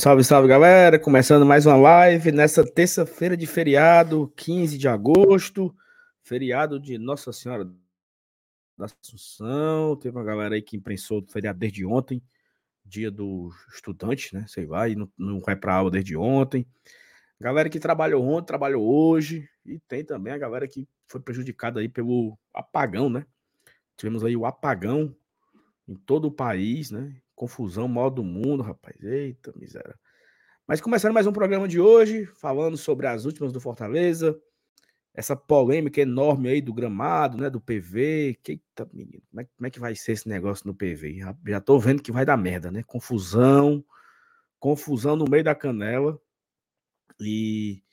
Salve, salve, galera. Começando mais uma live nessa terça-feira de feriado, 15 de agosto. Feriado de Nossa Senhora da Assunção. Teve uma galera aí que imprensou o feriado desde ontem, dia do estudante, né? Sei lá, e não, não vai para aula desde ontem. Galera que trabalhou ontem, trabalhou hoje. E tem também a galera que foi prejudicada aí pelo apagão, né? Tivemos aí o apagão em todo o país, né? Confusão maior do mundo, rapaz. Eita, miséria. Mas começando mais um programa de hoje, falando sobre as últimas do Fortaleza, essa polêmica enorme aí do gramado, né, do PV. Eita, menino, como é, como é que vai ser esse negócio no PV? Já, já tô vendo que vai dar merda, né? Confusão, confusão no meio da canela. E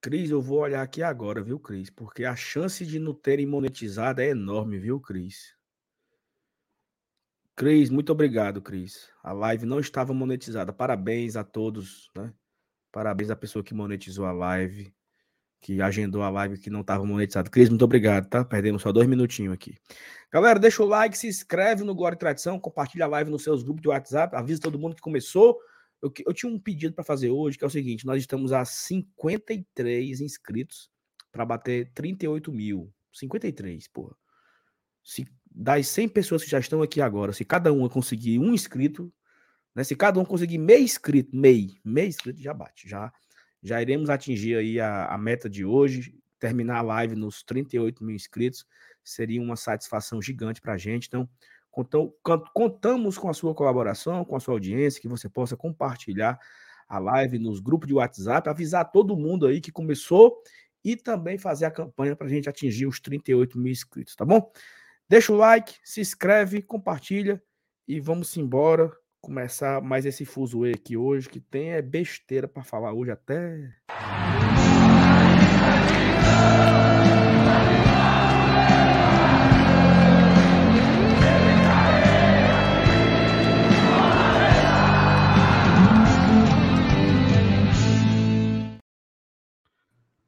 Cris, eu vou olhar aqui agora, viu, Cris? Porque a chance de não terem monetizado é enorme, viu, Cris? Cris, muito obrigado, Cris. A live não estava monetizada. Parabéns a todos, né? Parabéns à pessoa que monetizou a live, que agendou a live que não estava monetizada. Cris, muito obrigado, tá? Perdemos só dois minutinhos aqui. Galera, deixa o like, se inscreve no Glória e Tradição, compartilha a live nos seus grupos de WhatsApp, avisa todo mundo que começou. Eu, eu tinha um pedido para fazer hoje, que é o seguinte: nós estamos a 53 inscritos para bater 38 mil. 53, porra. Das 100 pessoas que já estão aqui agora, se cada uma conseguir um inscrito, né, se cada um conseguir meio inscrito, meio, meio inscrito já bate, já já iremos atingir aí a, a meta de hoje, terminar a live nos 38 mil inscritos, seria uma satisfação gigante para a gente, então contam, contamos com a sua colaboração, com a sua audiência, que você possa compartilhar a live nos grupos de WhatsApp, avisar todo mundo aí que começou e também fazer a campanha para a gente atingir os 38 mil inscritos, tá bom? Deixa o like, se inscreve, compartilha e vamos embora começar mais esse fuso aqui hoje, que tem é besteira para falar hoje até.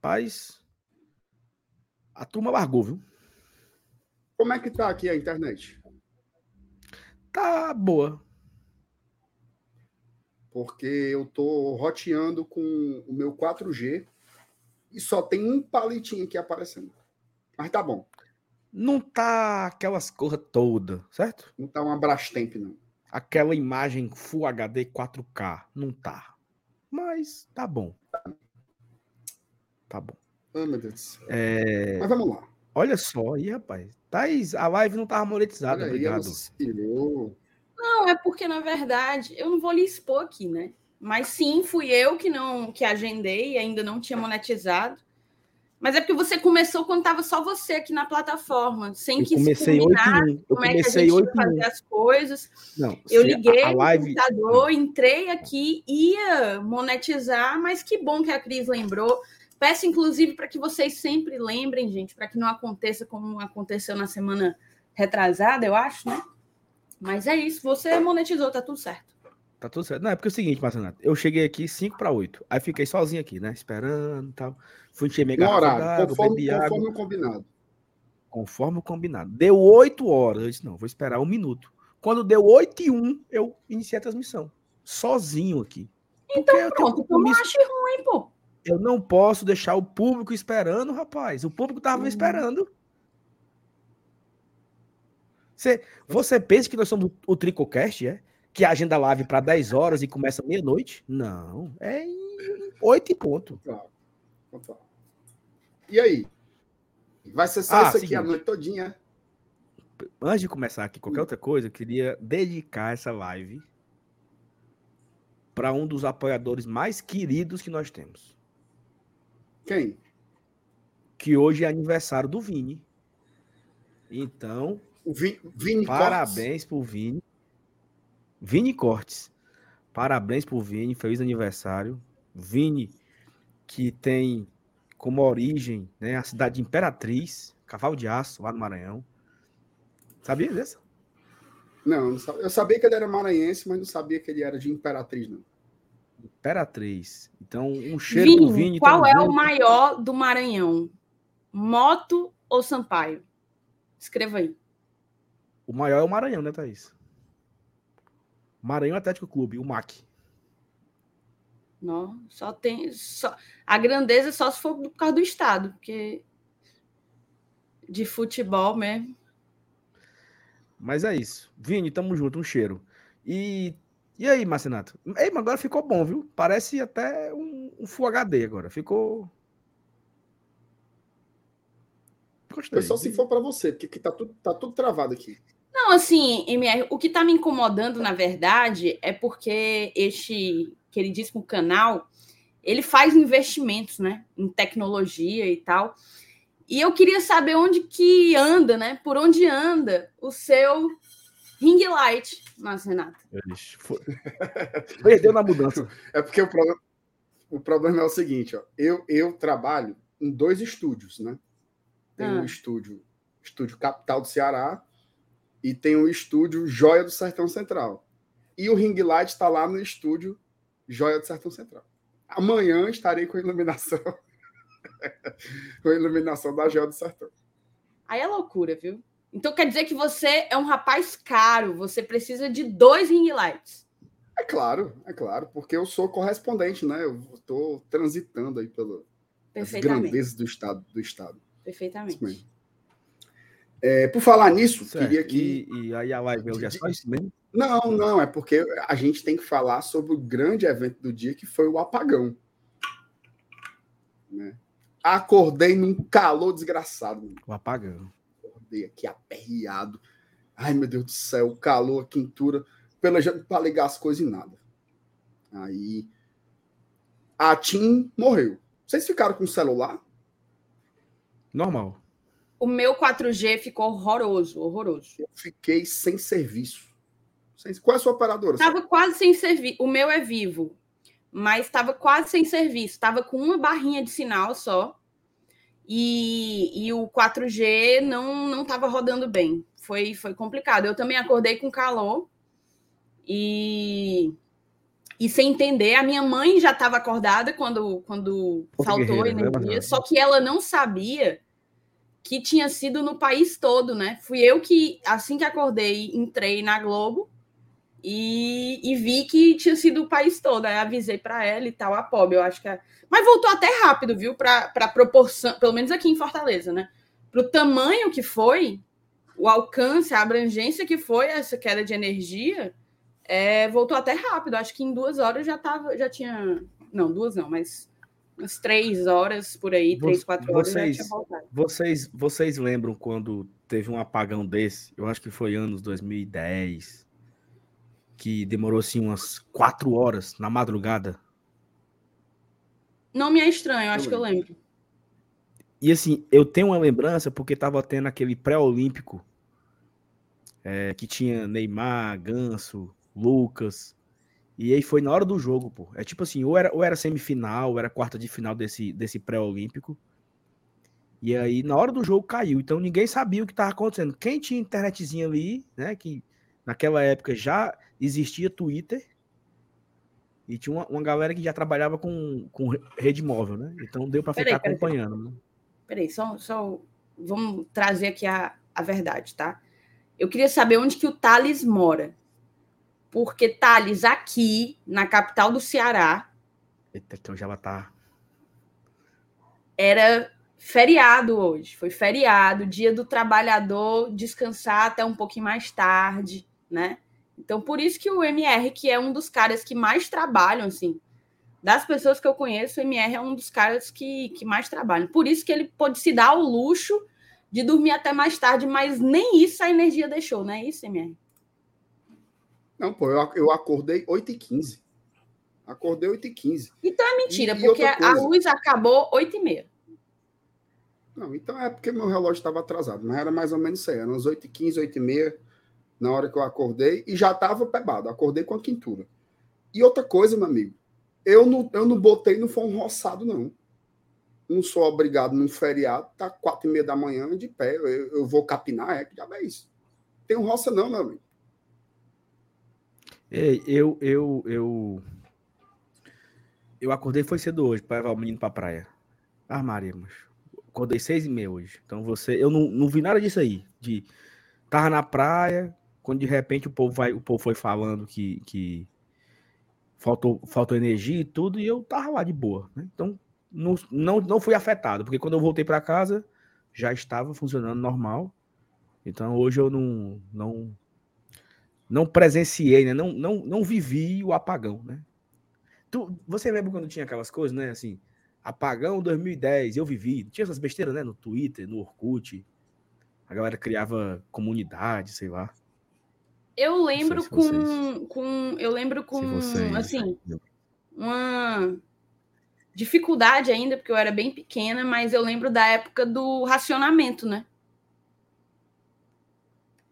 Paz, a turma largou, viu? Como é que tá aqui a internet? Tá boa. Porque eu tô roteando com o meu 4G e só tem um palitinho aqui aparecendo. Mas tá bom. Não tá aquelas cores todas, certo? Não tá uma Brastemp, não. Aquela imagem Full HD 4K. Não tá. Mas tá bom. Tá bom. Ah, meu Deus. É... Mas vamos lá. Olha só aí, rapaz. Thaís, a live não estava monetizada, obrigado. Não, é porque, na verdade, eu não vou lhe expor aqui, né? Mas sim, fui eu que não que agendei, ainda não tinha monetizado. Mas é porque você começou quando estava só você aqui na plataforma, sem eu que comecei combinar como é que a gente ia fazer as coisas. Não, eu liguei a, a live... no computador, entrei aqui, ia monetizar, mas que bom que a Cris lembrou. Peço, inclusive, para que vocês sempre lembrem, gente, para que não aconteça como aconteceu na semana retrasada, eu acho, né? Mas é isso, você monetizou, tá tudo certo. Tá tudo certo. Não, é porque é o seguinte, Marcelo, eu cheguei aqui 5 para 8. Aí fiquei sozinho aqui, né? Esperando e tal. Fui encher minha garrafa horário, conforme, conforme o combinado. Conforme o combinado. Deu 8 horas. Eu disse, não, vou esperar um minuto. Quando deu 8 e 1, eu iniciei a transmissão. Sozinho aqui. Então pronto, então não ache ruim, pô. Eu não posso deixar o público esperando, rapaz. O público uhum. esperando. Você, você pensa que nós somos o Tricocast, é? Que a agenda live para 10 horas e começa meia-noite? Não, é em 8 e ponto. E aí? Vai ser só ah, isso aqui seguinte. a noite todinha? Antes de começar aqui qualquer outra coisa, eu queria dedicar essa live para um dos apoiadores mais queridos que nós temos. Quem? Que hoje é aniversário do Vini. Então, Vini, Vini parabéns Cortes. pro Vini. Vini Cortes. Parabéns pro Vini, feliz aniversário. Vini, que tem como origem né, a cidade de Imperatriz, Cavalo de Aço, lá no Maranhão. Sabia dessa? Não, eu sabia que ele era maranhense, mas não sabia que ele era de Imperatriz, não. Imperatriz. Então, um cheiro Vini, do Vini. Qual é o maior do Maranhão? Moto ou Sampaio? Escreva aí. O maior é o Maranhão, né, Thaís? Maranhão Atlético Clube, o MAC. Não, só tem. Só, a grandeza só se for por causa do Estado, porque de futebol mesmo. Mas é isso. Vini, tamo junto, um cheiro. E, e aí, Marcenato? Ei, mas agora ficou bom, viu? Parece até um, um Full HD agora. Ficou. Gostei. Só se for para você, porque tá tudo, tá tudo travado aqui. Não, assim, MR, o que tá me incomodando, na verdade, é porque este queridíssimo canal, ele faz investimentos, né, em tecnologia e tal. E eu queria saber onde que anda, né? Por onde anda o seu ring light, mas Renato. Perdeu na mudança. É porque o problema, o problema é o seguinte, ó. Eu, eu trabalho em dois estúdios, né? Tem ah. um estúdio, estúdio Capital do Ceará, e tem um estúdio Joia do Sertão Central. E o ring light está lá no estúdio Joia do Sertão Central. Amanhã estarei com a iluminação com a iluminação da Joia do Sertão. Aí é loucura, viu? Então quer dizer que você é um rapaz caro, você precisa de dois ring lights. É claro, é claro, porque eu sou correspondente, né? Eu estou transitando aí pelo grandezas do estado, do estado. Perfeitamente. É, por falar nisso, certo. queria que. E, e, aí a live hoje é só isso mesmo? Não, não, é porque a gente tem que falar sobre o grande evento do dia, que foi o apagão. Né? Acordei num calor desgraçado. O apagão. Acordei aqui aperreado. Ai, meu Deus do céu, calor, a quintura, pelejando para ligar as coisas e nada. Aí a Tim morreu. Vocês ficaram com o celular? Normal. O meu 4G ficou horroroso, horroroso. Eu fiquei sem serviço. Qual é a sua operadora? Estava quase sem serviço. O meu é vivo, mas estava quase sem serviço. Estava com uma barrinha de sinal só. E, e o 4G não não estava rodando bem. Foi, foi complicado. Eu também acordei com calor e, e sem entender. A minha mãe já estava acordada quando, quando faltou né, energia, só que ela não sabia que tinha sido no país todo, né? Fui eu que, assim que acordei, entrei na Globo e, e vi que tinha sido o país todo. Aí avisei para ela e tal, a pobre, eu acho que. É... Mas voltou até rápido, viu? Para proporção, pelo menos aqui em Fortaleza, né? Para o tamanho que foi, o alcance, a abrangência que foi essa queda de energia, é, voltou até rápido. Acho que em duas horas já tava, já tinha. Não, duas não, mas umas três horas por aí, três, quatro horas vocês, já tinha voltado. Vocês, vocês lembram quando teve um apagão desse? Eu acho que foi anos 2010, que demorou assim umas quatro horas na madrugada. Não me é estranho, acho eu que eu lembro. E assim, eu tenho uma lembrança porque tava tendo aquele pré-olímpico é, que tinha Neymar, Ganso, Lucas, e aí foi na hora do jogo, pô. É tipo assim, ou era, ou era semifinal, ou era quarta de final desse, desse pré-olímpico. E aí, na hora do jogo, caiu. Então ninguém sabia o que estava acontecendo. Quem tinha internetzinha ali, né? Que naquela época já existia Twitter. E tinha uma, uma galera que já trabalhava com, com rede móvel, né? Então deu para ficar peraí, acompanhando. Peraí, né? peraí só, só vamos trazer aqui a, a verdade, tá? Eu queria saber onde que o Thales mora porque Thales, aqui, na capital do Ceará. Eita, então já tá. Era feriado hoje. Foi feriado, dia do trabalhador descansar até um pouquinho mais tarde, né? Então, por isso que o MR, que é um dos caras que mais trabalham, assim, das pessoas que eu conheço, o MR é um dos caras que, que mais trabalham. Por isso que ele pode se dar o luxo de dormir até mais tarde, mas nem isso a energia deixou, não é isso, MR? Não, pô, eu, eu acordei 8h15. Acordei 8h15. Então é mentira, e, porque e a luz acabou 8h30. Não, então é porque meu relógio estava atrasado, mas era mais ou menos isso aí. Eram as 8h15, 8h30 na hora que eu acordei e já estava pebado. Acordei com a quintura. E outra coisa, meu amigo, eu não, eu não botei no um roçado, não. Não sou obrigado num feriado, tá quatro e meia da manhã de pé. Eu, eu vou capinar, é que já é isso. Tem um roça, não, meu amigo. Eu, eu, eu, eu acordei foi cedo hoje para levar o menino para praia. Ah, Maria, mas acordei seis e meia hoje. Então você, eu não, não vi nada disso aí. De tava na praia, quando de repente o povo, vai, o povo foi falando que, que faltou, faltou energia e tudo, e eu tava lá de boa. Né? Então, não, não, não fui afetado, porque quando eu voltei para casa, já estava funcionando normal. Então, hoje eu não, não, não presenciei, né? não, não, não vivi o apagão. Né? Tu, você lembra quando tinha aquelas coisas, né? Assim, apagão 2010, eu vivi. Tinha essas besteiras, né? No Twitter, no Orkut. A galera criava comunidade, sei lá. Eu lembro se com, vocês... com. Eu lembro com. Vocês... Assim, uma dificuldade ainda, porque eu era bem pequena, mas eu lembro da época do racionamento, né?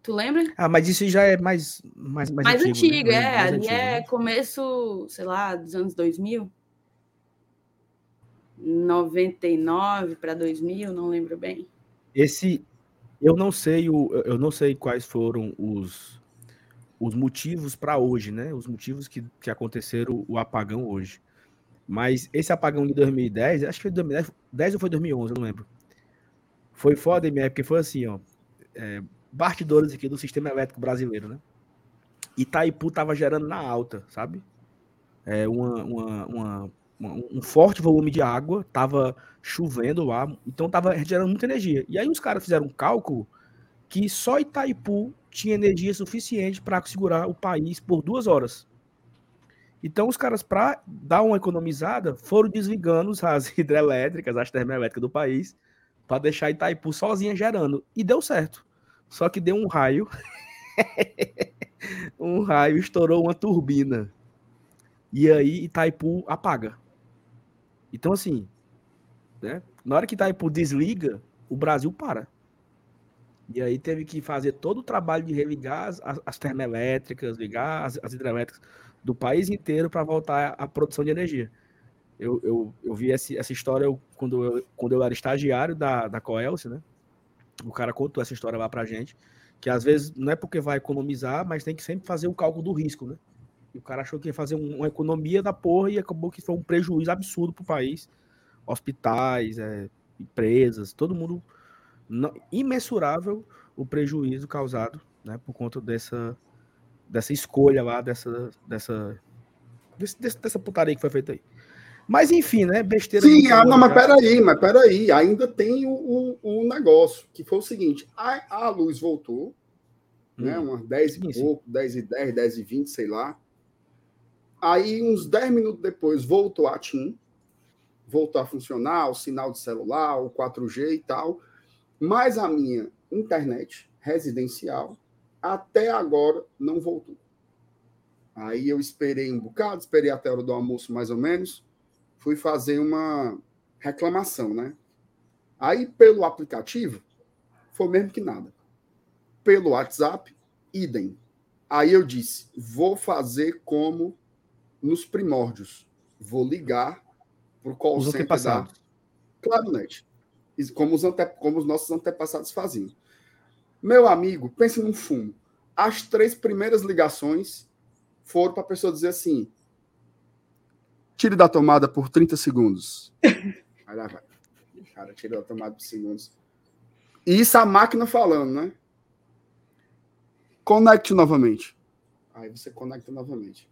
Tu lembra? Ah, mas isso já é mais mais mais, mais antigo, antigo né? é, mais ali antigo, é né? começo, sei lá, dos anos 2000. 99 para 2000, não lembro bem. Esse eu não sei o eu não sei quais foram os os motivos para hoje, né? Os motivos que, que aconteceram o apagão hoje. Mas esse apagão de 2010, acho que foi 2010 ou foi 2011, eu não lembro. Foi foda, minha porque foi assim, ó. É, bastidores aqui do sistema elétrico brasileiro, né? Itaipu tava gerando na alta, sabe? É, uma, uma, uma, um forte volume de água, tava chovendo lá, então tava gerando muita energia. E aí os caras fizeram um cálculo que só Itaipu tinha energia suficiente para segurar o país por duas horas. Então, os caras, para dar uma economizada, foram desligando as hidrelétricas, as termoelétricas do país, para deixar Itaipu sozinha gerando. E deu certo. Só que deu um raio. um raio estourou uma turbina. E aí Itaipu apaga. Então, assim, né? na hora que Itaipu desliga, o Brasil para. E aí teve que fazer todo o trabalho de religar as, as termoelétricas, ligar as, as, hidrelétricas do país inteiro para voltar à produção de energia. Eu, eu, eu vi essa, essa história quando, eu, quando eu era estagiário da, da Coelce, né? O cara contou essa história lá pra gente, que às vezes não é porque vai economizar, mas tem que sempre fazer o cálculo do risco, né? E o cara achou que ia fazer uma economia da porra e acabou que foi um prejuízo absurdo pro país. Hospitais, é, empresas, todo mundo não, imensurável o prejuízo causado né, por conta dessa, dessa escolha lá, dessa, dessa, desse, dessa putaria que foi feita aí. Mas enfim, né? Besteira. Sim, ah, não, mas peraí, mas peraí, ainda tem o, o, o, negócio, que foi o seguinte: a, a luz voltou, né, hum. né? Umas 10 sim, e pouco, sim. 10 e 10, 10 e 20, sei lá. Aí, uns 10 minutos depois, voltou a TIM, voltou a funcionar, o sinal de celular, o 4G e tal. Mas a minha internet residencial até agora não voltou. Aí eu esperei um bocado, esperei até a hora do almoço mais ou menos, fui fazer uma reclamação, né? Aí pelo aplicativo foi mesmo que nada. Pelo WhatsApp, idem. Aí eu disse, vou fazer como nos primórdios. Vou ligar para o call Os center da Claro, Net como os, ante, como os nossos antepassados faziam. Meu amigo, pense num fumo. As três primeiras ligações foram para a pessoa dizer assim: tire da tomada por 30 segundos. Aí lá vai. Cara, tira da tomada por segundos. E isso a máquina falando, né? Conecte novamente. Aí você conecta novamente.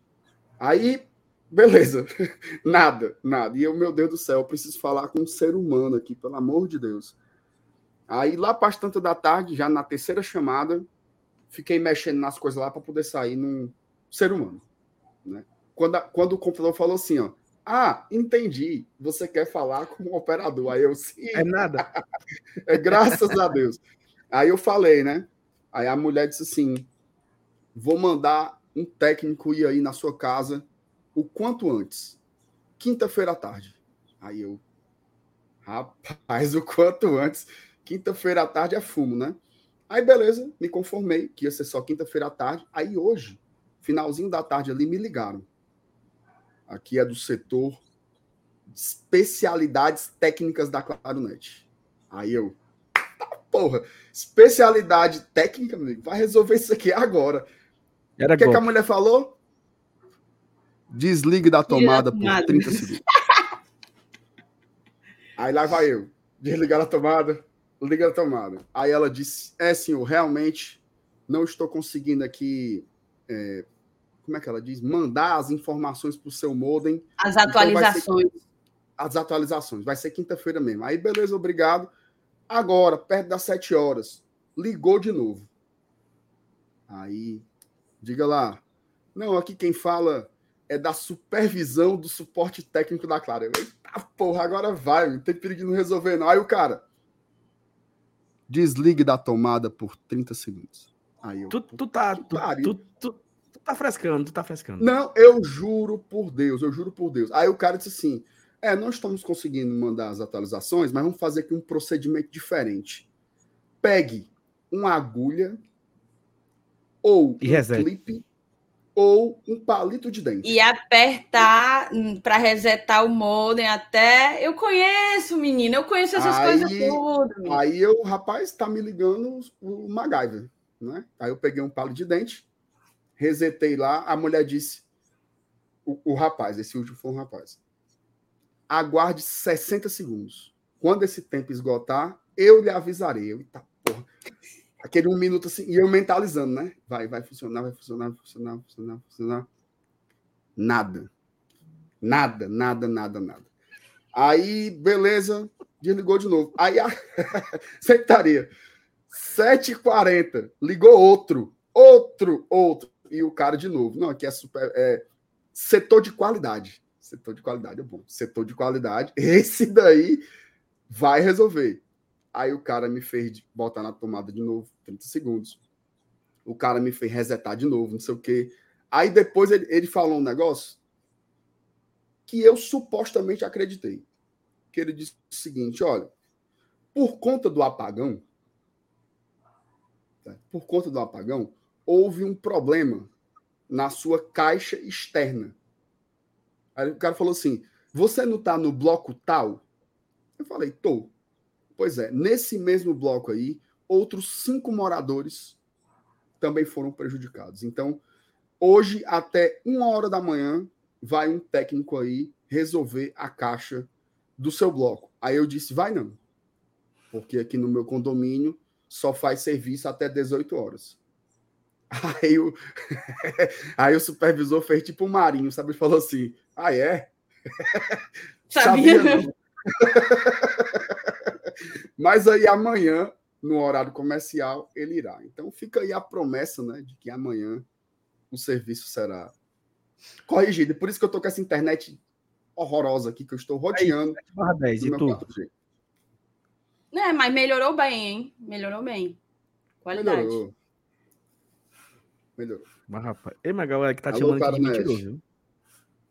Aí Beleza. nada, nada. E eu, meu Deus do céu, eu preciso falar com um ser humano aqui, pelo amor de Deus. Aí lá para as tantas da tarde, já na terceira chamada, fiquei mexendo nas coisas lá para poder sair num ser humano. Né? Quando, a, quando o computador falou assim, ó, ah, entendi. Você quer falar com o operador. Aí eu sim. É nada. é graças a Deus. Aí eu falei, né? Aí a mulher disse assim: vou mandar um técnico ir aí na sua casa o quanto antes. Quinta-feira à tarde. Aí eu, rapaz, o quanto antes. Quinta-feira à tarde é fumo, né? Aí beleza, me conformei que ia ser só quinta-feira à tarde. Aí hoje, finalzinho da tarde ali, me ligaram. Aqui é do setor especialidades técnicas da Claronet. Aí eu, tá, porra, especialidade técnica, amigo, vai resolver isso aqui agora. Era o que, que a mulher falou? Desligue da tomada por 30 segundos. Aí lá vai eu. Desligar a tomada, liga a tomada. Aí ela disse: É, senhor, realmente não estou conseguindo aqui. É, como é que ela diz? Mandar as informações para o seu modem. As atualizações. Então as atualizações. Vai ser quinta-feira mesmo. Aí, beleza, obrigado. Agora, perto das sete horas, ligou de novo. Aí, diga lá. Não, aqui quem fala é da supervisão do suporte técnico da Clara. Eu, Eita porra, agora vai, não tem perigo de não resolver, não. Aí o cara. Desligue da tomada por 30 segundos. Aí eu, tu, tu, tá, tu, tu, tu, tu, tá frescando, tu tá frescando. Não, eu juro por Deus, eu juro por Deus. Aí o cara disse assim: é, não estamos conseguindo mandar as atualizações, mas vamos fazer aqui um procedimento diferente. Pegue uma agulha ou e um clipe ou um palito de dente. E apertar para resetar o modem até. Eu conheço, menina, eu conheço essas aí, coisas todas. Aí eu, rapaz, tá me ligando o MacGyver. Né? Aí eu peguei um palito de dente, resetei lá, a mulher disse. O, o rapaz, esse último foi um rapaz. Aguarde 60 segundos. Quando esse tempo esgotar, eu lhe avisarei. Eu, tá, porra. Aquele um minuto assim, e eu mentalizando, né? Vai, vai funcionar, vai funcionar, vai funcionar, vai funcionar, vai funcionar. Nada. Nada, nada, nada, nada. Aí, beleza, desligou de novo. Aí, a... secretaria, 7h40, ligou outro, outro, outro. E o cara de novo. Não, aqui é super. É, setor de qualidade. Setor de qualidade é bom. Setor de qualidade, esse daí vai resolver. Aí o cara me fez botar na tomada de novo, 30 segundos. O cara me fez resetar de novo, não sei o quê. Aí depois ele, ele falou um negócio que eu supostamente acreditei. Que ele disse o seguinte: olha, por conta do apagão, tá? por conta do apagão, houve um problema na sua caixa externa. Aí o cara falou assim: você não está no bloco tal? Eu falei, tô. Pois é, nesse mesmo bloco aí, outros cinco moradores também foram prejudicados. Então, hoje, até uma hora da manhã, vai um técnico aí resolver a caixa do seu bloco. Aí eu disse, vai não. Porque aqui no meu condomínio só faz serviço até 18 horas. Aí o, aí o supervisor fez tipo um marinho, sabe? Ele falou assim: Ah, é? Sabia, Sabia não. Mas aí amanhã, no horário comercial, ele irá. Então fica aí a promessa, né, de que amanhã o serviço será corrigido. Por isso que eu tô com essa internet horrorosa aqui que eu estou rodeando. Aí, 10, e tu? É, mas melhorou bem, hein? Melhorou bem. Qualidade. Melhorou. Melhorou. Mas, rapaz, ei, mas a galera que tá Alô, te chamando de mentiroso, viu?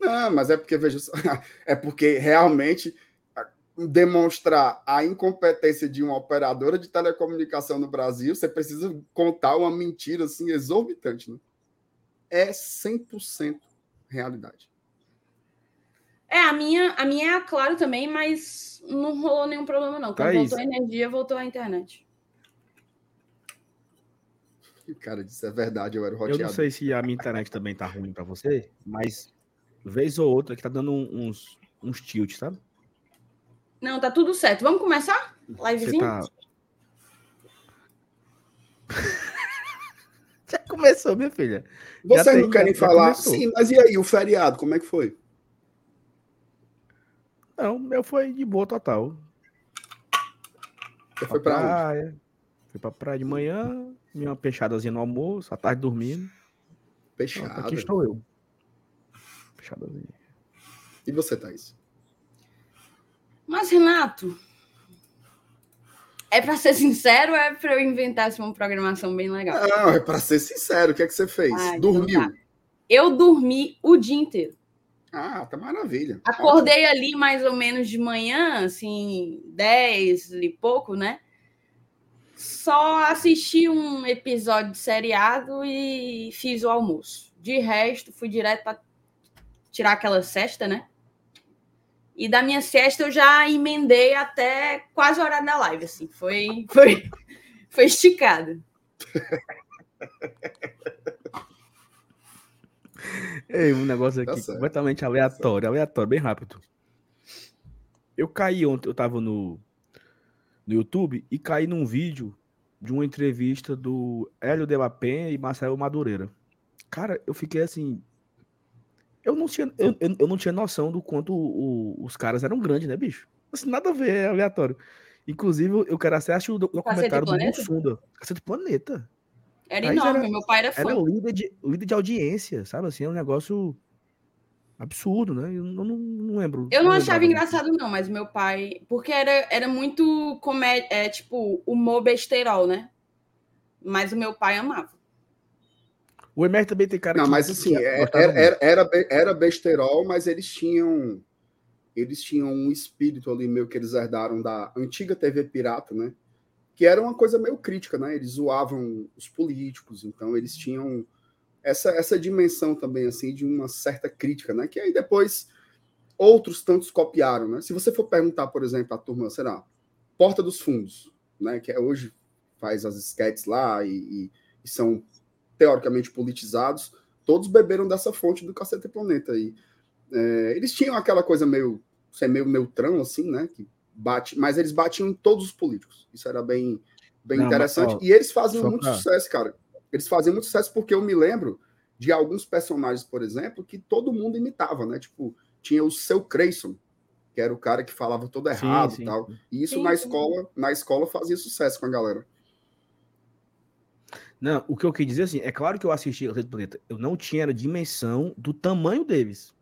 Não, mas é porque, veja é porque realmente demonstrar a incompetência de uma operadora de telecomunicação no Brasil, você precisa contar uma mentira assim exorbitante, né? É 100% realidade. É, a minha, a minha é claro também, mas não rolou nenhum problema não. Quando voltou a energia, voltou a internet. Cara, isso é verdade, eu era roteado. Eu não sei se a minha internet também tá ruim para você, mas vez ou outra que tá dando uns, uns tilt, sabe? Não, tá tudo certo. Vamos começar? Livezinho? Tá... já começou, minha filha. Vocês não querem falar? Sim, mas e aí, o feriado, como é que foi? Não, meu foi de boa total. Você foi pra praia. Onde? Fui pra praia de manhã, minha peixadazinha no almoço, à tarde dormindo. Peixada. Aqui estou eu. Peixadazinha. E você, Thaís? Mas, Renato, é para ser sincero ou é para eu inventar assim, uma programação bem legal? Não, é para ser sincero. O que é que você fez? Ah, então Dormiu? Então tá. Eu dormi o dia inteiro. Ah, tá maravilha. Acordei Ótimo. ali mais ou menos de manhã, assim, 10 e pouco, né? Só assisti um episódio de seriado e fiz o almoço. De resto, fui direto para tirar aquela cesta, né? E da minha siesta eu já emendei até quase a hora da live, assim. Foi, foi, foi esticado. Ei, um negócio aqui tá completamente aleatório, aleatório, bem rápido. Eu caí ontem, eu tava no, no YouTube e caí num vídeo de uma entrevista do Hélio de la Penha e Marcelo Madureira. Cara, eu fiquei assim. Eu não tinha, eu, eu não tinha noção do quanto o, o, os caras eram grandes, né, bicho? Assim, nada a ver, é aleatório. Inclusive, eu quero assistir o documentário do Mundo. Cacete Planeta. Era enorme, era, meu pai era fã. Era líder de, líder de audiência, sabe? Assim, é um negócio absurdo, né? Eu não, não, não lembro. Eu não, não achava engraçado, não, mas meu pai. Porque era, era muito comédia, é, tipo, humor besterol, né? Mas o meu pai amava. O Emer também tem cara Não, que, mas assim, é, era, era, era, era besterol, mas eles tinham. Eles tinham um espírito ali meio que eles herdaram da antiga TV Pirata, né? Que era uma coisa meio crítica, né? Eles zoavam os políticos, então eles tinham essa, essa dimensão também, assim, de uma certa crítica, né? Que aí depois outros tantos copiaram, né? Se você for perguntar, por exemplo, a turma, será Porta dos Fundos, né? Que é, hoje faz as sketches lá e, e, e, são teoricamente politizados, todos beberam dessa fonte do Cacete Planeta aí. É, eles tinham aquela coisa meio, ser meio neutrão, assim, né? Que bate, mas eles batiam em todos os políticos. Isso era bem, bem Não, interessante. Mas, ó, e eles faziam muito pra... sucesso, cara. Eles faziam muito sucesso porque eu me lembro de alguns personagens, por exemplo, que todo mundo imitava, né? Tipo, tinha o seu Creyson, que era o cara que falava todo errado sim, e tal. E isso sim, na escola, na escola fazia sucesso com a galera. Não, o que eu queria dizer assim, é claro que eu assisti do Planeta, eu não tinha a dimensão do tamanho deles.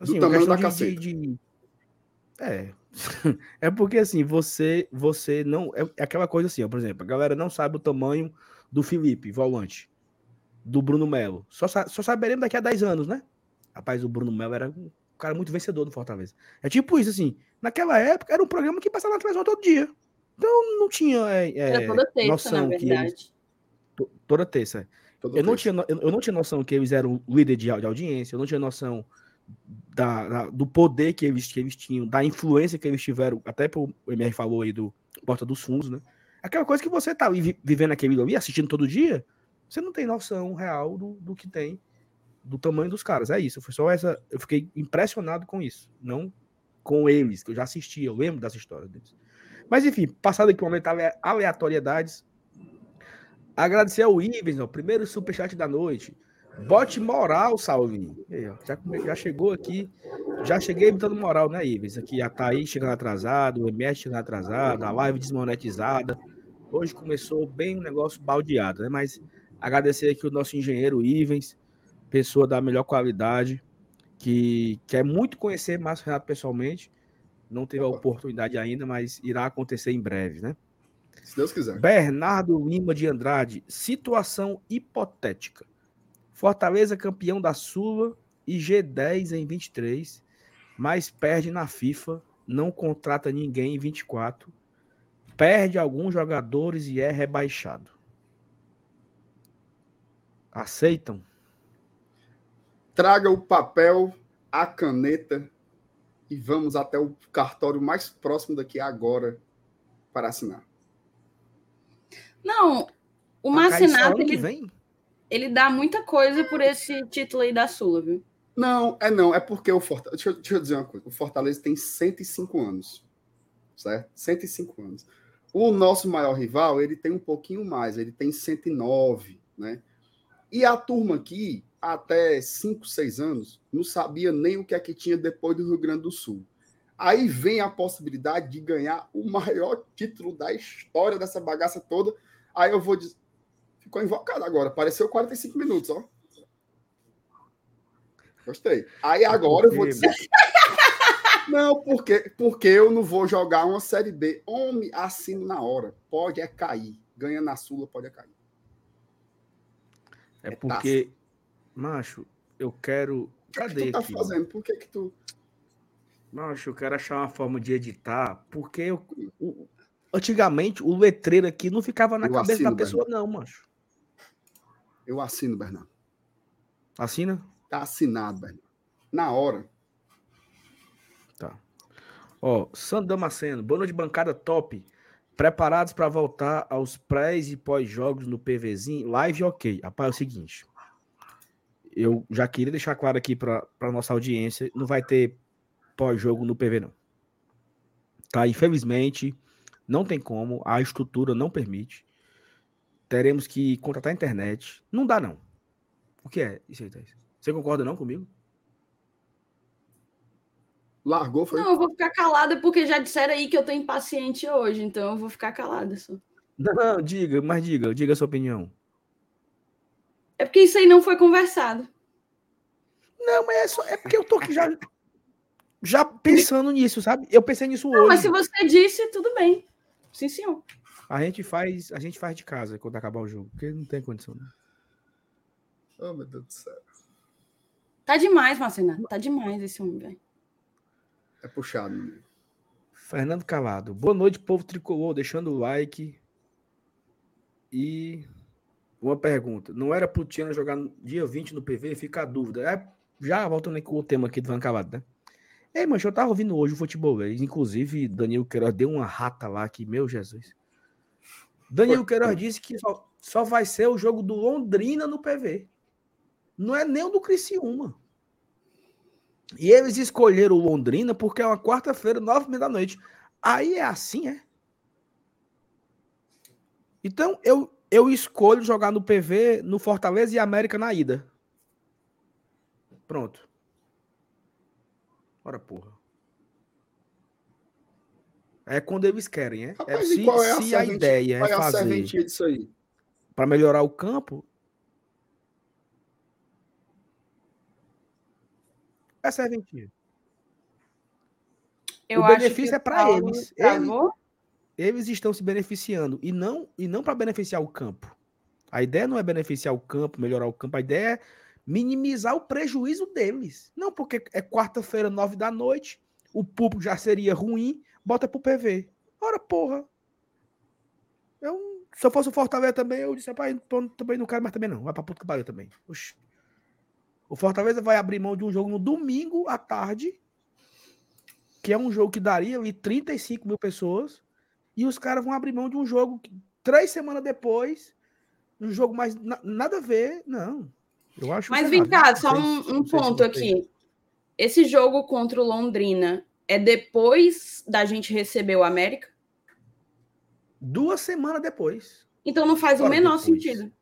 Assim, do tamanho da de, caceta. De... É. é porque assim, você você não é, é aquela coisa assim, ó, por exemplo, a galera não sabe o tamanho do Felipe, volante, do Bruno Melo. Só, só saberemos daqui a 10 anos, né? Rapaz, o Bruno Melo era um cara muito vencedor do Fortaleza. É tipo isso, assim. Naquela época, era um programa que passava na televisão todo dia. Então, não tinha é, era toda terça, noção na verdade. que eles... Toda terça. Toda eu, terça. Não tinha, eu não tinha noção que eles eram líder de, de audiência, eu não tinha noção da, da, do poder que eles, que eles tinham, da influência que eles tiveram, até o MR falou aí do Porta dos Fundos, né? Aquela coisa que você tá vivendo aquele ali, assistindo todo dia, você não tem noção real do, do que tem, do tamanho dos caras. É isso. Foi só essa. Eu fiquei impressionado com isso. Não com eles, que eu já assisti, eu lembro das histórias deles. Mas enfim, passado aqui o momento aleatoriedades. Agradecer ao Ivens, o primeiro superchat da noite. Bote moral, Salve. Já, já chegou aqui. Já cheguei botando moral, né, Ives? Aqui tá aí chegando atrasado, o MS chegando atrasado, a live desmonetizada. Hoje começou bem um negócio baldeado, né? Mas agradecer aqui o nosso engenheiro Ivens, pessoa da melhor qualidade, que quer muito conhecer Márcio Renato pessoalmente. Não teve a oportunidade ainda, mas irá acontecer em breve, né? Se Deus quiser. Bernardo Lima de Andrade, situação hipotética. Fortaleza campeão da Sula e G10 em 23, mas perde na FIFA, não contrata ninguém em 24, perde alguns jogadores e é rebaixado. Aceitam? Traga o papel, a caneta e vamos até o cartório mais próximo daqui agora para assinar. Não, o Marcinato ele vem ele dá muita coisa por esse título aí da Sula, viu? Não, é não, é porque o Fortaleza. Deixa, deixa, eu dizer uma coisa: o Fortaleza tem 105 anos, certo? 105 anos. O nosso maior rival, ele tem um pouquinho mais, ele tem 109, né? E a turma aqui, até 5, 6 anos, não sabia nem o que é que tinha depois do Rio Grande do Sul. Aí vem a possibilidade de ganhar o maior título da história dessa bagaça toda. Aí eu vou dizer, Ficou invocado agora. Apareceu 45 minutos, ó. Gostei. Aí agora eu vou dizer. Não, porque, porque eu não vou jogar uma Série B. Homem, assino na hora. Pode é cair. Ganha na Sula, pode é cair. É, é porque, taça. macho, eu quero. Cadê? O que, que tu tá aqui? fazendo? Por que que tu. Macho, eu quero achar uma forma de editar, porque eu, antigamente o letreiro aqui não ficava na eu cabeça assino, da pessoa, não, macho. Eu assino, Bernardo. Assina? Tá assinado, Bernardo. Na hora. Tá. Ó, Sandro Damasceno, boa noite, bancada top. Preparados para voltar aos pré e pós-jogos no PVzinho? Live ok. Rapaz, é o seguinte. Eu já queria deixar claro aqui para nossa audiência: não vai ter pós-jogo no PV, não. Tá? Infelizmente, não tem como, a estrutura não permite. teremos que contratar a internet. Não dá, não. O que é isso aí, Thaís? Você concorda não comigo? Largou, foi? Não, eu vou ficar calada porque já disseram aí que eu tô impaciente hoje, então eu vou ficar calada só. Não, não, diga, mas diga, diga a sua opinião. É porque isso aí não foi conversado. Não, mas é, só, é porque eu tô aqui já, já pensando nisso, sabe? Eu pensei nisso Não, hoje. mas se você disse, tudo bem. Sim, senhor. A gente faz, a gente faz de casa quando acabar o jogo, porque não tem condição. Né? Oh, meu Deus do céu. Tá demais, Marcena. Tá demais esse homem, velho. É puxado, meu amigo. Fernando Calado. Boa noite, povo tricolor, deixando o like. E uma pergunta. Não era pro Tiana jogar dia 20 no PV? Fica a dúvida. É, já voltando com o tema aqui do Van Calado, né? Ei, mancho, eu tava ouvindo hoje o futebol, inclusive Daniel Queiroz deu uma rata lá que, meu Jesus. Daniel Queiroz disse que só, só vai ser o jogo do Londrina no PV. Não é nem o do Criciúma. E eles escolheram o Londrina porque é uma quarta-feira, nove e meia da noite. Aí é assim, é? Então, eu, eu escolho jogar no PV, no Fortaleza e América na ida. Pronto. Ora, porra. É quando eles querem, é? Rapaz, é se qual é a, se a ideia qual é é fazer disso aí? para melhorar o campo, é serventia. Eu O acho benefício que é pra Paulo eles. travou. Eles estão se beneficiando e não e não para beneficiar o campo. A ideia não é beneficiar o campo, melhorar o campo, a ideia é minimizar o prejuízo deles. Não porque é quarta-feira, nove da noite, o público já seria ruim, bota pro PV. Ora, porra. Eu, se eu fosse o Fortaleza também, eu disse, tô- também não quero mais também não. Vai pra puta que pariu também. Oxi. O Fortaleza vai abrir mão de um jogo no domingo à tarde, que é um jogo que daria ali 35 mil pessoas, e os caras vão abrir mão de um jogo que, três semanas depois, um jogo mais na- nada a ver. Não. Eu acho Mas vem cá, só um, um ponto aqui. Esse jogo contra o Londrina é depois da gente receber o América? Duas semanas depois. Então não faz o Ora, menor depois. sentido.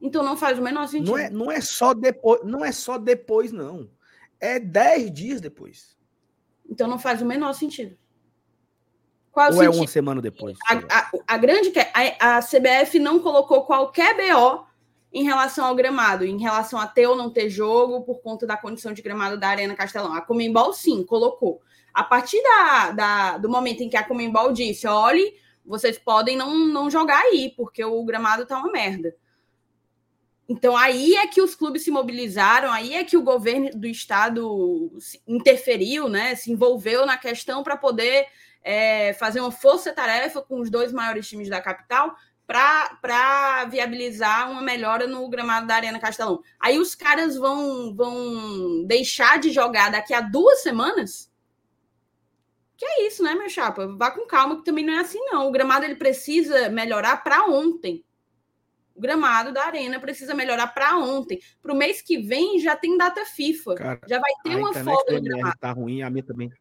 Então não faz o menor sentido. Não é, não é só depois, não é só depois, não. É dez dias depois. Então não faz o menor sentido. Qual é o Ou é sentido? uma semana depois. A, a- a grande a, a CBF não colocou qualquer BO em relação ao gramado, em relação a ter ou não ter jogo por conta da condição de gramado da Arena Castelão. A Comembol sim colocou. A partir da, da- do momento em que a Comembol disse, olhe, vocês podem não, não jogar aí, porque o gramado tá uma merda. Então aí é que os clubes se mobilizaram, aí é que o governo do estado interferiu, né? Se envolveu na questão para poder é, fazer uma força-tarefa com os dois maiores times da capital para viabilizar uma melhora no gramado da Arena Castelão. Aí os caras vão, vão deixar de jogar daqui a duas semanas? Que é isso, né, meu chapa? Vá com calma, que também não é assim, não. O gramado ele precisa melhorar para ontem. O gramado da Arena precisa melhorar para ontem. Para o mês que vem já tem data FIFA. Cara, já vai ter uma folga do gramado. tá ruim, a minha também.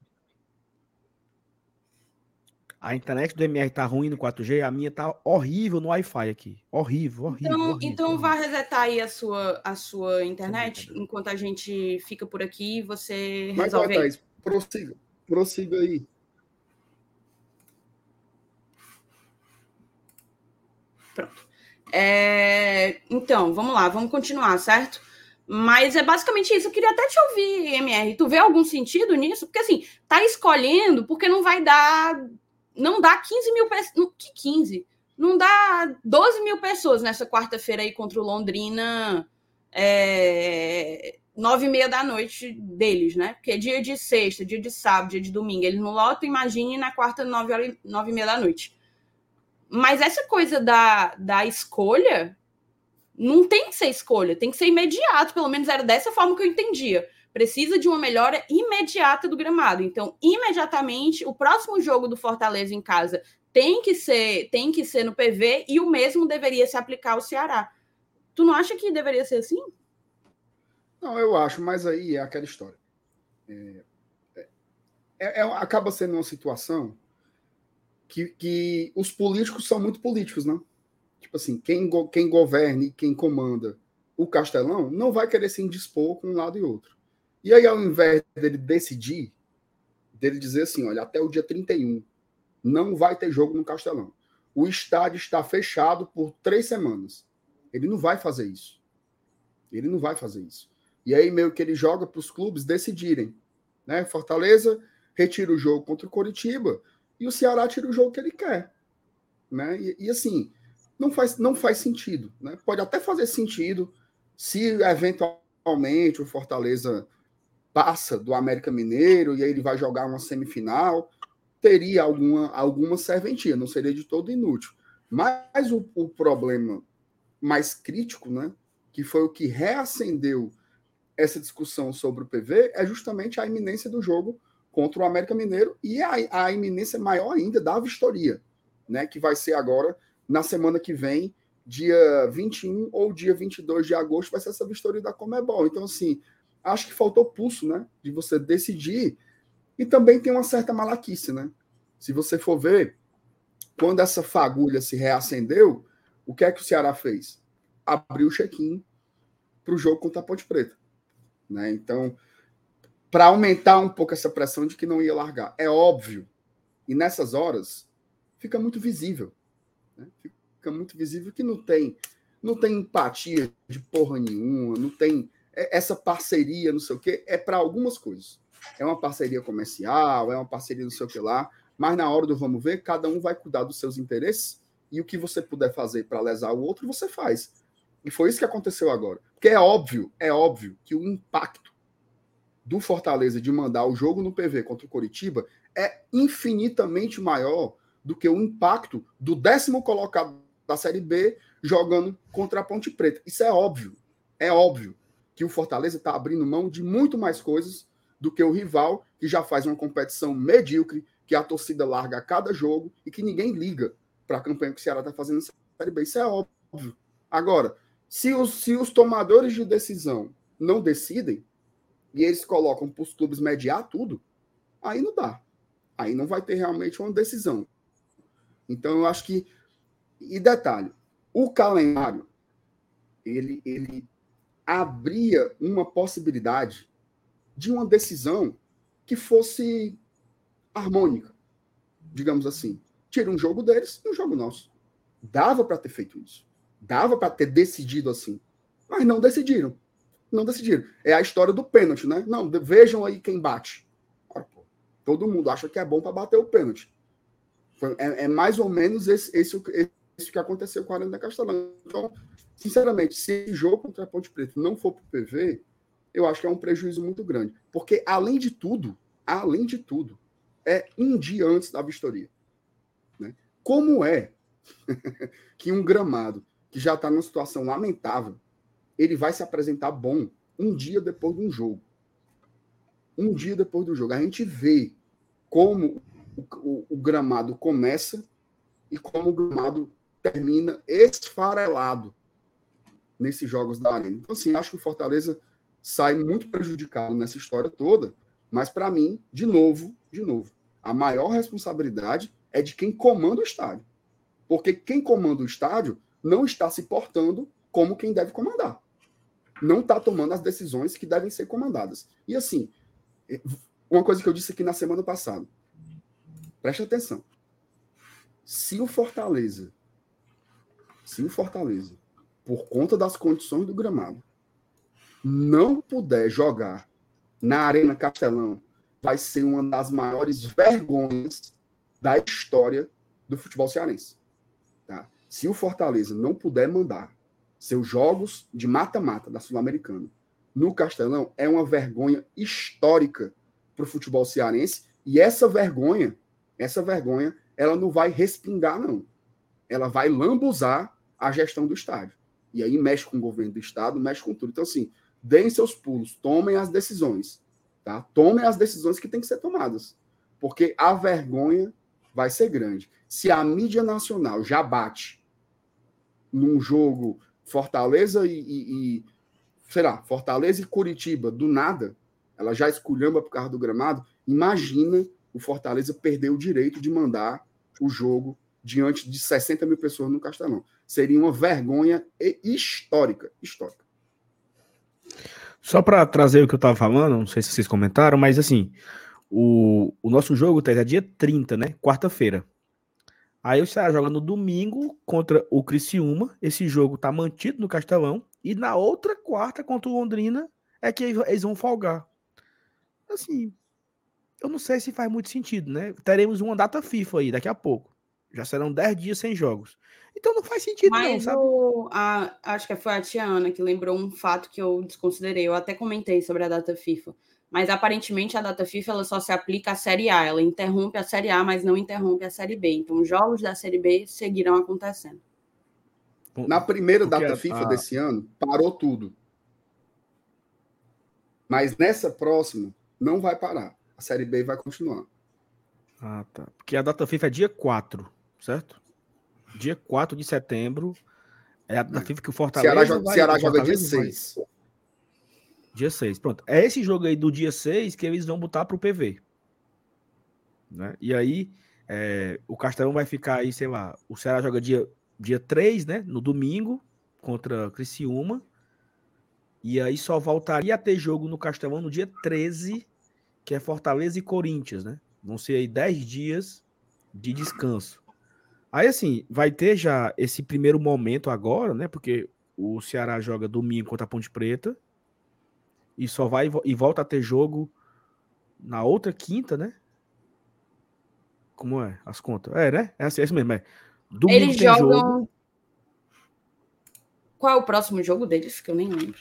A internet do MR tá ruim no 4G, a minha tá horrível no Wi-Fi aqui. Horrível, horrível. Então, horrível, então horrível. vá resetar aí a sua, a sua internet brincadeira. enquanto a gente fica por aqui e você Mas, resolve vai, aí. Thaís, prossiga. Prossiga aí. É, então, vamos lá, vamos continuar, certo? Mas é basicamente isso. Eu queria até te ouvir, MR. Tu vê algum sentido nisso? Porque assim, tá escolhendo porque não vai dar. Não dá 15 mil pessoas. Que 15? Não dá 12 mil pessoas nessa quarta-feira aí contra o Londrina. É, nove e meia da noite deles, né? Porque é dia de sexta, dia de sábado, dia de domingo. Eles não lotam, imagine na quarta, nove, horas, nove e meia da noite. Mas essa coisa da, da escolha não tem que ser escolha, tem que ser imediato. Pelo menos era dessa forma que eu entendia. Precisa de uma melhora imediata do gramado. Então, imediatamente, o próximo jogo do Fortaleza em casa tem que ser, tem que ser no PV e o mesmo deveria se aplicar ao Ceará. Tu não acha que deveria ser assim? Não, eu acho, mas aí é aquela história. É, é- é- acaba sendo uma situação que, que os políticos são muito políticos, né? tipo assim, quem, quem governa e quem comanda o Castelão não vai querer se indispor com um lado e outro. E aí, ao invés dele decidir, dele dizer assim, olha, até o dia 31 não vai ter jogo no Castelão. O estádio está fechado por três semanas. Ele não vai fazer isso. Ele não vai fazer isso. E aí, meio que ele joga para os clubes decidirem. Né? Fortaleza retira o jogo contra o Coritiba e o Ceará tira o jogo que ele quer. Né? E, e assim, não faz, não faz sentido. Né? Pode até fazer sentido se eventualmente o Fortaleza passa do América Mineiro e aí ele vai jogar uma semifinal, teria alguma, alguma serventia, não seria de todo inútil. Mas o, o problema mais crítico, né, que foi o que reacendeu essa discussão sobre o PV, é justamente a iminência do jogo contra o América Mineiro e a, a iminência maior ainda da vistoria, né, que vai ser agora na semana que vem, dia 21 ou dia 22 de agosto, vai ser essa vistoria da Comebol. Então, assim, acho que faltou pulso, né, de você decidir. E também tem uma certa malaquice, né? Se você for ver, quando essa fagulha se reacendeu, o que é que o Ceará fez? Abriu o check-in para o jogo contra a Ponte Preta. Né? Então, para aumentar um pouco essa pressão de que não ia largar. É óbvio. E nessas horas fica muito visível. Né? Fica muito visível que não tem, não tem empatia de porra nenhuma, não tem essa parceria, não sei o quê, é para algumas coisas. É uma parceria comercial, é uma parceria não sei o que lá, mas na hora do vamos ver, cada um vai cuidar dos seus interesses e o que você puder fazer para lesar o outro, você faz. E foi isso que aconteceu agora. Porque é óbvio, é óbvio que o impacto do Fortaleza de mandar o jogo no PV contra o Coritiba é infinitamente maior do que o impacto do décimo colocado da Série B jogando contra a Ponte Preta. Isso é óbvio. É óbvio que o Fortaleza está abrindo mão de muito mais coisas do que o rival, que já faz uma competição medíocre, que a torcida larga a cada jogo e que ninguém liga para a campanha que o Ceará está fazendo na Série B. Isso é óbvio. Agora, se os, se os tomadores de decisão não decidem e eles colocam para os clubes mediar tudo, aí não dá. Aí não vai ter realmente uma decisão. Então, eu acho que. E detalhe: o calendário ele, ele abria uma possibilidade de uma decisão que fosse harmônica, digamos assim. Tira um jogo deles e um jogo nosso. Dava para ter feito isso. Dava para ter decidido assim. Mas não decidiram. Não decidiram. É a história do pênalti, né? Não, vejam aí quem bate. todo mundo acha que é bom para bater o pênalti. É, é, mais ou menos esse, esse, esse que aconteceu com a Arena Castelão. Então, Sinceramente, se esse jogo contra a Ponte Preta não for para o PV, eu acho que é um prejuízo muito grande. Porque, além de tudo, além de tudo, é um dia antes da vistoria. Né? Como é que um gramado que já está numa situação lamentável, ele vai se apresentar bom um dia depois de um jogo? Um dia depois do jogo. A gente vê como o, o, o gramado começa e como o gramado termina esfarelado nesses jogos da Arena. Então, assim, acho que o Fortaleza sai muito prejudicado nessa história toda, mas para mim, de novo, de novo, a maior responsabilidade é de quem comanda o estádio. Porque quem comanda o estádio não está se portando como quem deve comandar. Não está tomando as decisões que devem ser comandadas. E assim, uma coisa que eu disse aqui na semana passada. Preste atenção. Se o Fortaleza, se o Fortaleza por conta das condições do gramado, não puder jogar na Arena Castelão, vai ser uma das maiores vergonhas da história do futebol cearense. Tá? Se o Fortaleza não puder mandar seus jogos de mata-mata da Sul-Americana no Castelão, é uma vergonha histórica para o futebol cearense. E essa vergonha, essa vergonha, ela não vai respingar, não. Ela vai lambuzar a gestão do estádio. E aí mexe com o governo do estado, mexe com tudo. Então, assim, deem seus pulos, tomem as decisões. Tá? Tomem as decisões que têm que ser tomadas. Porque a vergonha vai ser grande. Se a mídia nacional já bate num jogo Fortaleza e, e, e sei lá, Fortaleza e Curitiba, do nada, ela já esculhamba por causa do gramado, imagina o Fortaleza perder o direito de mandar o jogo diante de 60 mil pessoas no Castelão. Seria uma vergonha histórica, histórica. Só para trazer o que eu estava falando, não sei se vocês comentaram, mas assim, o, o nosso jogo tá, é dia 30, né? Quarta-feira. Aí o Ceará joga no domingo contra o Criciúma. Esse jogo tá mantido no Castelão. E na outra quarta contra o Londrina é que eles vão folgar. Assim, eu não sei se faz muito sentido, né? Teremos uma data FIFA aí daqui a pouco. Já serão 10 dias sem jogos. Então não faz sentido, Mas não, o, a, acho que foi a Tiana que lembrou um fato que eu desconsiderei. Eu até comentei sobre a data FIFA. Mas aparentemente a data FIFA ela só se aplica à Série A. Ela interrompe a Série A, mas não interrompe a Série B. Então os jogos da Série B seguirão acontecendo. Na primeira Porque data FIFA a... desse ano, parou tudo. Mas nessa próxima, não vai parar. A Série B vai continuar. Ah, tá. Porque a data FIFA é dia 4, certo? Dia 4 de setembro é a data. FIFA que o Fortaleza. Ceará, joga, vai, Ceará joga dia 6. Vai... Dia 6, pronto. É esse jogo aí do dia 6 que eles vão botar pro PV. Né? E aí, é, o Castelão vai ficar aí, sei lá, o Ceará joga dia, dia 3, né? No domingo, contra Criciúma. E aí só voltaria a ter jogo no Castelão no dia 13, que é Fortaleza e Corinthians, né? Vão ser aí 10 dias de descanso. Aí, assim, vai ter já esse primeiro momento agora, né? Porque o Ceará joga domingo contra a Ponte Preta. E só vai e volta a ter jogo na outra quinta, né? Como é as contas? É, né? É assim, é assim mesmo. É. Domingo Eles jogam. Jogo. Qual é o próximo jogo deles? Que eu nem lembro.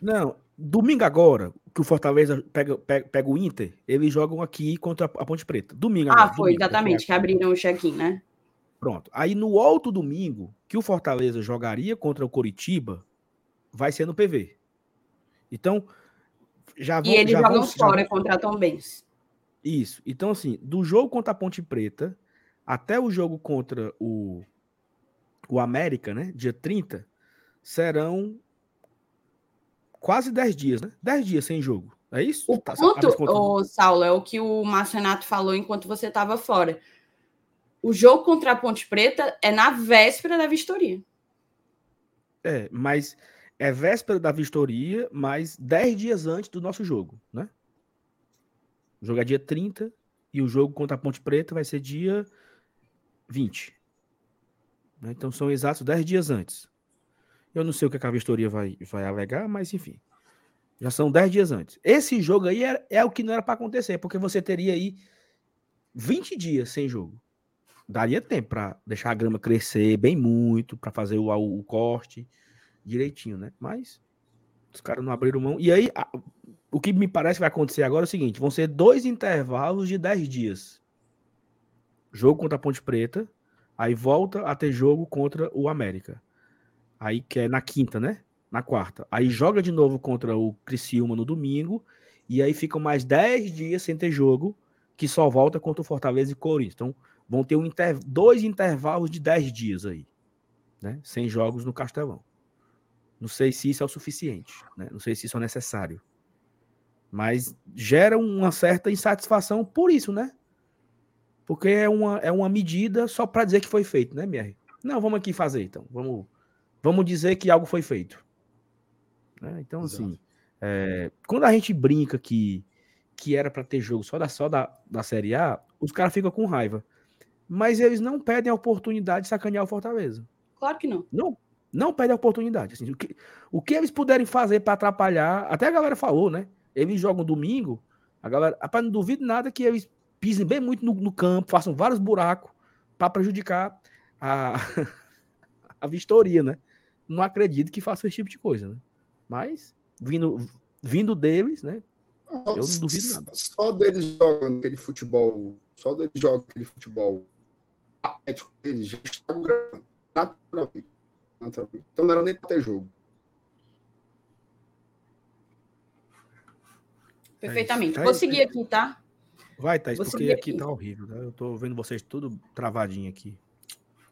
Não, domingo agora, que o Fortaleza pega, pega, pega o Inter, eles jogam aqui contra a Ponte Preta. Domingo Ah, agora, foi, domingo, exatamente, que abriram o check-in, né? Pronto. Aí no outro domingo, que o Fortaleza jogaria contra o Coritiba, vai ser no PV. Então, já vão, E eles já jogam fora já... contra a Tom Benz. Isso. Então, assim, do jogo contra a Ponte Preta até o jogo contra o, o América, né? Dia 30, serão quase 10 dias, né? 10 dias sem jogo. É isso? O tá, ponto, ô, Saulo, é o que o Márcio Renato falou enquanto você estava fora. O jogo contra a Ponte Preta é na véspera da vistoria. É, mas é véspera da vistoria, mas 10 dias antes do nosso jogo, né? O jogo é dia 30 e o jogo contra a Ponte Preta vai ser dia 20. Né? Então são exatos 10 dias antes. Eu não sei o que a vistoria vai, vai alegar, mas enfim. Já são 10 dias antes. Esse jogo aí é, é o que não era para acontecer, porque você teria aí 20 dias sem jogo. Daria tempo para deixar a grama crescer bem muito, para fazer o, o, corte direitinho, né? Mas os caras não abriram mão. E aí, a, o que me parece que vai acontecer agora é o seguinte: vão ser dois intervalos de 10 dias. Jogo contra a Ponte Preta, aí volta a ter jogo contra o América. Aí que é na quinta, né? Na quarta. Aí joga de novo contra o Criciúma no domingo. E aí ficam mais 10 dias sem ter jogo, que só volta contra o Fortaleza e Corinthians. Então vão ter um inter... dois intervalos de 10 dias aí, né? Sem jogos no Castelão. Não sei se isso é o suficiente, né? Não sei se isso é necessário. Mas gera uma certa insatisfação por isso, né? Porque é uma, é uma medida só para dizer que foi feito, né, Mier? Não, vamos aqui fazer então. Vamos vamos dizer que algo foi feito. Né? Então, Exato. assim, é, quando a gente brinca que, que era para ter jogo só da, só da, da Série A, os caras ficam com raiva. Mas eles não pedem a oportunidade de sacanear o Fortaleza. Claro que não. Não, não pedem a oportunidade. Assim, o, que, o que eles puderem fazer para atrapalhar, até a galera falou, né? Eles jogam domingo, a galera, rapaz, não duvido nada que eles pisem bem muito no, no campo, façam vários buracos para prejudicar a, a vistoria, né? não acredito que faça esse tipo de coisa, né? Mas, vindo, vindo deles, né? eu não duvido nada. Só deles jogando aquele futebol, só deles jogando aquele futebol eles já estavam gravando. Naturalmente. naturalmente. Então não era nem para ter jogo. Perfeitamente. É Vou seguir aqui, tá? Vai, Thaís, Vou porque aqui, aqui tá horrível. Tá? Eu tô vendo vocês tudo travadinho aqui.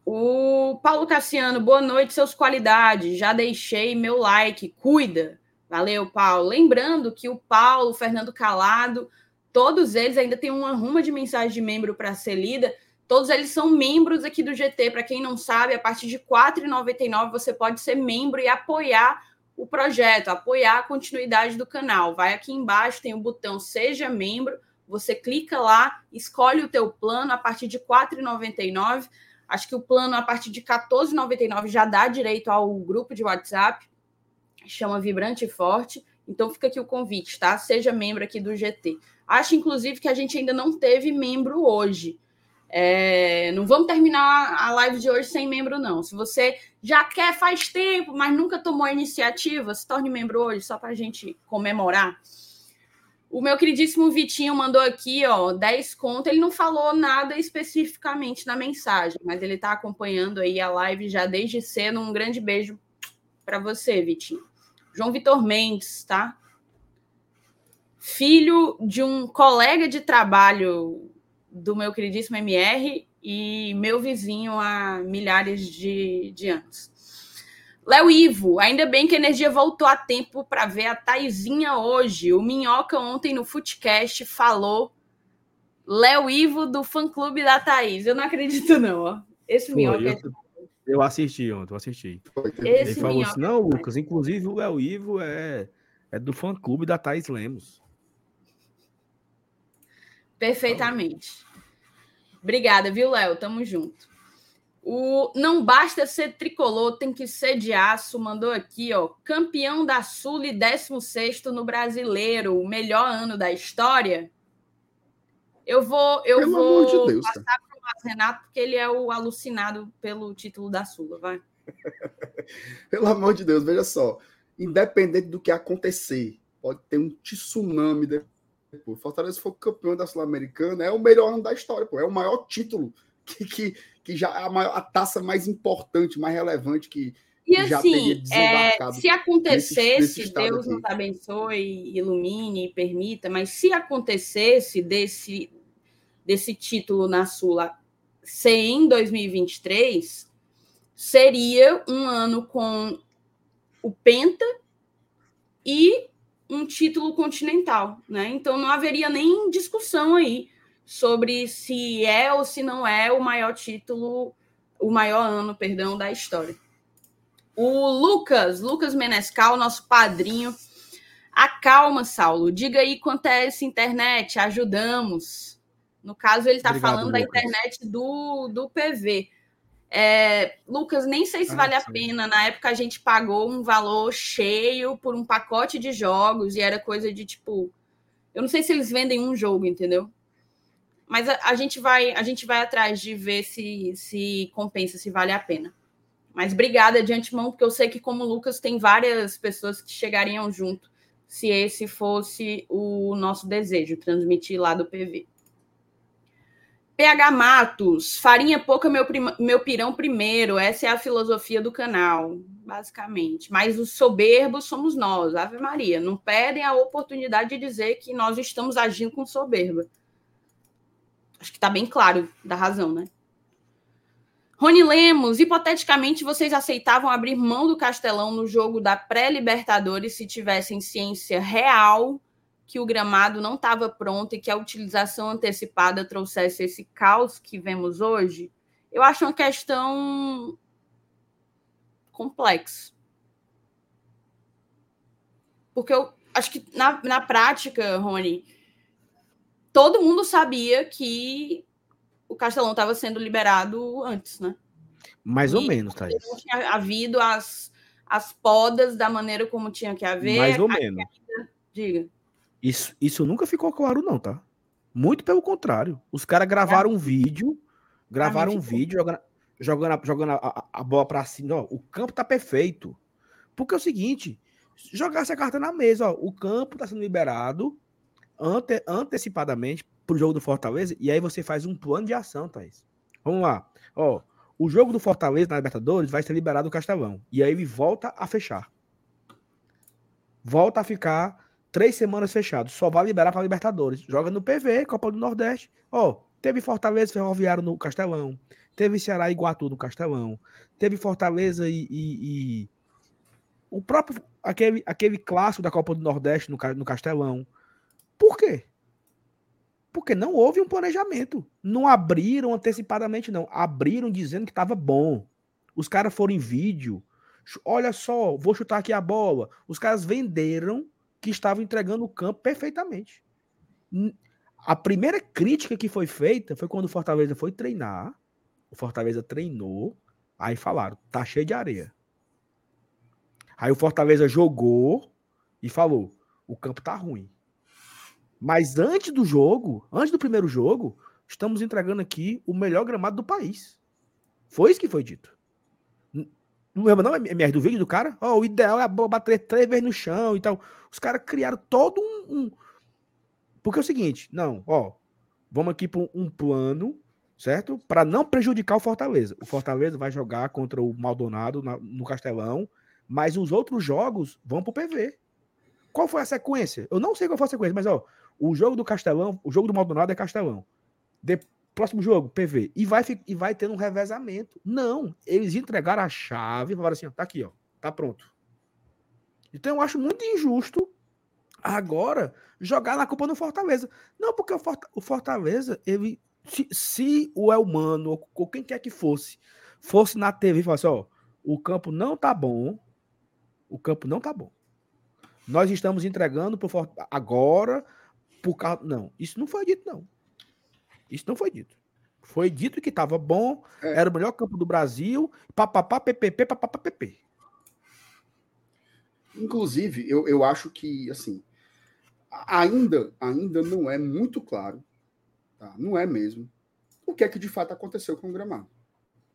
O Paulo Cassiano, boa noite, seus qualidades. Já deixei meu like, cuida. Valeu, Paulo. Lembrando que o Paulo, o Fernando Calado, todos eles ainda têm uma ruma de mensagem de membro para ser lida. Todos eles são membros aqui do GT. Para quem não sabe, a partir de R$ 4,99 você pode ser membro e apoiar o projeto, apoiar a continuidade do canal. Vai aqui embaixo, tem o botão Seja Membro. Você clica lá, escolhe o teu plano a partir de R$ 4,99. Acho que o plano a partir de R$ 14,99 já dá direito ao grupo de WhatsApp. Chama Vibrante e Forte. Então fica aqui o convite, tá? Seja membro aqui do GT. Acho, inclusive, que a gente ainda não teve membro hoje. É, não vamos terminar a live de hoje sem membro, não. Se você já quer faz tempo, mas nunca tomou a iniciativa, se torne membro hoje, só para a gente comemorar. O meu queridíssimo Vitinho mandou aqui, ó, 10 conto. Ele não falou nada especificamente na mensagem, mas ele está acompanhando aí a live já desde cedo. Um grande beijo para você, Vitinho. João Vitor Mendes, tá? Filho de um colega de trabalho do meu queridíssimo MR e meu vizinho há milhares de, de anos. Léo Ivo, ainda bem que a energia voltou a tempo para ver a Taizinha hoje. O Minhoca ontem no Footcast falou Léo Ivo do fã-clube da Thaís. Eu não acredito não, ó. Esse Minhoca... Eu, eu, assisti ontem, eu assisti. Esse Ele falou minhoca... assim, não, Lucas, inclusive o Léo Ivo é, é do fã-clube da Thaís Lemos. Perfeitamente. Obrigada, viu, Léo? Tamo junto. O Não Basta Ser Tricolor, tem que ser de aço. Mandou aqui, ó. Campeão da Sul e 16 no Brasileiro. O melhor ano da história. Eu vou, eu pelo vou de Deus, passar para o Renato, porque ele é o alucinado pelo título da Sula. Vai. pelo amor de Deus, veja só. Independente do que acontecer, pode ter um tsunami Pô, Fortaleza foi campeão da Sul-Americana, é o melhor ano da história, pô, é o maior título que, que, que já é a, maior, a taça mais importante, mais relevante que, e assim, é, se acontecesse, nesse, nesse Deus aqui. nos abençoe, ilumine e permita, mas se acontecesse desse, desse título na Sula ser em 2023, seria um ano com o Penta e título continental, né? Então não haveria nem discussão aí sobre se é ou se não é o maior título, o maior ano, perdão, da história. O Lucas, Lucas Menescal, nosso padrinho. Acalma, Saulo. Diga aí quanto é essa internet. Ajudamos. No caso, ele está falando Lucas. da internet do, do PV. É, Lucas, nem sei se ah, vale a pena. Na época a gente pagou um valor cheio por um pacote de jogos e era coisa de tipo. Eu não sei se eles vendem um jogo, entendeu? Mas a, a gente vai a gente vai atrás de ver se, se compensa, se vale a pena. Mas obrigada de antemão, porque eu sei que, como o Lucas, tem várias pessoas que chegariam junto se esse fosse o nosso desejo, transmitir lá do PV. PH Matos, farinha pouca, meu, meu pirão primeiro. Essa é a filosofia do canal, basicamente. Mas os soberbos somos nós, Ave Maria. Não perdem a oportunidade de dizer que nós estamos agindo com soberba. Acho que está bem claro da razão, né? Rony Lemos, hipoteticamente vocês aceitavam abrir mão do Castelão no jogo da pré-Libertadores se tivessem ciência real que o gramado não estava pronto e que a utilização antecipada trouxesse esse caos que vemos hoje, eu acho uma questão complexa. Porque eu acho que na, na prática, Rony, todo mundo sabia que o Castelão estava sendo liberado antes, né? Mais e ou menos, Thaís. Não tinha havido as, as podas da maneira como tinha que haver. Mais ou menos. Diga. Isso, isso nunca ficou claro, não, tá? Muito pelo contrário. Os caras gravaram um vídeo, gravaram um vídeo jogando, jogando, jogando a, a, bola pra cima. Ó, o campo tá perfeito. Porque é o seguinte: jogasse a carta na mesa, ó, o campo tá sendo liberado ante, antecipadamente pro jogo do Fortaleza, e aí você faz um plano de ação, Thaís. Vamos lá. Ó, o jogo do Fortaleza na Libertadores vai ser liberado o Castelão. E aí ele volta a fechar. Volta a ficar três semanas fechado. Só vai liberar para Libertadores. Joga no PV, Copa do Nordeste. Ó, teve Fortaleza Ferroviário no Castelão. Teve Ceará e Iguatu no Castelão. Teve Fortaleza e, e, e, o próprio aquele, aquele clássico da Copa do Nordeste no, no Castelão. Por quê? Porque não houve um planejamento. Não abriram antecipadamente, não. Abriram dizendo que estava bom. Os caras foram em vídeo. Olha só, vou chutar aqui a bola. Os caras venderam que estavam entregando o campo perfeitamente. A primeira crítica que foi feita foi quando o Fortaleza foi treinar. O Fortaleza treinou. Aí falaram, tá cheio de areia. Aí o Fortaleza jogou e falou: o campo tá ruim. Mas antes do jogo, antes do primeiro jogo, estamos entregando aqui o melhor gramado do país. Foi isso que foi dito. Não lembra não, MR, do vídeo do cara? Oh, o ideal é bater três vezes no chão e tal. Os caras criaram todo um, um, Porque é o seguinte, não, ó, vamos aqui para um plano, certo? Para não prejudicar o Fortaleza. O Fortaleza vai jogar contra o Maldonado na, no Castelão, mas os outros jogos vão pro PV. Qual foi a sequência? Eu não sei qual foi a sequência, mas ó, o jogo do Castelão, o jogo do Maldonado é Castelão. De, próximo jogo, PV. E vai, e vai tendo um revezamento. Não, eles entregaram a chave e falaram assim: ó, tá aqui, ó, tá pronto. Então eu acho muito injusto agora jogar na culpa no Fortaleza. Não, porque o Fortaleza, ele. Se, se o Elmano, ou, ou quem quer que fosse, fosse na TV e falasse, ó, o campo não tá bom, o campo não tá bom. Nós estamos entregando pro Fortaleza agora por causa. Não, isso não foi dito, não. Isso não foi dito. Foi dito que estava bom, é. era o melhor campo do Brasil, papapá, ppp, papapá, pp. Inclusive, eu, eu acho que, assim, ainda, ainda não é muito claro, tá? não é mesmo, o que é que de fato aconteceu com o gramado.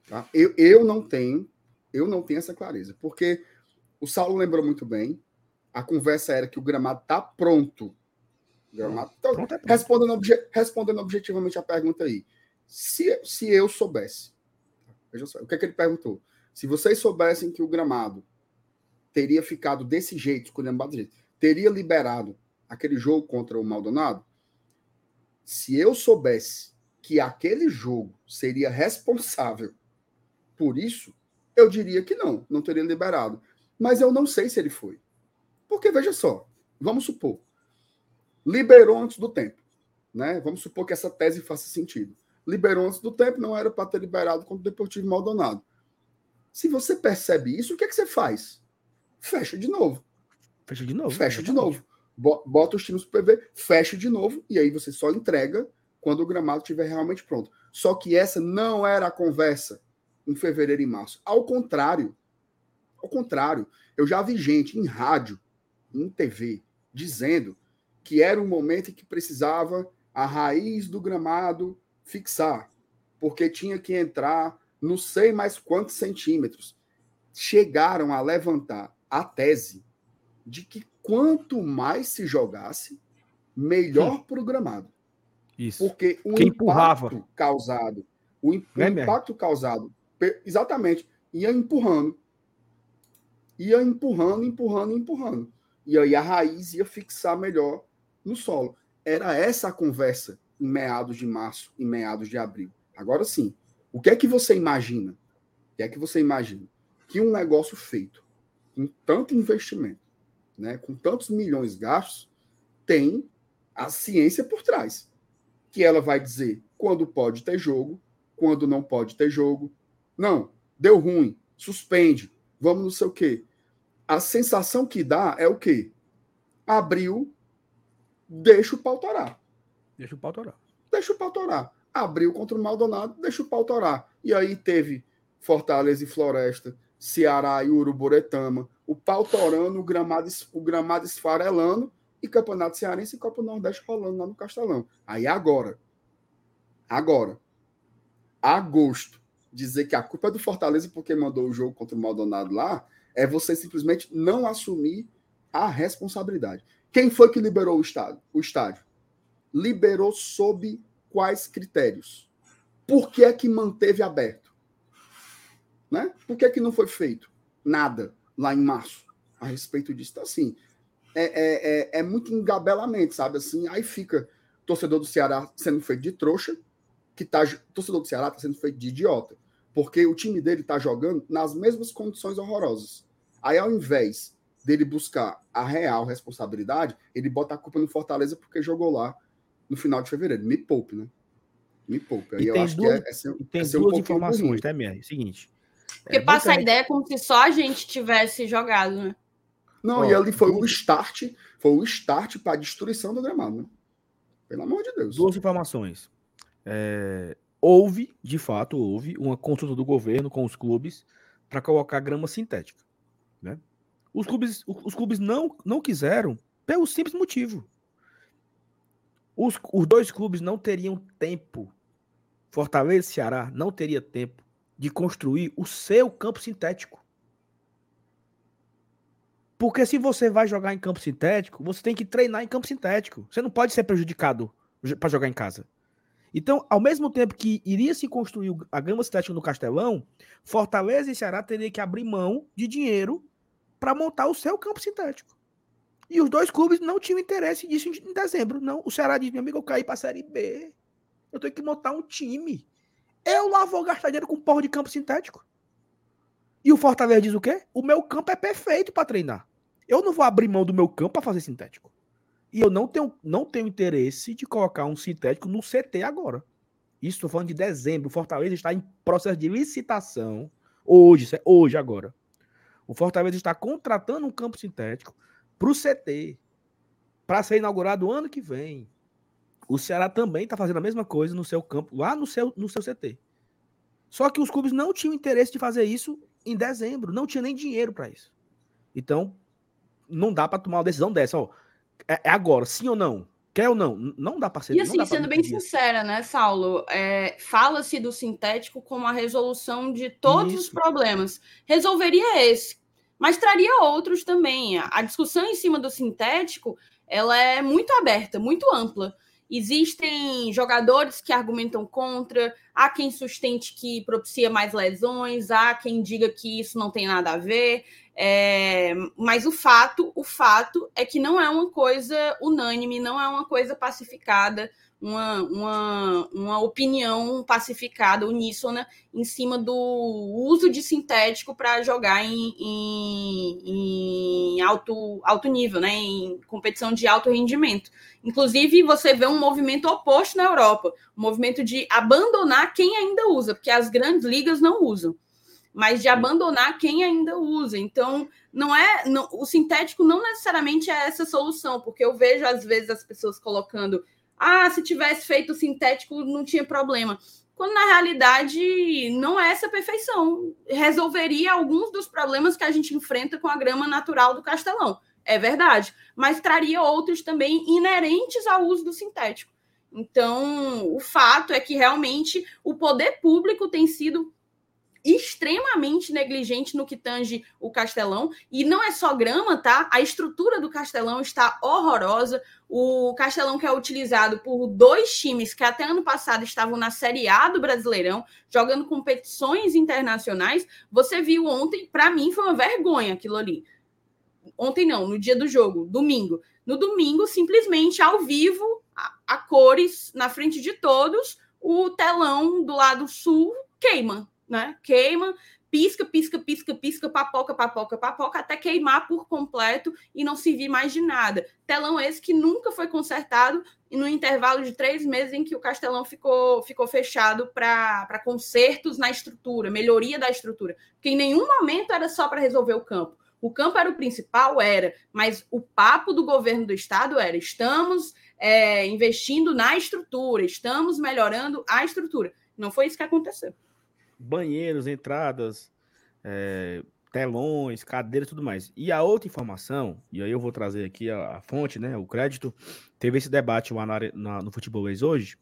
Tá? Eu, eu não tenho, eu não tenho essa clareza, porque o Saulo lembrou muito bem, a conversa era que o gramado está pronto Gramado. Então, é respondendo, obje, respondendo objetivamente a pergunta aí. Se, se eu soubesse, veja só, o que, é que ele perguntou? Se vocês soubessem que o gramado teria ficado desse jeito, escolhendo jeito, teria liberado aquele jogo contra o Maldonado? Se eu soubesse que aquele jogo seria responsável por isso, eu diria que não, não teria liberado. Mas eu não sei se ele foi. Porque, veja só, vamos supor, liberou antes do tempo. Né? Vamos supor que essa tese faça sentido. Liberou antes do tempo, não era para ter liberado contra o Deportivo Maldonado. Se você percebe isso, o que, é que você faz? Fecha de novo. Fecha de novo. Fecha de novo. Bota os times para PV, fecha de novo, e aí você só entrega quando o gramado estiver realmente pronto. Só que essa não era a conversa em fevereiro e março. Ao contrário, ao contrário, eu já vi gente em rádio, em TV, dizendo que era um momento em que precisava a raiz do gramado fixar, porque tinha que entrar não sei mais quantos centímetros. Chegaram a levantar a tese de que quanto mais se jogasse, melhor para o gramado. Isso. Porque o Quem impacto empurrava. causado, o, o é impacto causado, exatamente, ia empurrando. Ia empurrando, empurrando, empurrando. E aí a raiz ia fixar melhor no solo. Era essa a conversa em meados de março, em meados de abril. Agora sim, o que é que você imagina? O que é que você imagina? Que um negócio feito com tanto investimento, né, com tantos milhões gastos, tem a ciência por trás. Que ela vai dizer quando pode ter jogo, quando não pode ter jogo. Não, deu ruim, suspende, vamos não sei o quê. A sensação que dá é o quê? Abril deixa o pau torar. Deixa o pau torar. Deixa o pau torar. Abriu contra o Maldonado, deixa o pau torar. E aí teve Fortaleza e Floresta, Ceará e Uruburetama, o pau torando, o gramado, o gramado esfarelando e Campeonato Cearense e Copa Nordeste rolando lá no Castelão. Aí agora, agora, agosto, dizer que a culpa é do Fortaleza porque mandou o jogo contra o Maldonado lá, é você simplesmente não assumir a responsabilidade. Quem foi que liberou o estádio? O estádio liberou sob quais critérios? Por que é que manteve aberto? Né? Por que é que não foi feito nada lá em março a respeito disso? Então, assim, é, é, é, é muito engabelamento, sabe? Assim, aí fica torcedor do Ceará sendo feito de trouxa, que tá, torcedor do Ceará está sendo feito de idiota, porque o time dele está jogando nas mesmas condições horrorosas. Aí, ao invés dele buscar a real responsabilidade, ele bota a culpa no Fortaleza porque jogou lá no final de fevereiro. Me poupe, né? Me poupe. Aí e eu acho duas, que é, é, ser, tem é duas um informações, né, MR? Seguinte. Porque é, passa a ideia como se só a gente tivesse jogado, né? Não, Ó, e ali foi o start, foi o start para a destruição do gramado, né? Pelo amor de Deus. Duas informações. É, houve, de fato, houve uma consulta do governo com os clubes para colocar grama sintética. Né? Os clubes, os clubes não, não quiseram pelo simples motivo. Os, os dois clubes não teriam tempo, Fortaleza e Ceará não teria tempo de construir o seu campo sintético. Porque se você vai jogar em campo sintético, você tem que treinar em campo sintético. Você não pode ser prejudicado para jogar em casa. Então, ao mesmo tempo que iria se construir a grama sintética no Castelão, Fortaleza e Ceará teriam que abrir mão de dinheiro para montar o seu campo sintético. E os dois clubes não tinham interesse disso em dezembro. Não, o Ceará disse, meu amigo, eu caí para a Série B. Eu tenho que montar um time. Eu lá vou gastar dinheiro com porra de campo sintético. E o Fortaleza diz o quê? O meu campo é perfeito para treinar. Eu não vou abrir mão do meu campo para fazer sintético. E eu não tenho, não tenho interesse de colocar um sintético no CT agora. Isso estou falando de dezembro. O Fortaleza está em processo de licitação. Hoje, hoje agora. O Fortaleza está contratando um campo sintético para o CT. Para ser inaugurado ano que vem. O Ceará também está fazendo a mesma coisa no seu campo, lá no seu, no seu CT. Só que os clubes não tinham interesse de fazer isso em dezembro, não tinha nem dinheiro para isso. Então, não dá para tomar uma decisão dessa, ó. É, é, agora, sim ou não? Quer ou não? Não dá para ser. E assim, sendo bem sincera, né, Saulo? É, Fala-se do sintético como a resolução de todos isso. os problemas. Resolveria esse, mas traria outros também. A discussão em cima do sintético ela é muito aberta, muito ampla. Existem jogadores que argumentam contra, há quem sustente que propicia mais lesões, há quem diga que isso não tem nada a ver. É, mas o fato, o fato é que não é uma coisa unânime, não é uma coisa pacificada uma, uma, uma opinião pacificada, uníssona, em cima do uso de sintético para jogar em, em, em, alto, alto nível, né? em competição de alto rendimento. Inclusive, você vê um movimento oposto na Europa, um movimento de abandonar quem ainda usa, porque as grandes ligas não usam mas de abandonar quem ainda usa. Então, não é não, o sintético não necessariamente é essa solução, porque eu vejo às vezes as pessoas colocando ah, se tivesse feito sintético não tinha problema. Quando na realidade não é essa perfeição. Resolveria alguns dos problemas que a gente enfrenta com a grama natural do castelão. É verdade. Mas traria outros também inerentes ao uso do sintético. Então, o fato é que realmente o poder público tem sido extremamente negligente no que tange o Castelão. E não é só grama, tá? A estrutura do Castelão está horrorosa. O Castelão que é utilizado por dois times que até ano passado estavam na Série A do Brasileirão, jogando competições internacionais. Você viu ontem, para mim foi uma vergonha aquilo ali. Ontem não, no dia do jogo, domingo. No domingo, simplesmente ao vivo, a, a cores, na frente de todos, o telão do lado sul queima né? Queima, pisca, pisca, pisca, pisca, papoca, papoca, papoca, até queimar por completo e não servir mais de nada. Telão esse que nunca foi consertado no intervalo de três meses em que o Castelão ficou, ficou fechado para consertos na estrutura, melhoria da estrutura. Porque em nenhum momento era só para resolver o campo. O campo era o principal, era, mas o papo do governo do estado era: estamos é, investindo na estrutura, estamos melhorando a estrutura. Não foi isso que aconteceu banheiros, entradas, é, telões, cadeiras e tudo mais. E a outra informação, e aí eu vou trazer aqui a, a fonte, né, o crédito, teve esse debate lá na, na, no Futebolês hoje,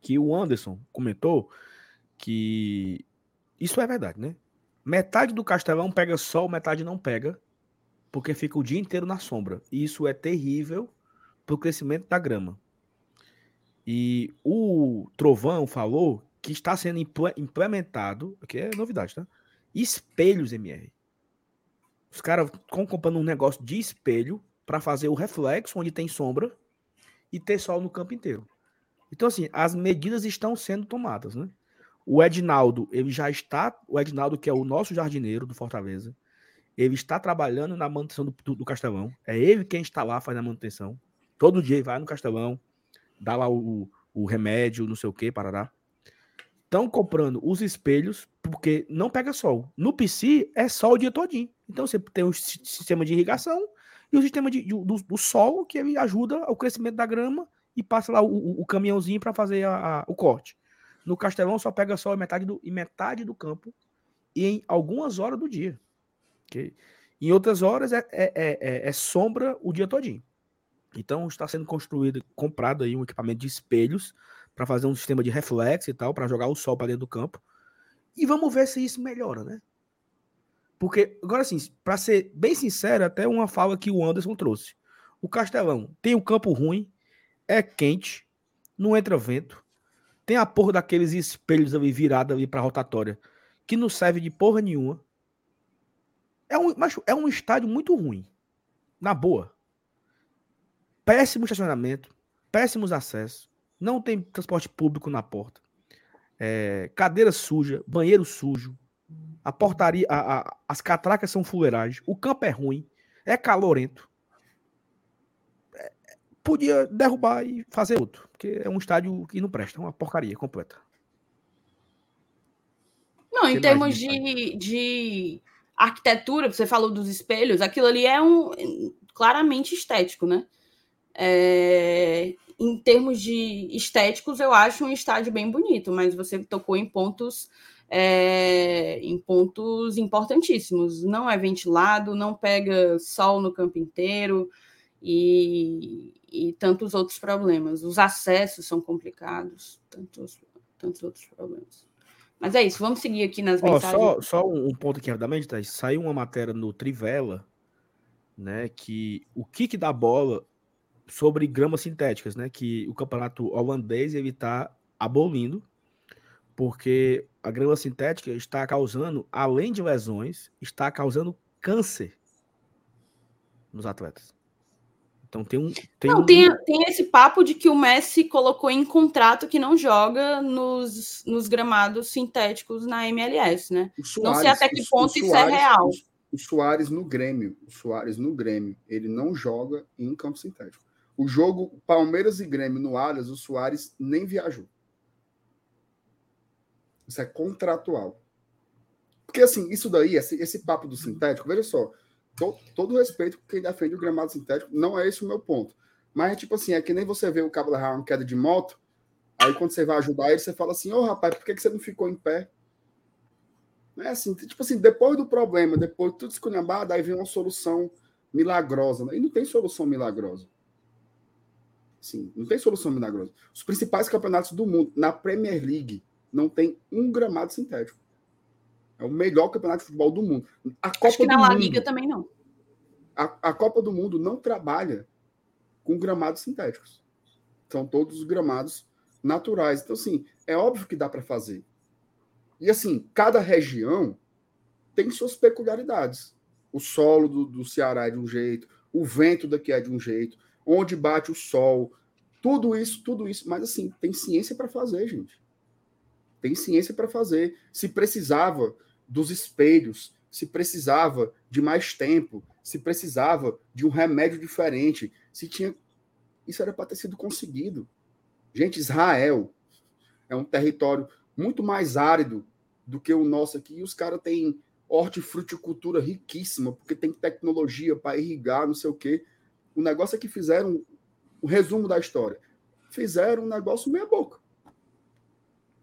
que o Anderson comentou que isso é verdade, né? Metade do Castelão pega sol, metade não pega, porque fica o dia inteiro na sombra. E isso é terrível para o crescimento da grama. E o Trovão falou que está sendo implementado, que é novidade, tá? Espelhos MR. Os caras estão comprando um negócio de espelho para fazer o reflexo onde tem sombra e ter sol no campo inteiro. Então, assim, as medidas estão sendo tomadas, né? O Ednaldo, ele já está, o Ednaldo, que é o nosso jardineiro do Fortaleza, ele está trabalhando na manutenção do, do, do Castelão. É ele quem está lá fazendo a manutenção. Todo dia ele vai no Castelão, dá lá o, o remédio, não sei o que, parará. Estão comprando os espelhos porque não pega sol. No PC é sol o dia todinho. Então você tem o sistema de irrigação e o sistema de, do, do, sol que ajuda ao crescimento da grama e passa lá o, o, caminhãozinho para fazer a, a, o corte. No Castelão só pega sol em metade do, em metade do campo e em algumas horas do dia. Okay? Em outras horas é, é, é, é sombra o dia todinho. Então está sendo construído, comprado aí um equipamento de espelhos para fazer um sistema de reflexo e tal, para jogar o sol para dentro do campo. E vamos ver se isso melhora, né? Porque, agora assim, para ser bem sincero, até uma fala que o Anderson trouxe. O Castelão tem um campo ruim, é quente, não entra vento, tem a porra daqueles espelhos ali virados ali para rotatória, que não serve de porra nenhuma. É um, mas é um estádio muito ruim. Na boa. Péssimo estacionamento, péssimos acessos, não tem transporte público na porta. É, cadeira suja, banheiro sujo, a portaria, a, a, as catracas são fuleiragem, o campo é ruim, é calorento. É, podia derrubar e fazer outro, porque é um estádio que não presta, é uma porcaria completa. Não, em termos de, de arquitetura, você falou dos espelhos, aquilo ali é um claramente estético, né? É, em termos de estéticos, eu acho um estádio bem bonito, mas você tocou em pontos é, em pontos importantíssimos. Não é ventilado, não pega sol no campo inteiro e, e tantos outros problemas. Os acessos são complicados, tantos, tantos outros problemas. Mas é isso, vamos seguir aqui nas oh, mensagens. Só, só um ponto aqui rapidamente, tá? saiu uma matéria no Trivela, né, que o kick da bola sobre gramas sintéticas, né, que o campeonato holandês ele está abolindo porque a grama sintética está causando, além de lesões, está causando câncer nos atletas. Então tem um. Tem não, um... Tem, tem esse papo de que o Messi colocou em contrato que não joga nos, nos gramados sintéticos na MLS, né? Soares, não sei até que ponto isso é real. O Soares no Grêmio, o Soares no Grêmio, ele não joga em campo sintético. O jogo Palmeiras e Grêmio no Allianz, o Soares nem viajou. Isso é contratual. Porque, assim, isso daí, esse, esse papo do sintético, veja só, to, todo respeito com quem defende o gramado sintético, não é esse o meu ponto. Mas, tipo assim, é que nem você vê o cabo da uma queda de moto, aí quando você vai ajudar ele, você fala assim, ô oh, rapaz, por que, que você não ficou em pé? Não é assim, tipo assim, depois do problema, depois de tudo esculhambado, aí vem uma solução milagrosa. Né? E não tem solução milagrosa. Sim, não tem solução milagrosa. Os principais campeonatos do mundo, na Premier League, não tem um gramado sintético. É o melhor campeonato de futebol do mundo. A Copa Acho que na La mundo, Liga também não. A, a Copa do Mundo não trabalha com gramados sintéticos. São todos os gramados naturais. Então, assim, é óbvio que dá para fazer. E, assim, cada região tem suas peculiaridades. O solo do, do Ceará é de um jeito, o vento daqui é de um jeito, onde bate o sol, tudo isso, tudo isso. Mas, assim, tem ciência para fazer, gente. Tem ciência para fazer. Se precisava dos espelhos, se precisava de mais tempo, se precisava de um remédio diferente, se tinha. Isso era para ter sido conseguido. Gente, Israel é um território muito mais árido do que o nosso aqui, e os caras têm hortifruticultura riquíssima, porque tem tecnologia para irrigar, não sei o quê. O negócio é que fizeram o resumo da história. Fizeram um negócio meia boca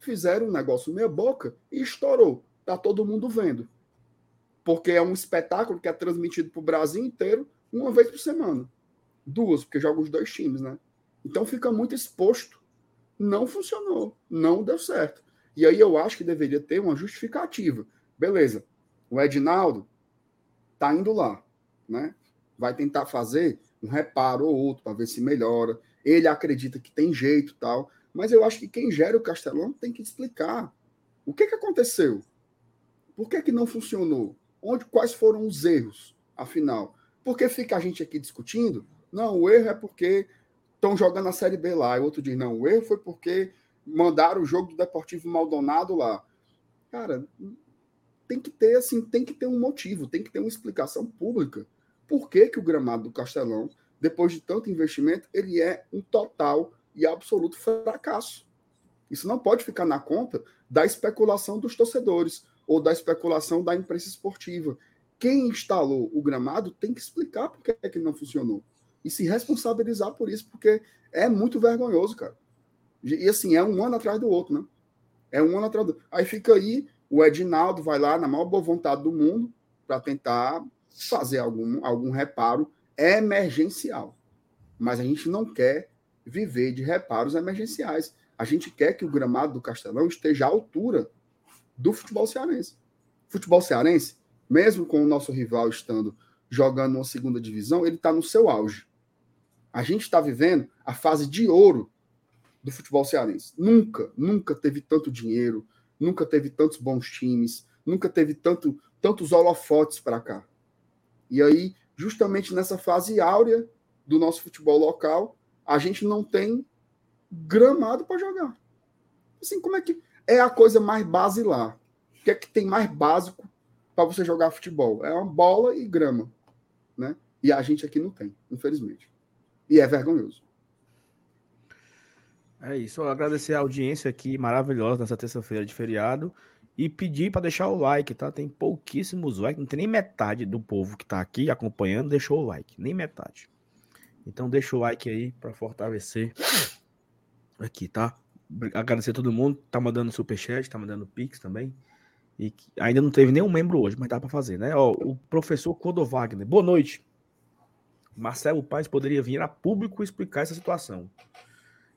fizeram um negócio meia boca e estourou. Tá todo mundo vendo. Porque é um espetáculo que é transmitido para o Brasil inteiro uma vez por semana. Duas, porque joga os dois times, né? Então fica muito exposto. Não funcionou, não deu certo. E aí eu acho que deveria ter uma justificativa. Beleza, o Edinaldo tá indo lá, né? Vai tentar fazer um reparo ou outro para ver se melhora. Ele acredita que tem jeito tal. Mas eu acho que quem gera o Castelão tem que explicar o que, que aconteceu. Por que, que não funcionou? Onde, quais foram os erros, afinal? Porque fica a gente aqui discutindo? Não, o erro é porque estão jogando a Série B lá. E outro diz, não, o erro foi porque mandaram o jogo do Deportivo Maldonado lá. Cara, tem que ter assim, tem que ter um motivo, tem que ter uma explicação pública. Por que, que o gramado do Castelão, depois de tanto investimento, ele é um total e absoluto fracasso. Isso não pode ficar na conta da especulação dos torcedores ou da especulação da imprensa esportiva. Quem instalou o gramado tem que explicar por que, é que não funcionou e se responsabilizar por isso, porque é muito vergonhoso, cara. E assim, é um ano atrás do outro, né? É um ano atrás do outro. Aí fica aí, o Edinaldo vai lá, na maior boa vontade do mundo, para tentar fazer algum, algum reparo emergencial. Mas a gente não quer viver de reparos emergenciais. A gente quer que o gramado do Castelão esteja à altura do futebol cearense. Futebol cearense, mesmo com o nosso rival estando jogando uma segunda divisão, ele está no seu auge. A gente está vivendo a fase de ouro do futebol cearense. Nunca, nunca teve tanto dinheiro, nunca teve tantos bons times, nunca teve tanto, tantos holofotes para cá. E aí, justamente nessa fase áurea do nosso futebol local, a gente não tem gramado para jogar. Assim, como é que é a coisa mais basilar? O que é que tem mais básico para você jogar futebol? É uma bola e grama, né? E a gente aqui não tem, infelizmente. E é vergonhoso. É isso. Agradecer a audiência aqui maravilhosa nessa terça-feira de feriado e pedir para deixar o like, tá? Tem pouquíssimos likes, não tem nem metade do povo que está aqui acompanhando deixou o like, nem metade. Então deixa o like aí para fortalecer aqui, tá? Agradecer a todo mundo, tá mandando superchat, tá mandando pix também. E ainda não teve nenhum membro hoje, mas dá para fazer, né? Ó, o professor Codovagner. Boa noite. Marcelo Paes poderia vir a público explicar essa situação.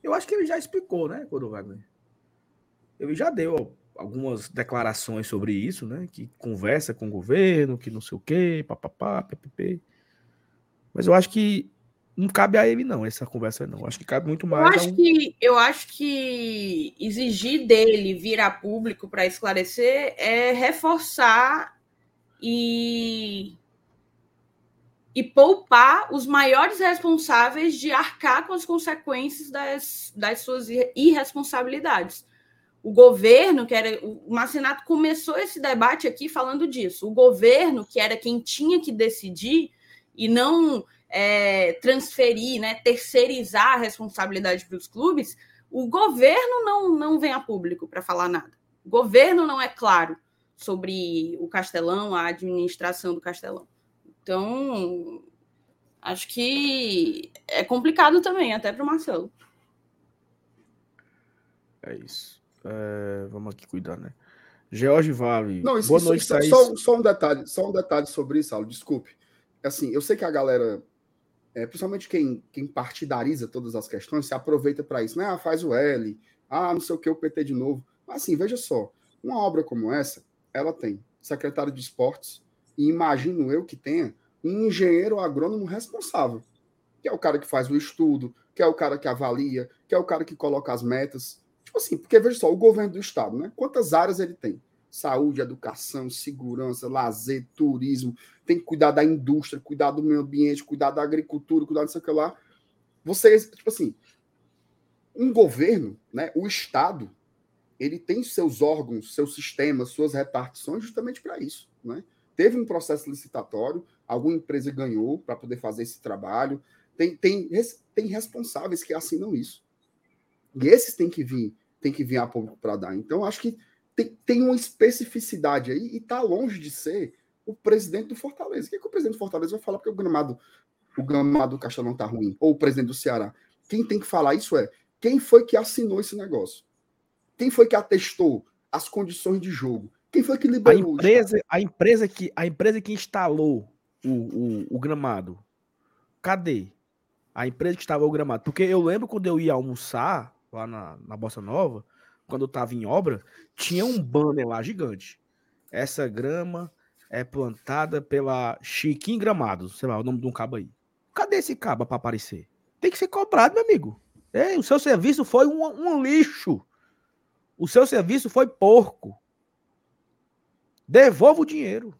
Eu acho que ele já explicou, né, Codovagner? Ele já deu algumas declarações sobre isso, né? Que conversa com o governo, que não sei o quê, papapá, ppp. Mas eu acho que não cabe a ele, não, essa conversa não. Acho que cabe muito mais. Eu acho, um... que, eu acho que exigir dele vir a público para esclarecer é reforçar e e poupar os maiores responsáveis de arcar com as consequências das, das suas irresponsabilidades. O governo, que era. O Marcenato começou esse debate aqui falando disso. O governo, que era quem tinha que decidir e não é, transferir, né, terceirizar a responsabilidade para os clubes, o governo não, não vem a público para falar nada. O governo não é claro sobre o Castelão, a administração do Castelão. Então, acho que é complicado também, até para o Marcelo. É isso. É, vamos aqui cuidar, né? George Vale. Não, isso, Boa isso, noite, isso, só, só, um detalhe, só um detalhe sobre isso, Saulo, desculpe. Assim, eu sei que a galera, é, principalmente quem, quem partidariza todas as questões, se aproveita para isso, né? Ah, faz o L, ah, não sei o que, o PT de novo. Mas assim, veja só, uma obra como essa, ela tem secretário de esportes, e imagino eu que tenha um engenheiro agrônomo responsável, que é o cara que faz o estudo, que é o cara que avalia, que é o cara que coloca as metas. Tipo assim, porque veja só, o governo do estado, né? Quantas áreas ele tem? Saúde, educação, segurança, lazer, turismo, tem que cuidar da indústria, cuidar do meio ambiente, cuidar da agricultura, cuidar disso aqui lá. Vocês, tipo assim, um governo, né, o Estado, ele tem seus órgãos, seus sistemas, suas repartições justamente para isso. Né? teve um processo licitatório, alguma empresa ganhou para poder fazer esse trabalho. Tem, tem, tem responsáveis que assinam isso. E esses têm que vir, tem que vir a público para dar. Então, acho que tem, tem uma especificidade aí e está longe de ser o presidente do Fortaleza. O que, é que o presidente do Fortaleza vai falar porque o gramado, o gramado do Castelão está ruim? Ou o presidente do Ceará? Quem tem que falar isso é quem foi que assinou esse negócio? Quem foi que atestou as condições de jogo? Quem foi que liberou? A empresa, a empresa que a empresa que instalou o, o, o gramado. Cadê? A empresa que instalou o gramado. Porque eu lembro quando eu ia almoçar lá na, na Bossa Nova, quando eu tava em obra, tinha um banner lá gigante. Essa grama é plantada pela Chiquinho Gramado, sei lá, o nome de um cabo aí. Cadê esse cabo para aparecer? Tem que ser cobrado, meu amigo. É, o seu serviço foi um, um lixo. O seu serviço foi porco. Devolva o dinheiro.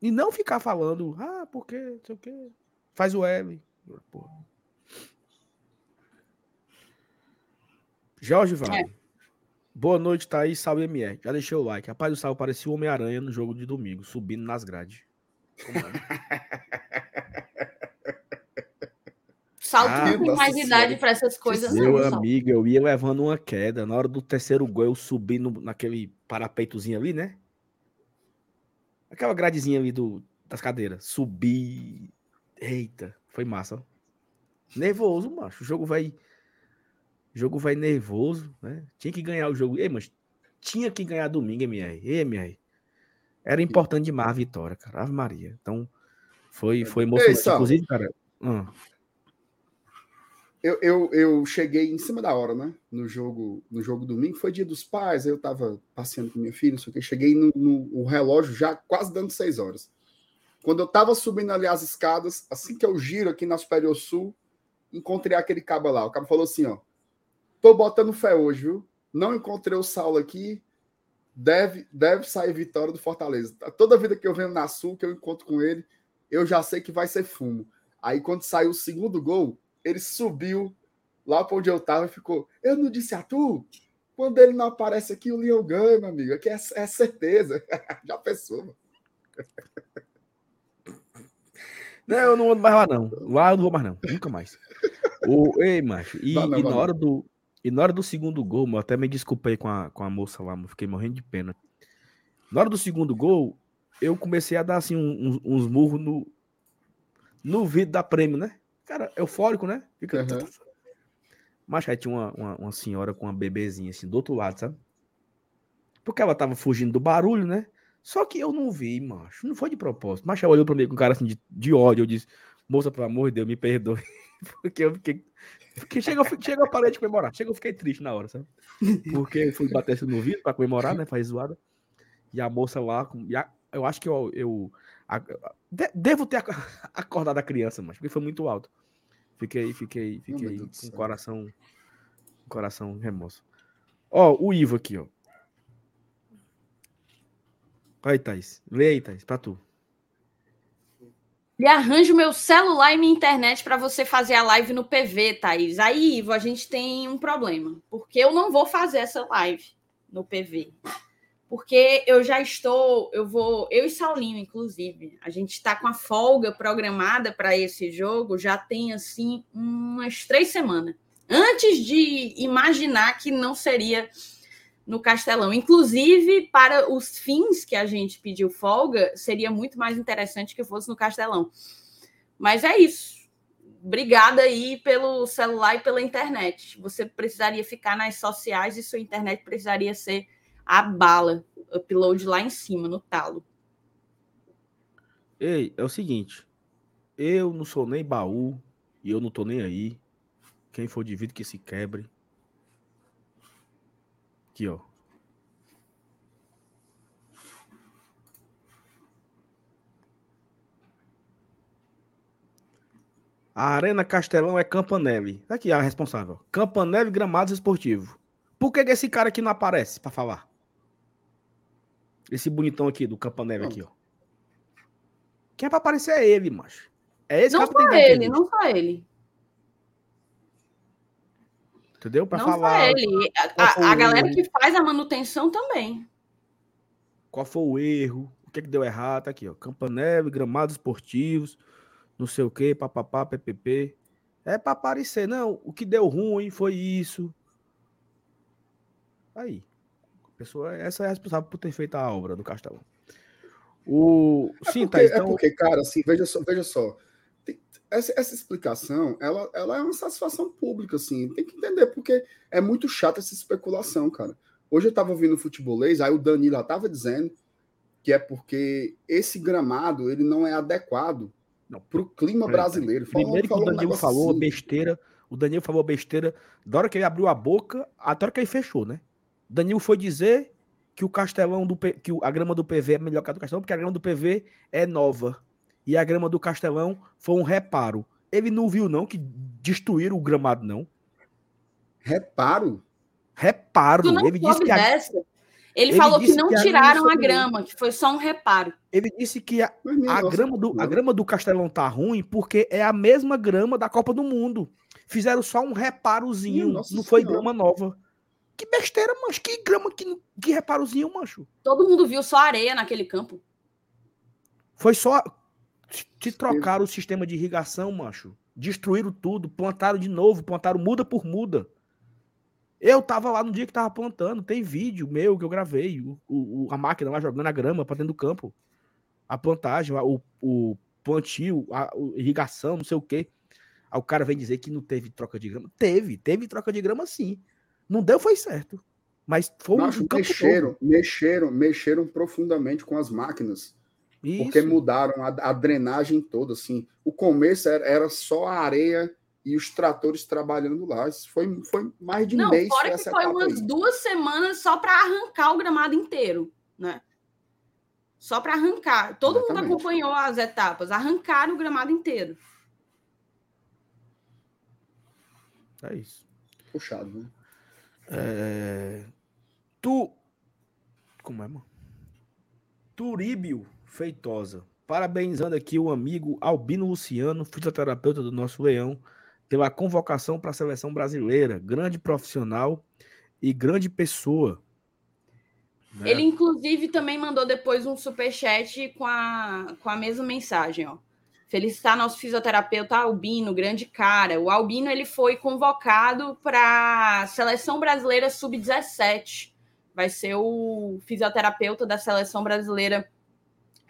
E não ficar falando, ah, porque, sei o quê. Faz o L. Porra. Jorge Vale. É. Boa noite, Thaís. Salve, MR. Já deixei o like. Rapaz, o Salve parecia o Homem-Aranha no jogo de domingo, subindo nas grades. É? Salto ah, tem mais idade para essas coisas. Meu não, amigo, eu ia levando uma queda. Na hora do terceiro gol, eu subi no, naquele parapeitozinho ali, né? Aquela gradezinha ali do, das cadeiras. Subi. Eita, foi massa. Nervoso, macho. O jogo vai. O jogo vai nervoso, né? Tinha que ganhar o jogo. Ei, mas tinha que ganhar domingo, MR. Ei, MR. Era importante demais a vitória, cara. Ave Maria. Então, foi, foi emocionante. Ei, Inclusive, cara. Hum. Eu, eu, eu cheguei em cima da hora, né? No jogo, no jogo domingo, foi dia dos pais, aí eu tava passeando com minha filha, não sei o que. Cheguei no, no, relógio já quase dando seis horas. Quando eu tava subindo ali as escadas, assim que eu giro aqui na Superior Sul, encontrei aquele cabo lá. O cabo falou assim: ó, tô botando fé hoje, viu? Não encontrei o Saulo aqui, deve, deve sair vitória do Fortaleza. Toda vida que eu venho na Sul, que eu encontro com ele, eu já sei que vai ser fumo. Aí quando saiu o segundo gol, ele subiu lá para onde eu tava e ficou. Eu não disse a tu? Quando ele não aparece aqui, o Leão ganha, meu amigo. Aqui é, é certeza. já pensou, mano. Não, eu não vou mais lá, não. Lá eu não vou mais, não. Nunca mais. O, ei, macho. E, não, não, e na hora do, e na hora do segundo gol, eu até me desculpei com a, com a moça lá, fiquei morrendo de pena. Na hora do segundo gol, eu comecei a dar assim uns, uns murros no, no vidro da prêmio, né? Cara, eufórico, né? Fica. Uhum. Mas aí tinha uma, uma, uma, senhora com uma bebezinha assim do outro lado, sabe? Porque ela tava fugindo do barulho, né? Só que eu não vi, macho. Não foi de propósito. Mas ela olhou pra mim com um cara assim de, de ódio. Eu disse, moça, pelo amor de Deus, me perdoe. Porque eu fiquei porque chega, chega a parede de comemorar. Chega, eu fiquei triste na hora, sabe? Porque eu fui bater no vidro pra comemorar, né? Faz zoada. E a moça lá, eu acho que eu, eu a, de, devo ter acordado a criança, mas porque foi muito alto. Fiquei, fiquei, fiquei com o coração, coração remoço. Ó, o Ivo aqui, ó. Aí, Thaís. Lê aí, Thaís, pra tu. E arranjo meu celular e minha internet para você fazer a live no PV, Thaís. Aí, Ivo, a gente tem um problema, porque eu não vou fazer essa live no PV. Porque eu já estou, eu vou, eu e Saulinho, inclusive, a gente está com a folga programada para esse jogo já tem assim umas três semanas. Antes de imaginar que não seria no Castelão. Inclusive, para os fins que a gente pediu folga, seria muito mais interessante que fosse no Castelão. Mas é isso. Obrigada aí pelo celular e pela internet. Você precisaria ficar nas sociais e sua internet precisaria ser a bala, upload lá em cima, no talo. Ei, é o seguinte. Eu não sou nem baú e eu não tô nem aí. Quem for de vidro que se quebre. Aqui, ó. A Arena Castelão é Campanelli. Tá aqui a responsável. Campanelli Gramados Esportivo. Por que, esse cara aqui não aparece para falar? Esse bonitão aqui do Campanelli aqui, ó. Quem é pra aparecer é ele, macho. É esse não só ele, não só ele. Entendeu? Para falar. Só ele. A, a galera que faz a manutenção também. Qual foi o erro? O que, que deu errado? Tá aqui, ó. Campanelli, gramados esportivos, não sei o que, papapá, ppp. É para aparecer. Não, o que deu ruim foi isso. Aí. A pessoa, essa é a responsável por ter feito a obra do Castelão. O... É Sim, porque, tá, então... é porque, cara, assim, veja só, veja só essa, essa, explicação, ela, ela é uma satisfação pública, assim. Tem que entender, porque é muito chata essa especulação, cara. Hoje eu tava ouvindo o futebolês, aí o Danilo tava dizendo que é porque esse gramado, ele não é adequado para o clima brasileiro. Primeiro falou, que o Danilo um falou assim. besteira, o Danilo falou besteira da hora que ele abriu a boca até a hora que ele fechou, né? O Danilo foi dizer que o Castelão do que a grama do PV é melhor que a do Castelão, porque a grama do PV é nova e a grama do Castelão foi um reparo. Ele não viu, não, que destruíram o gramado, não. Reparo? Reparo. Ele disse que a... Ele, ele falou que não que tiraram a grama, que foi só um reparo. Ele disse que a, a grama, do, a grama do Castelão tá ruim porque é a mesma grama da Copa do Mundo. Fizeram só um reparozinho, não foi senhora. grama nova. Que besteira, mancho. Que grama, que, que reparozinho, mancho. Todo mundo viu só areia naquele campo. Foi só. Te trocaram o sistema de irrigação, macho. Destruíram tudo, plantaram de novo, plantaram muda por muda. Eu tava lá no dia que tava plantando, tem vídeo meu que eu gravei, o, o a máquina lá jogando a grama para dentro do campo. A plantagem, o, o plantio, a, a irrigação, não sei o quê. Aí o cara vem dizer que não teve troca de grama. Teve, teve troca de grama sim. Não deu, foi certo. Mas foi Macho, um mexeram, todo. mexeram, mexeram profundamente com as máquinas. Isso. Porque mudaram a, a, drenagem toda, assim. O começo era, era, só a areia e os tratores trabalhando lá. Isso foi, foi mais de Não, mês. Fora que foi umas aí. duas semanas só para arrancar o gramado inteiro, né? Só para arrancar. Todo Exatamente. mundo acompanhou as etapas, arrancar o gramado inteiro. É isso. Puxado, né? É... Tu. Como é, mano? Turíbio Feitosa. Parabenizando aqui o amigo Albino Luciano, fisioterapeuta do nosso Leão, pela convocação para a seleção brasileira. Grande profissional e grande pessoa. Né? Ele, inclusive, também mandou depois um superchat com a, com a mesma mensagem, ó. Felicitar nosso fisioterapeuta Albino, grande cara. O Albino ele foi convocado para a seleção brasileira sub-17. Vai ser o fisioterapeuta da seleção brasileira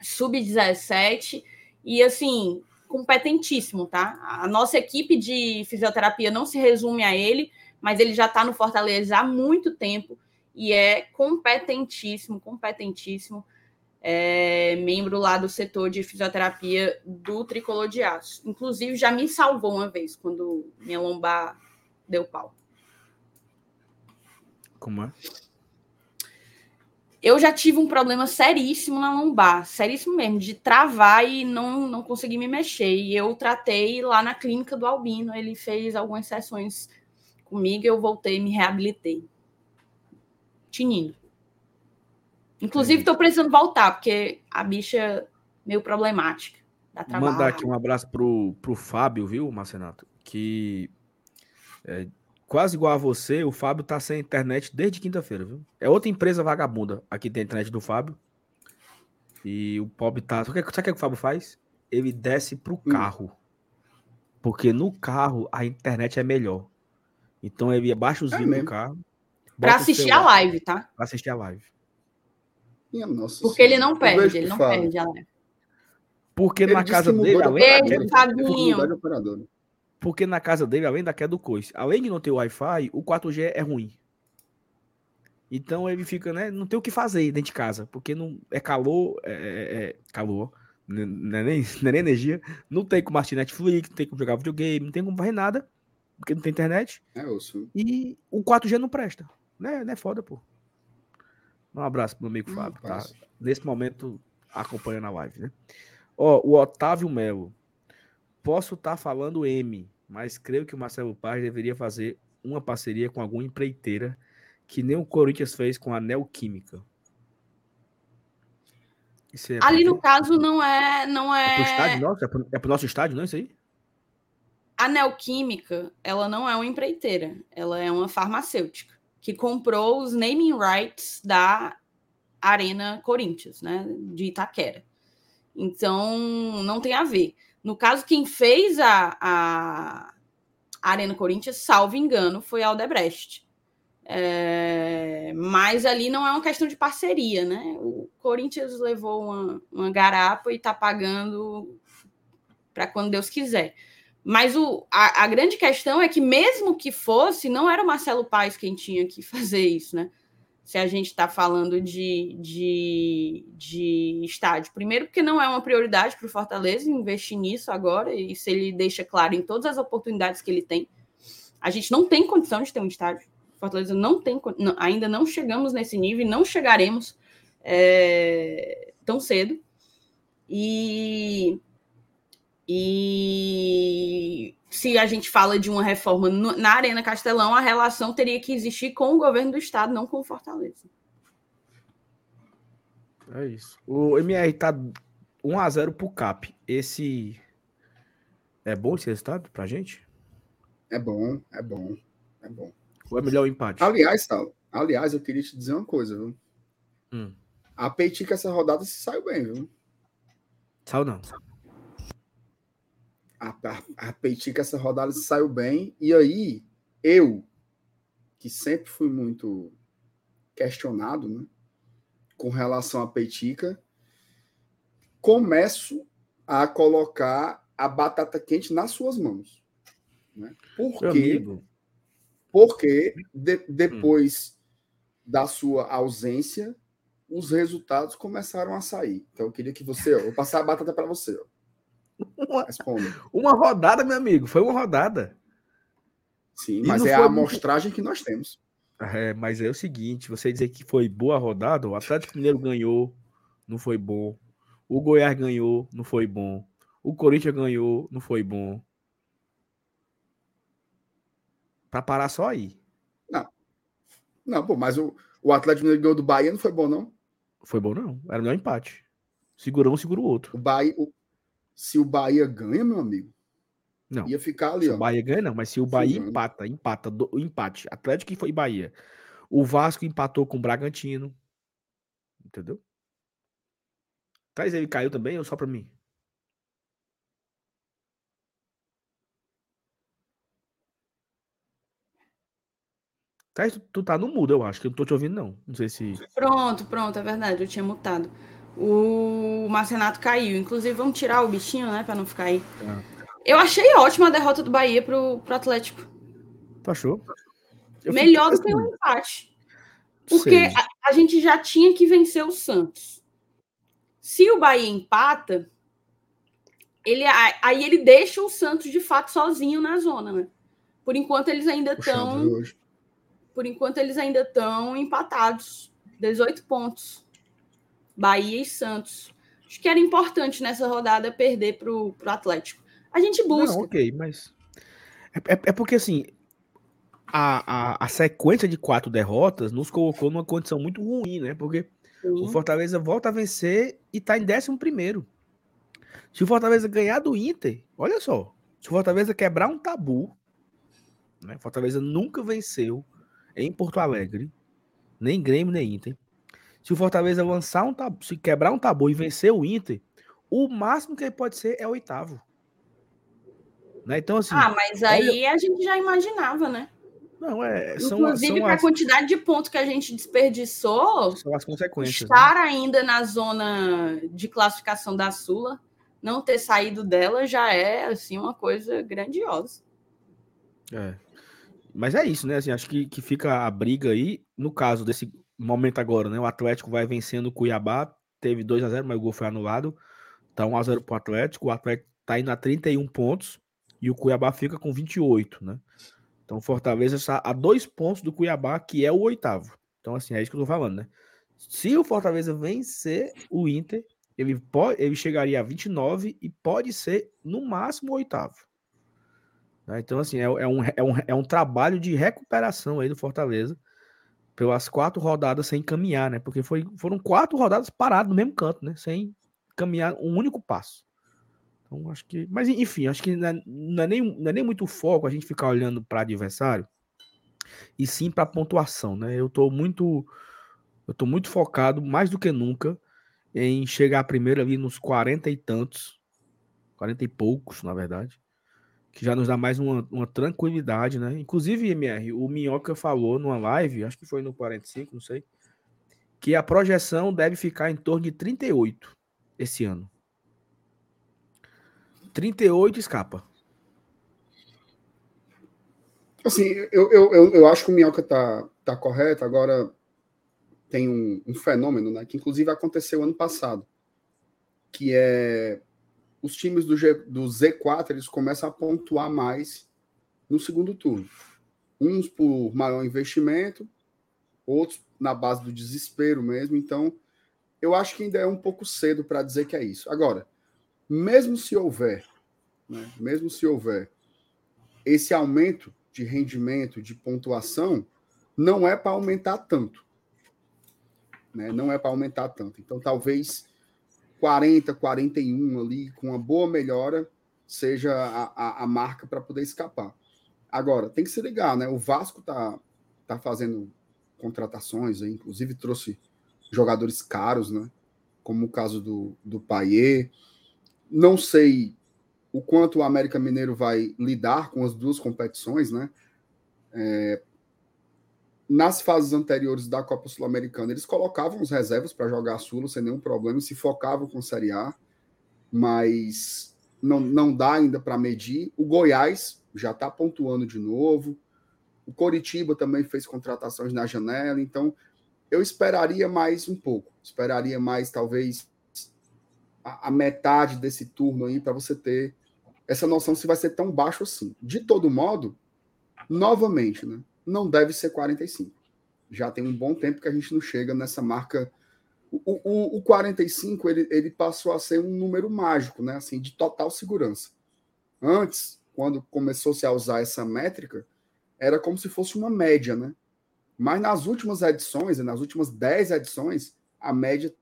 sub-17 e assim, competentíssimo, tá? A nossa equipe de fisioterapia não se resume a ele, mas ele já está no Fortaleza há muito tempo e é competentíssimo, competentíssimo é, membro lá do setor de fisioterapia do Tricolor de Aço. Inclusive, já me salvou uma vez quando minha lombar deu pau. Como é? Eu já tive um problema seríssimo na lombar, seríssimo mesmo, de travar e não, não conseguir me mexer. E eu tratei lá na clínica do Albino, ele fez algumas sessões comigo, eu voltei e me reabilitei. Tinindo. Inclusive, estou precisando voltar, porque a bicha é meio problemática. Mandar aqui um abraço pro, pro Fábio, viu, Marcenato? Que é, quase igual a você, o Fábio tá sem internet desde quinta-feira, viu? É outra empresa vagabunda. Aqui tem a internet do Fábio. E o pobre tá. Sabe o que, que o Fábio faz? Ele desce pro hum. carro. Porque no carro a internet é melhor. Então ele abaixa os é vídeos do carro. Pra assistir a live, tá? Pra assistir a live. Nossa Porque ele não perde, ele não fala. perde a live. Porque ele na casa dele, além Beijo, Fabinho. Porque na casa dele, além da queda do coice, além de não ter Wi-Fi, o 4G é ruim. Então ele fica, né? Não tem o que fazer dentro de casa, porque não é calor, é, é, é calor, não é, nem, não é nem energia, não tem como assistir Netflix, não tem como jogar videogame, não tem como fazer nada, porque não tem internet. É. E o 4G não presta. Né, né foda, pô. Um abraço pro meu amigo Fábio, tá? Nesse momento, acompanhando a live, né? Ó, o Otávio Melo. Posso estar tá falando M, mas creio que o Marcelo Paz deveria fazer uma parceria com alguma empreiteira que nem o Corinthians fez com a Neoquímica. É Ali no caso não é, não é. É pro estádio nosso? É pro, é pro nosso estádio, não é isso aí? A Neoquímica, ela não é uma empreiteira, ela é uma farmacêutica que comprou os naming rights da Arena Corinthians, né, de Itaquera. Então, não tem a ver. No caso, quem fez a, a Arena Corinthians, salvo engano, foi a Aldebrecht. É, mas ali não é uma questão de parceria, né? O Corinthians levou uma, uma garapa e está pagando para quando Deus quiser. Mas o, a, a, grande questão é que, mesmo que fosse, não era o Marcelo Paes quem tinha que fazer isso, né? Se a gente está falando de, de, de estádio. Primeiro, porque não é uma prioridade para o Fortaleza investir nisso agora, e se ele deixa claro em todas as oportunidades que ele tem. A gente não tem condição de ter um estádio. Fortaleza não tem, ainda não chegamos nesse nível e não chegaremos é, tão cedo. E e se a gente fala de uma reforma na Arena Castelão, a relação teria que existir com o governo do estado, não com o Fortaleza. É isso. O MR tá 1 a 0 pro CAP. Esse é bom esse resultado pra gente? É bom, é bom, é bom. Ou é melhor o empate? Aliás, tal. Aliás, eu queria te dizer uma coisa, viu? Hum. A Peitica essa rodada se saiu bem, viu? Saiu não. A, a, a Peitica essa rodada saiu bem. E aí, eu, que sempre fui muito questionado, né? Com relação à Peitica, começo a colocar a batata quente nas suas mãos. Né? Por quê? Porque de, depois hum. da sua ausência, os resultados começaram a sair. Então eu queria que você, ó, vou passar a batata para você. Ó. Responda. Uma rodada, meu amigo, foi uma rodada. Sim, e mas é a amostragem que nós temos. É, mas é o seguinte, você dizer que foi boa rodada, o Atlético Mineiro ganhou, não foi bom. O Goiás ganhou, não foi bom. O Corinthians ganhou, não foi bom. Para parar só aí. Não. Não, pô, mas o, o Atlético Mineiro ganhou do Bahia, não foi bom, não? Foi bom, não. Era o empate. Segurou um, segura o outro. O Bahia, o, se o Bahia ganha, meu amigo, não. Ia ficar ali, se ó. O Bahia ganha, não, mas se o Bahia Sim, empata, empata, do, empate, Atlético e foi Bahia. O Vasco empatou com o Bragantino. Entendeu? Traz ele caiu também ou só para mim? Traz, tu, tu tá no mudo, eu acho, que eu não tô te ouvindo, não. Não sei se. Pronto, pronto, é verdade, eu tinha mutado. O Marcenato caiu. Inclusive, vamos tirar o bichinho, né, para não ficar aí. Ah. Eu achei ótima a derrota do Bahia pro, pro Atlético. Tu achou? Eu Melhor do que o um empate. Porque a, a, gente já tinha que vencer o Santos. Se o Bahia empata, ele, aí ele deixa o Santos de fato sozinho na zona, né? Por enquanto eles ainda estão. Por enquanto eles ainda estão empatados. 18 pontos. Bahia e Santos. Acho que era importante nessa rodada perder para o Atlético. A gente busca. Não, ok, mas. É, é, é porque assim. A, a, a, sequência de quatro derrotas nos colocou numa condição muito ruim, né? Porque Sim. o Fortaleza volta a vencer e tá em décimo primeiro. Se o Fortaleza ganhar do Inter, olha só. Se o Fortaleza quebrar um tabu, né? Fortaleza nunca venceu em Porto Alegre, nem Grêmio, nem Inter. Se o Fortaleza lançar um tabu, se quebrar um tabu e vencer o Inter, o máximo que ele pode ser é oitavo. Né? Então, assim. Ah, mas aí olha... a gente já imaginava, né? Não, é. São, Inclusive, com a quantidade de pontos que a gente desperdiçou, são as consequências. Estar né? ainda na zona de classificação da Sula, não ter saído dela já é assim uma coisa grandiosa. É. Mas é isso, né? Assim, acho que, que fica a briga aí. No caso desse momento agora, né? O Atlético vai vencendo o Cuiabá, teve 2 a 0 mas o gol foi anulado. Tá 1 a 0 pro Atlético. O Atlético tá indo a 31 pontos e o Cuiabá fica com 28, né? Então Fortaleza está a dois pontos do Cuiabá, que é o oitavo. Então, assim, é isso que eu tô falando, né? Se o Fortaleza vencer o Inter, ele, pode, ele chegaria a 29 e pode ser, no máximo, o oitavo. Né? Então, assim, é, é, um, é, um, é um trabalho de recuperação aí do Fortaleza pelas quatro rodadas sem caminhar, né? Porque foi, foram quatro rodadas paradas no mesmo canto, né? Sem caminhar um único passo. Então, acho que. Mas, enfim, acho que não é, não é, nem, não é nem muito foco a gente ficar olhando para adversário, e sim para pontuação, né? Eu tô muito. Eu tô muito focado, mais do que nunca, em chegar primeiro ali nos 40 e tantos, 40 e poucos, na verdade, que já nos dá mais uma, uma tranquilidade, né? Inclusive, MR, o Minhoca falou numa live, acho que foi no 45, não sei, que a projeção deve ficar em torno de 38 esse ano. 38 escapa. Assim, eu, eu, eu, eu acho que o Minhoca tá, tá correto. Agora tem um, um fenômeno, né? Que inclusive aconteceu ano passado. Que é os times do, G, do Z4 eles começam a pontuar mais no segundo turno. Uns por maior investimento, outros na base do desespero mesmo. Então, eu acho que ainda é um pouco cedo para dizer que é isso. Agora, mesmo se houver, né, mesmo se houver esse aumento de rendimento, de pontuação, não é para aumentar tanto. Né? Não é para aumentar tanto. Então, talvez 40, 41 ali, com uma boa melhora, seja a, a, a marca para poder escapar. Agora, tem que se ligar, né? O Vasco tá, tá fazendo contratações, aí, inclusive trouxe jogadores caros, né? Como o caso do, do Paier. Não sei o quanto o América Mineiro vai lidar com as duas competições, né? É, nas fases anteriores da Copa Sul-Americana, eles colocavam os reservas para jogar a Sula sem nenhum problema, se focavam com Série A, mas não, não dá ainda para medir. O Goiás já está pontuando de novo. O Coritiba também fez contratações na janela, então eu esperaria mais um pouco. Esperaria mais, talvez, a, a metade desse turno aí para você ter essa noção se vai ser tão baixo assim. De todo modo, novamente, né, não deve ser 45. Já tem um bom tempo que a gente não chega nessa marca. O, o, o 45 ele, ele passou a ser um número mágico, né, assim, de total segurança. Antes, quando começou-se a usar essa métrica, era como se fosse uma média, né? Mas nas últimas edições, nas últimas 10 edições, a média.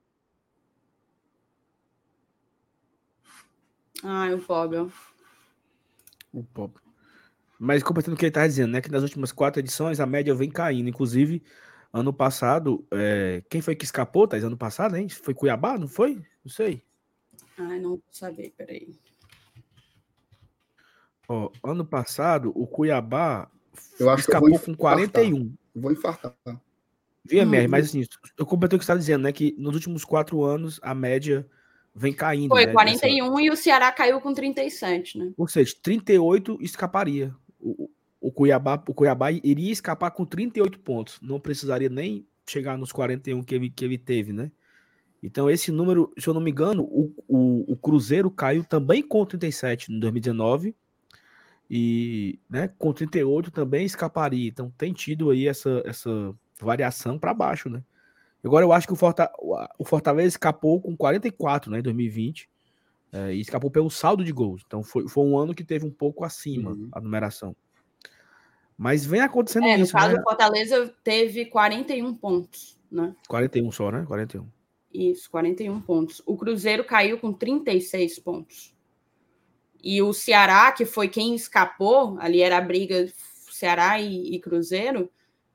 Ai, o pobre. O pobre. Mas completando o que ele está dizendo, né? Que nas últimas quatro edições a média vem caindo. Inclusive, ano passado, é... quem foi que escapou, Thais? Ano passado, hein? Foi Cuiabá, não foi? Não sei. Ai, não saber, peraí. Ó, ano passado, o Cuiabá eu acho escapou que com 41. Vou infartar. Via hum. mas assim, eu completei o que você está dizendo, né? Que nos últimos quatro anos a média vem caindo. Foi né, 41 dessa... e o Ceará caiu com 37, né? Ou seja, 38 escaparia. O, o, Cuiabá, o Cuiabá iria escapar com 38 pontos. Não precisaria nem chegar nos 41 que ele, que ele teve, né? Então, esse número, se eu não me engano, o, o, o Cruzeiro caiu também com 37 em 2019 e né, com 38 também escaparia. Então tem tido aí essa, essa variação para baixo, né? Agora eu acho que o, Forta, o Fortaleza escapou com 44 né, em 2020 é, e escapou pelo saldo de gols. Então foi, foi um ano que teve um pouco acima uhum. a numeração. Mas vem acontecendo é, isso. No caso, né? o Fortaleza teve 41 pontos, né? 41 só, né? 41. Isso, 41 pontos. O Cruzeiro caiu com 36 pontos. E o Ceará, que foi quem escapou, ali era a briga Ceará e, e Cruzeiro,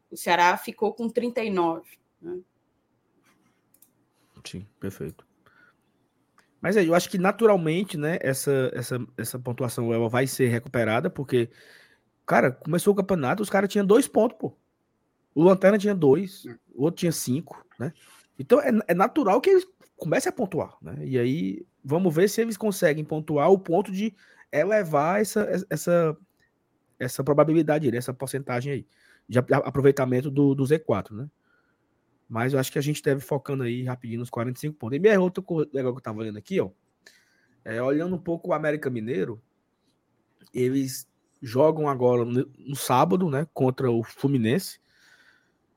o Ceará ficou com 39. Né? Sim, perfeito. Mas aí, eu acho que naturalmente, né, essa, essa, essa pontuação ela vai ser recuperada, porque, cara, começou o campeonato, os caras tinham dois pontos, pô. O Lanterna tinha dois, o outro tinha cinco, né? Então é, é natural que eles comecem a pontuar, né? E aí Vamos ver se eles conseguem pontuar o ponto de elevar essa, essa, essa probabilidade, essa porcentagem aí de aproveitamento do, do Z4, né? Mas eu acho que a gente deve focando aí rapidinho nos 45 pontos. E minha outra coisa legal que eu tava olhando aqui, ó, é, olhando um pouco o América Mineiro, eles jogam agora no, no sábado, né, contra o Fluminense.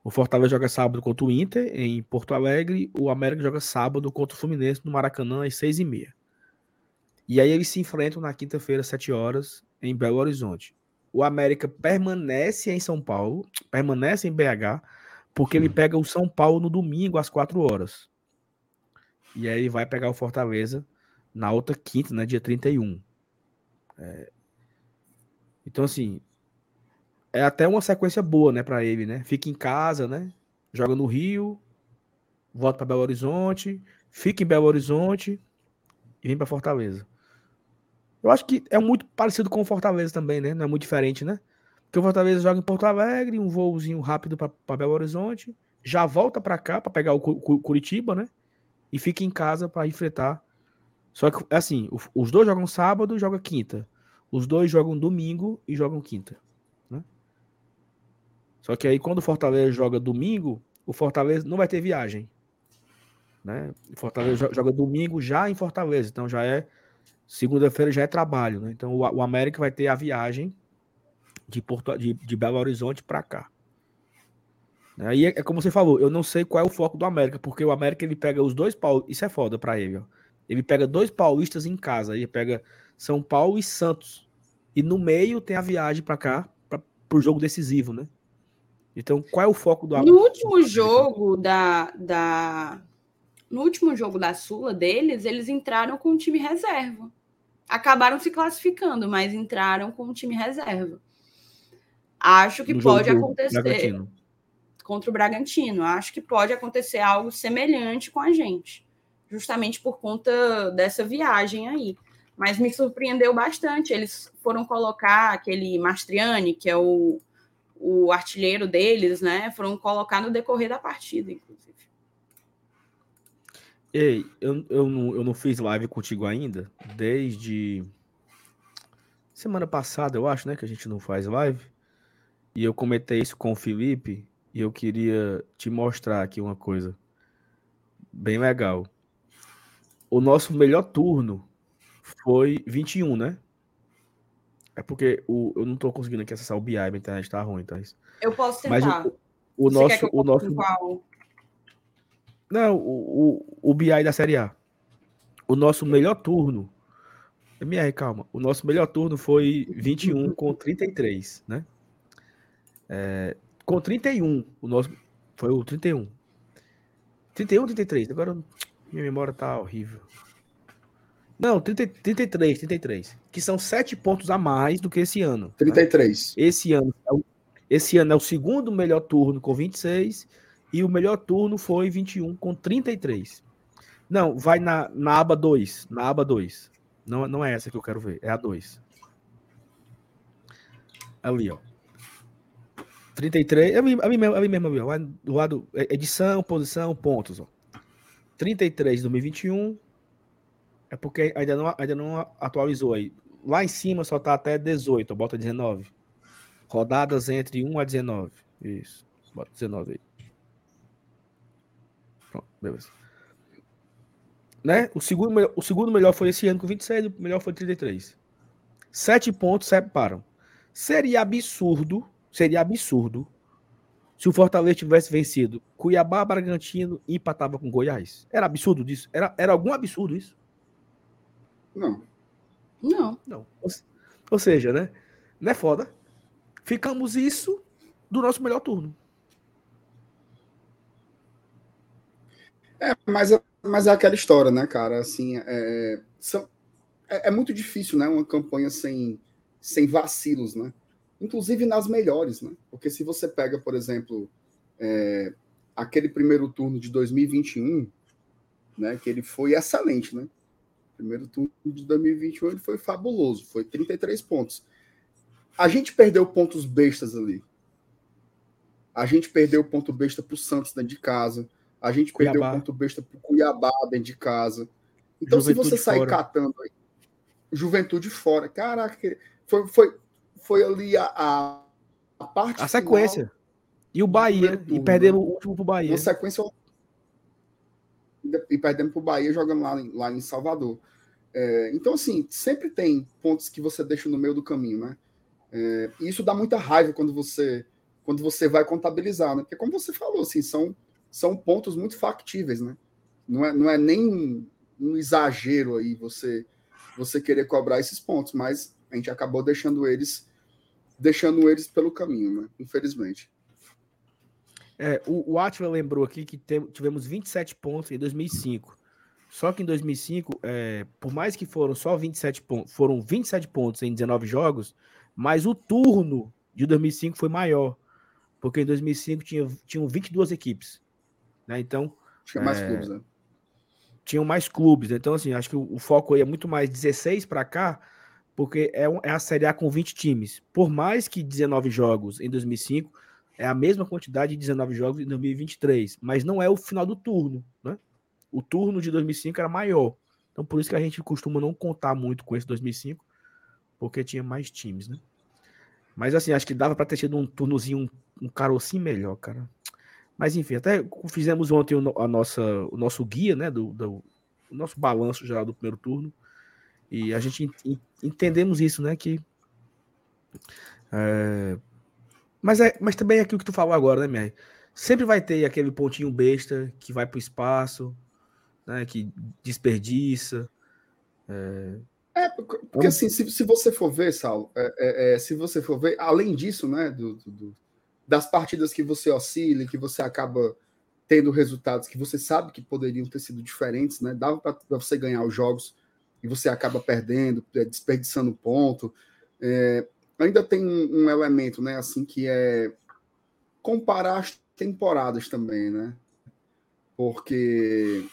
O Fortaleza joga sábado contra o Inter em Porto Alegre. O América joga sábado contra o Fluminense no Maracanã às seis e meia. E aí eles se enfrentam na quinta-feira, às sete horas, em Belo Horizonte. O América permanece em São Paulo, permanece em BH, porque ele pega o São Paulo no domingo às quatro horas. E aí vai pegar o Fortaleza na outra quinta, né, dia 31. É... Então, assim, é até uma sequência boa, né, para ele, né? Fica em casa, né? Joga no Rio, volta para Belo Horizonte, fica em Belo Horizonte e vem para Fortaleza. Eu acho que é muito parecido com o Fortaleza também, né? Não é muito diferente, né? Porque o Fortaleza joga em Porto Alegre, um voozinho rápido para Belo Horizonte, já volta para cá para pegar o Curitiba, né? E fica em casa para enfrentar. Só que assim, os dois jogam sábado, joga quinta. Os dois jogam domingo e jogam quinta. Só que aí quando o Fortaleza joga domingo, o Fortaleza não vai ter viagem. Né? O Fortaleza joga domingo já em Fortaleza, então já é segunda-feira já é trabalho, né? Então o, América vai ter a viagem de Porto de, de Belo Horizonte para cá. Aí é, é, como você falou, eu não sei qual é o foco do América, porque o América ele pega os dois paulistas, isso é foda para ele, ó. Ele pega dois paulistas em casa, ele pega São Paulo e Santos. E no meio tem a viagem para cá, para o jogo decisivo, né? Então, qual é o foco do No último jogo da, da no último jogo da Sula deles, eles entraram com o time reserva. Acabaram se classificando, mas entraram com o time reserva. Acho que pode acontecer Bragantino. contra o Bragantino. Acho que pode acontecer algo semelhante com a gente, justamente por conta dessa viagem aí. mas me surpreendeu bastante. Eles foram colocar aquele Mastriani, que é o, o artilheiro deles, né? Foram colocar no decorrer da partida, inclusive. Ei, eu, eu, não, eu não fiz live contigo ainda, desde semana passada, eu acho, né? Que a gente não faz live. E eu comentei isso com o Felipe e eu queria te mostrar aqui uma coisa bem legal. O nosso melhor turno foi 21, né? É porque o, eu não tô conseguindo aqui acessar o BI, a internet tá ruim, tá? Eu posso tentar. Mas o, o nosso. O nosso... Qual? Não, o, o, o BI da Série A. O nosso melhor turno. MR, calma. O nosso melhor turno foi 21 com 33, né? É, com 31, o nosso. Foi o 31. 31 ou 33? Agora minha memória tá horrível. Não, 30, 33, 33. Que são 7 pontos a mais do que esse ano. 33. Né? Esse ano, é esse ano é o segundo melhor turno com 26 e o melhor turno foi 21 com 33. Não, vai na, na aba 2. Na aba 2. Não, não é essa que eu quero ver, é a 2. Ali, ó. 33, é ali, ali mesmo, ali mesmo, ali, ó, do lado, é, edição, posição, pontos, ó. 33 2021, é porque ainda não, ainda não atualizou aí. Lá em cima só tá até 18, bota 19. Rodadas entre 1 a 19. Isso, bota 19 aí. Pronto, beleza. Né? O, segundo, o segundo melhor foi esse ano com 26, o melhor foi 33. Sete pontos separam. Seria absurdo Seria absurdo se o Fortaleza tivesse vencido Cuiabá, Bragantino e empatava com Goiás. Era absurdo disso? Era, era algum absurdo isso? Não. Não. Não. Ou, ou seja, né? Não é foda. Ficamos isso do nosso melhor turno. É, mas, é, mas é aquela história, né, cara? Assim, é, são, é, é muito difícil, né? Uma campanha sem, sem vacilos, né? Inclusive nas melhores, né? Porque se você pega, por exemplo, é, aquele primeiro turno de 2021, né, que ele foi excelente, né? Primeiro turno de 2021 ele foi fabuloso, foi 33 pontos. A gente perdeu pontos bestas ali. A gente perdeu ponto besta para o Santos dentro de casa. A gente Cuiabá. perdeu ponto besta para o Cuiabá dentro de casa. Então, Juventude se você sair fora. catando aí, Juventude fora, caraca, foi, foi, foi ali a, a, a parte. A sequência. E o Bahia. Turno, e perdemos né? o último pro Bahia. Na sequência. E perdemos pro Bahia jogando lá, lá em Salvador. É, então, assim, sempre tem pontos que você deixa no meio do caminho, né? É, e isso dá muita raiva quando você quando você vai contabilizar, né? Porque, como você falou, assim, são, são pontos muito factíveis, né? Não é, não é nem um, um exagero aí você, você querer cobrar esses pontos, mas a gente acabou deixando eles deixando eles pelo caminho, né? Infelizmente. É, o, o Atila lembrou aqui que tem, tivemos 27 pontos em 2005. Só que em 2005, é, por mais que foram só 27 pontos, foram 27 pontos em 19 jogos, mas o turno de 2005 foi maior, porque em 2005 tinha, tinham 22 equipes, né? Então tinha mais é, clubes, né? Tinham mais clubes, então assim, acho que o, o foco aí é muito mais 16 para cá, porque é, é a Série A com 20 times. Por mais que 19 jogos em 2005, é a mesma quantidade de 19 jogos em 2023, mas não é o final do turno, né? O turno de 2005 era maior. Então por isso que a gente costuma não contar muito com esse 2005, porque tinha mais times, né? Mas assim, acho que dava para ter tido um turnozinho, um, um carocinho melhor, cara. Mas enfim, até fizemos ontem o, a nossa, o nosso guia, né, do, do o nosso balanço geral do primeiro turno. E a gente entendemos isso, né? Que. É, mas, é, mas também é aquilo que tu falou agora, né, Mier? Sempre vai ter aquele pontinho besta que vai para o espaço, né? Que desperdiça. É, é porque assim, se, se você for ver, Saulo, é, é, é, se você for ver, além disso, né, do, do, das partidas que você oscila, que você acaba tendo resultados que você sabe que poderiam ter sido diferentes, né? Dava para você ganhar os jogos e você acaba perdendo, é, desperdiçando ponto. É, ainda tem um, um, elemento, né, assim, que é comparar as temporadas também, né? Porque,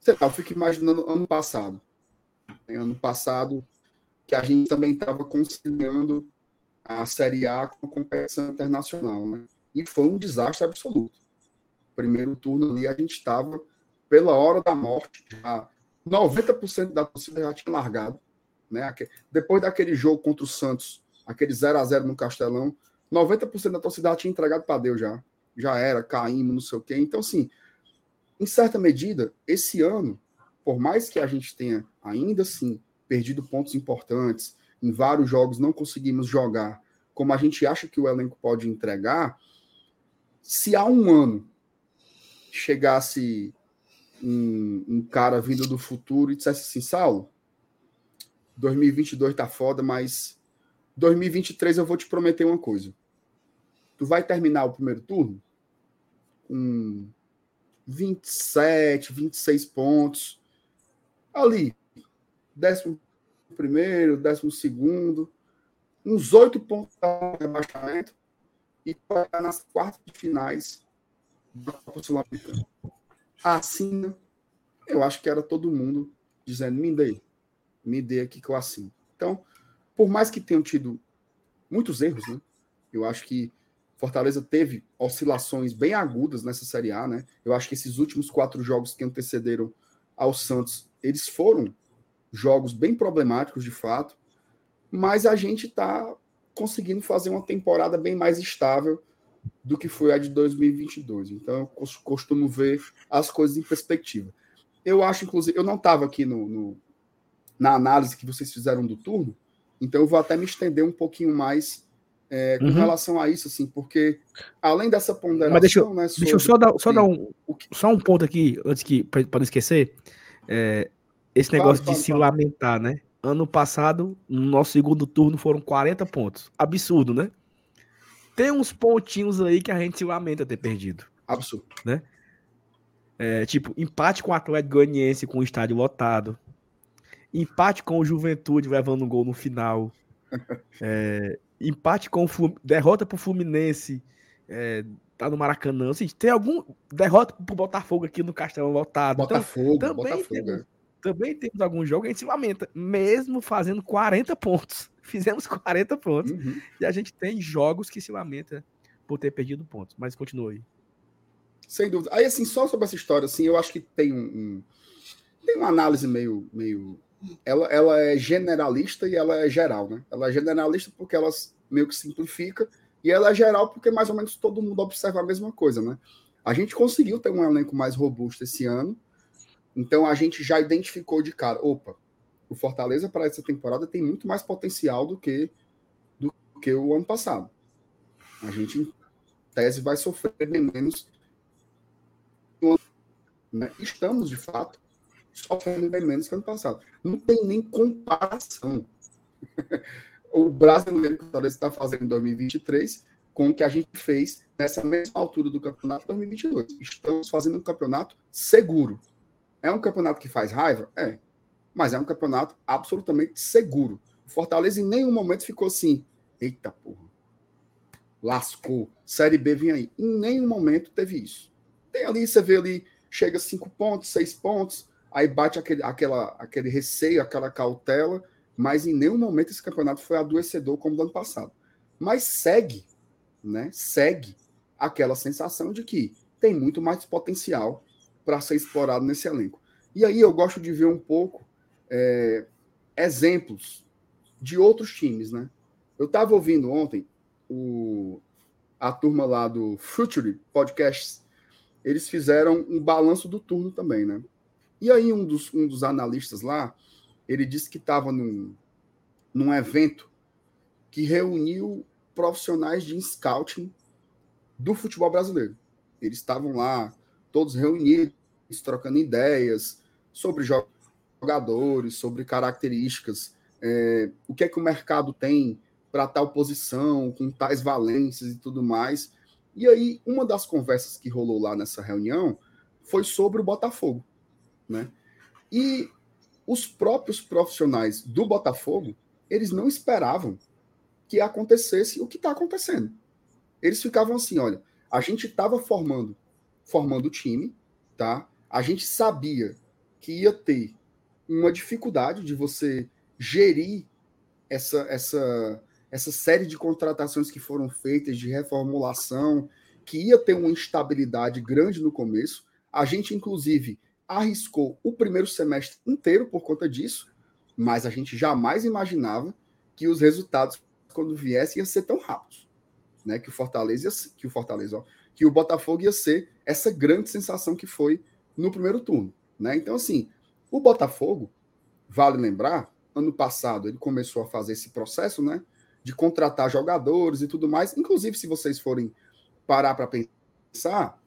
sei lá, eu fico imaginando ano passado. Ano passado, que a gente também estava conciliando a Série A com a competição internacional, né? E foi um desastre absoluto. Primeiro turno ali, a gente estava pela hora da morte, já 90% da torcida já tinha largado, né? Depois daquele jogo contra o Santos, aquele 0 a 0 no Castelão, 90% da torcida já tinha entregado para Deus já. Já era, caímos, não sei o quê. Então, assim, em certa medida, esse ano, por mais que a gente tenha ainda assim perdido pontos importantes, em vários jogos não conseguimos jogar como a gente acha que o elenco pode entregar, se há um ano chegasse um, um cara vindo do futuro e dissesse assim, Saulo, 2022 tá foda, mas 2023 eu vou te prometer uma coisa. Tu vai terminar o primeiro turno com 27, 26 pontos. Ali, décimo primeiro, décimo segundo, uns oito pontos de rebaixamento e para nas quartas finais da Copa Sul-Americana. Assina, eu acho que era todo mundo dizendo, me dê, me dê aqui que eu assino. Então, por mais que tenham tido muitos erros, né? Eu acho que Fortaleza teve oscilações bem agudas nessa Série A, né? Eu acho que esses últimos quatro jogos que antecederam ao Santos, eles foram jogos bem problemáticos de fato, mas a gente está conseguindo fazer uma temporada bem mais estável do que foi a de 2022. Então, eu costumo ver as coisas em perspectiva. Eu acho, inclusive, eu não estava aqui no, no, na análise que vocês fizeram do turno, então eu vou até me estender um pouquinho mais é, com uhum. relação a isso, assim, porque além dessa ponderação, Mas deixa, né, deixa eu só dar, só dar um, só um ponto aqui, antes que, para não esquecer, é, esse negócio de se lamentar, né? Ano passado, no nosso segundo turno, foram 40 pontos. Absurdo, né? Tem uns pontinhos aí que a gente se lamenta ter perdido. Absurdo. Né? É, tipo, empate com o Atlético Goianiense com o estádio lotado. Empate com o Juventude levando um gol no final. É, empate com o Fluminense, derrota pro Fluminense. É, tá no Maracanã. Assim, tem algum derrota pro Botafogo aqui no Castelão lotado. Então, Botafogo, então, também Botafogo. Temos, é também temos alguns jogos que a gente se lamenta, mesmo fazendo 40 pontos. Fizemos 40 pontos. Uhum. E a gente tem jogos que se lamenta por ter perdido pontos. Mas continua aí. Sem dúvida. Aí, assim, só sobre essa história, assim, eu acho que tem um, um tem uma análise meio, meio ela, ela é generalista e ela é geral, né? Ela é generalista porque ela meio que simplifica e ela é geral porque mais ou menos todo mundo observa a mesma coisa, né? A gente conseguiu ter um elenco mais robusto esse ano, então a gente já identificou de cara, opa, o Fortaleza para essa temporada tem muito mais potencial do que do que o ano passado. A gente, em tese, vai sofrer bem menos. Né? Estamos, de fato, sofrendo bem menos que ano passado. Não tem nem comparação. o brasileiro que o Fortaleza está fazendo em 2023 com o que a gente fez nessa mesma altura do campeonato 2022. Estamos fazendo um campeonato seguro. É um campeonato que faz raiva? É. Mas é um campeonato absolutamente seguro. O Fortaleza em nenhum momento ficou assim, eita porra, lascou, Série B vinha aí. Em nenhum momento teve isso. Tem ali, você vê ali, chega cinco pontos, seis pontos, aí bate aquele, aquela, aquele receio, aquela cautela, mas em nenhum momento esse campeonato foi adoecedor como no ano passado. Mas segue, né? Segue aquela sensação de que tem muito mais potencial para ser explorado nesse elenco. E aí eu gosto de ver um pouco é, exemplos de outros times, né? Eu estava ouvindo ontem o, a turma lá do Future Podcasts, eles fizeram um balanço do turno também, né? E aí um dos, um dos analistas lá, ele disse que estava num, num evento que reuniu profissionais de scouting do futebol brasileiro. Eles estavam lá, todos reunidos, trocando ideias sobre jogadores, sobre características, é, o que é que o mercado tem para tal posição, com tais valências e tudo mais. E aí, uma das conversas que rolou lá nessa reunião foi sobre o Botafogo. Né? E os próprios profissionais do Botafogo, eles não esperavam que acontecesse o que está acontecendo. Eles ficavam assim, olha, a gente estava formando, formando o time, tá? A gente sabia que ia ter uma dificuldade de você gerir essa, essa, essa série de contratações que foram feitas, de reformulação, que ia ter uma instabilidade grande no começo. A gente, inclusive, arriscou o primeiro semestre inteiro por conta disso, mas a gente jamais imaginava que os resultados, quando viessem, iam ser tão rápidos. Né? Que o Fortaleza, ia, que o Fortaleza, ó, que o Botafogo ia ser essa grande sensação que foi no primeiro turno. Né? Então, assim, o Botafogo, vale lembrar, ano passado ele começou a fazer esse processo, né? De contratar jogadores e tudo mais. Inclusive, se vocês forem parar para pensar,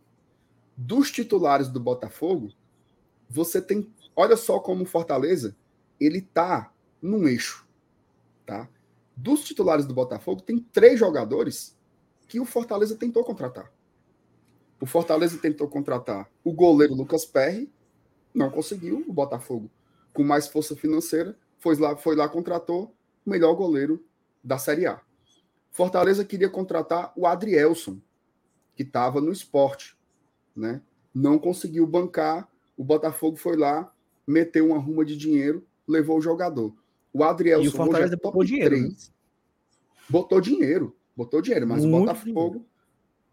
dos titulares do Botafogo, você tem. Olha só como o Fortaleza ele tá num eixo, tá? Dos titulares do Botafogo, tem três jogadores que o Fortaleza tentou contratar. O Fortaleza tentou contratar o goleiro Lucas Perry, não conseguiu. O Botafogo, com mais força financeira, foi lá, foi lá contratou o melhor goleiro da Série A. Fortaleza queria contratar o Adrielson, que estava no esporte, né? Não conseguiu bancar. O Botafogo foi lá, meteu uma ruma de dinheiro, levou o jogador. O Adrielson e o Fortaleza é botou dinheiro. Né? Botou dinheiro, botou dinheiro, mas Muito o Botafogo, dinheiro.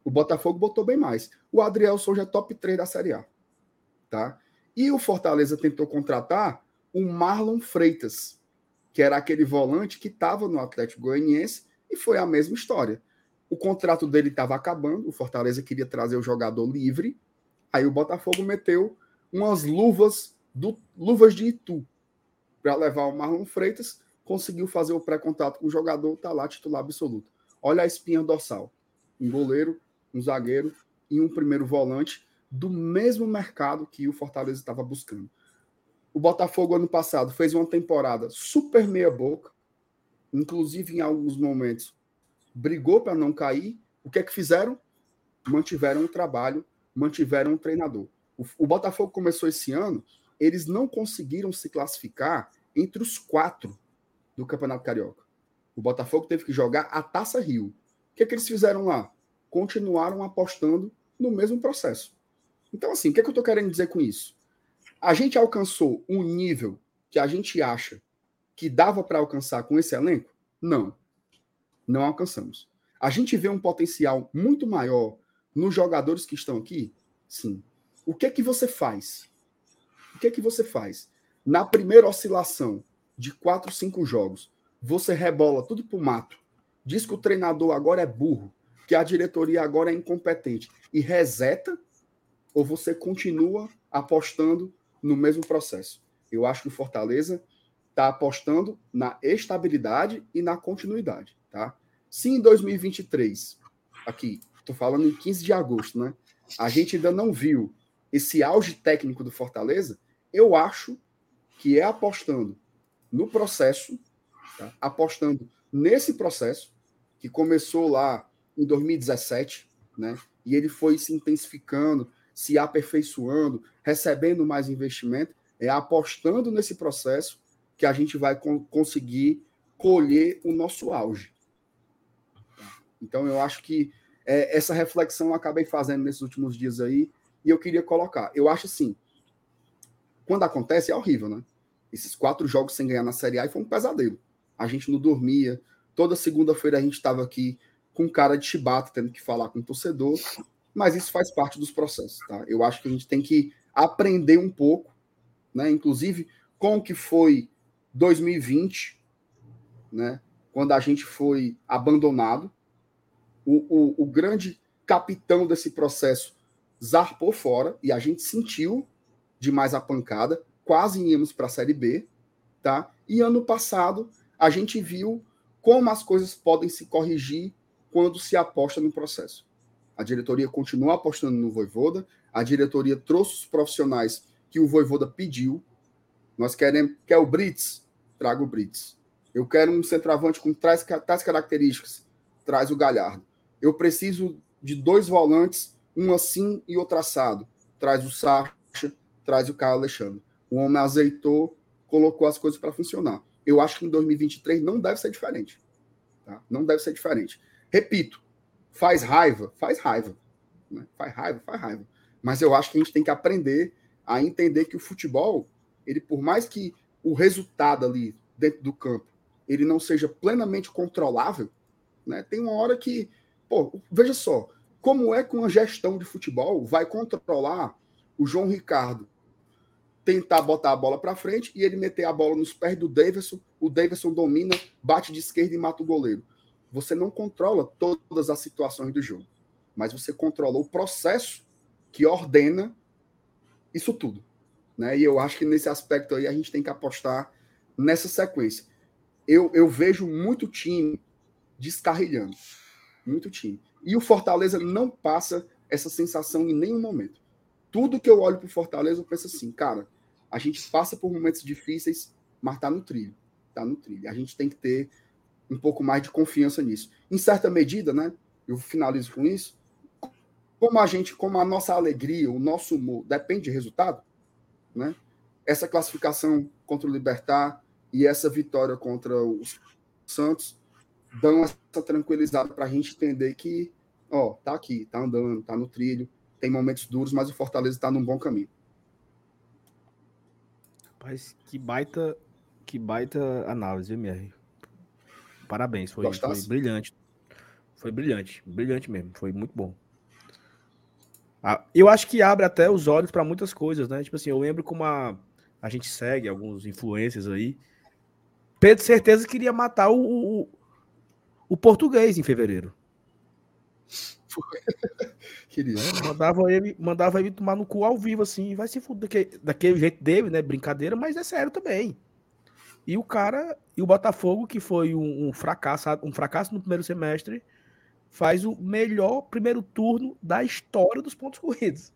o Botafogo botou bem mais. O Adrielson já é top 3 da Série A, tá? E o Fortaleza tentou contratar o Marlon Freitas, que era aquele volante que estava no Atlético Goianiense e foi a mesma história. O contrato dele estava acabando, o Fortaleza queria trazer o jogador livre, aí o Botafogo meteu umas luvas do luvas de Itu para levar o Marlon Freitas, conseguiu fazer o pré-contato com o jogador, tá lá titular absoluto. Olha a espinha dorsal. Um goleiro, um zagueiro e um primeiro volante do mesmo mercado que o Fortaleza estava buscando. O Botafogo, ano passado, fez uma temporada super meia-boca, inclusive em alguns momentos brigou para não cair. O que é que fizeram? Mantiveram o trabalho, mantiveram o treinador. O, o Botafogo começou esse ano, eles não conseguiram se classificar entre os quatro do Campeonato Carioca. O Botafogo teve que jogar a Taça Rio. O que é que eles fizeram lá? Continuaram apostando no mesmo processo. Então, assim, o que, é que eu estou querendo dizer com isso? A gente alcançou um nível que a gente acha que dava para alcançar com esse elenco? Não. Não alcançamos. A gente vê um potencial muito maior nos jogadores que estão aqui? Sim. O que é que você faz? O que é que você faz? Na primeira oscilação de quatro, cinco jogos, você rebola tudo pro mato, diz que o treinador agora é burro, que a diretoria agora é incompetente e reseta ou você continua apostando no mesmo processo? Eu acho que o Fortaleza está apostando na estabilidade e na continuidade, tá? Se em 2023, aqui, estou falando em 15 de agosto, né? A gente ainda não viu esse auge técnico do Fortaleza, eu acho que é apostando no processo, tá? apostando nesse processo que começou lá em 2017, né? E ele foi se intensificando, se aperfeiçoando, recebendo mais investimento, é apostando nesse processo que a gente vai conseguir colher o nosso auge. Então, eu acho que é, essa reflexão eu acabei fazendo nesses últimos dias aí, e eu queria colocar. Eu acho assim, quando acontece, é horrível, né? Esses quatro jogos sem ganhar na Série A foi um pesadelo. A gente não dormia. Toda segunda-feira a gente estava aqui com cara de chibata, tendo que falar com o torcedor mas isso faz parte dos processos, tá? Eu acho que a gente tem que aprender um pouco, né? Inclusive com o que foi 2020, né? Quando a gente foi abandonado, o, o, o grande capitão desse processo zarpou fora e a gente sentiu demais a pancada, quase íamos para a Série B, tá? E ano passado a gente viu como as coisas podem se corrigir quando se aposta no processo. A diretoria continua apostando no Voivoda. A diretoria trouxe os profissionais que o Voivoda pediu. Nós queremos. Quer o Brits? Traga o Brits. Eu quero um centroavante com tais, tais características. Traz o Galhardo. Eu preciso de dois volantes, um assim e outro assado. Traz o Sacha, traz o Carlos Alexandre. O homem azeitou, colocou as coisas para funcionar. Eu acho que em 2023 não deve ser diferente. Tá? Não deve ser diferente. Repito, Faz raiva? Faz raiva. Né? Faz raiva, faz raiva. Mas eu acho que a gente tem que aprender a entender que o futebol ele por mais que o resultado ali dentro do campo ele não seja plenamente controlável, né? Tem uma hora que, pô, veja só, como é que uma gestão de futebol vai controlar o João Ricardo tentar botar a bola para frente e ele meter a bola nos pés do Davidson, o Davidson domina, bate de esquerda e mata o goleiro. Você não controla todas as situações do jogo, mas você controla o processo que ordena isso tudo. Né? E eu acho que nesse aspecto aí a gente tem que apostar nessa sequência. Eu, eu vejo muito time descarrilhando. Muito time. E o Fortaleza não passa essa sensação em nenhum momento. Tudo que eu olho para o Fortaleza, eu penso assim, cara, a gente passa por momentos difíceis, mas tá no trilho. Tá no trilho. A gente tem que ter um pouco mais de confiança nisso. Em certa medida, né? Eu finalizo com isso. Como a gente, como a nossa alegria, o nosso humor depende de resultado, né? Essa classificação contra o Libertar e essa vitória contra os Santos dão essa tranquilizada para a gente entender que, ó, tá aqui, tá andando, tá no trilho, tem momentos duros, mas o Fortaleza está num bom caminho. Rapaz, que baita, que baita análise, MR. Parabéns, foi, foi brilhante. Foi brilhante, brilhante mesmo, foi muito bom. Ah, eu acho que abre até os olhos para muitas coisas, né? Tipo assim, eu lembro como a, a gente segue alguns influencers aí. Pedro certeza queria matar o, o, o português em fevereiro. Queria. É, mandava ele, mandava ele tomar no cu ao vivo, assim, vai se fuder daquele, daquele jeito dele, né? Brincadeira, mas é sério também. E o cara, e o Botafogo, que foi um, um fracasso, um fracasso no primeiro semestre, faz o melhor primeiro turno da história dos pontos corridos.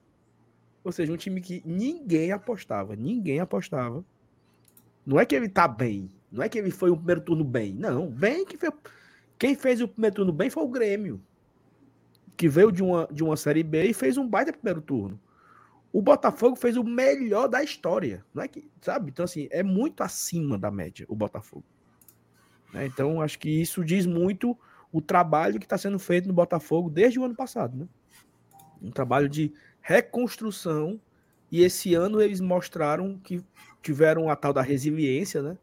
Ou seja, um time que ninguém apostava, ninguém apostava. Não é que ele tá bem, não é que ele foi o primeiro turno bem, não, bem que foi quem fez o primeiro turno bem foi o Grêmio, que veio de uma, de uma Série B e fez um baita primeiro turno. O Botafogo fez o melhor da história, não é que, sabe? Então, assim, é muito acima da média o Botafogo. Né? Então, acho que isso diz muito o trabalho que está sendo feito no Botafogo desde o ano passado, né? Um trabalho de reconstrução e esse ano eles mostraram que tiveram a tal da resiliência, né?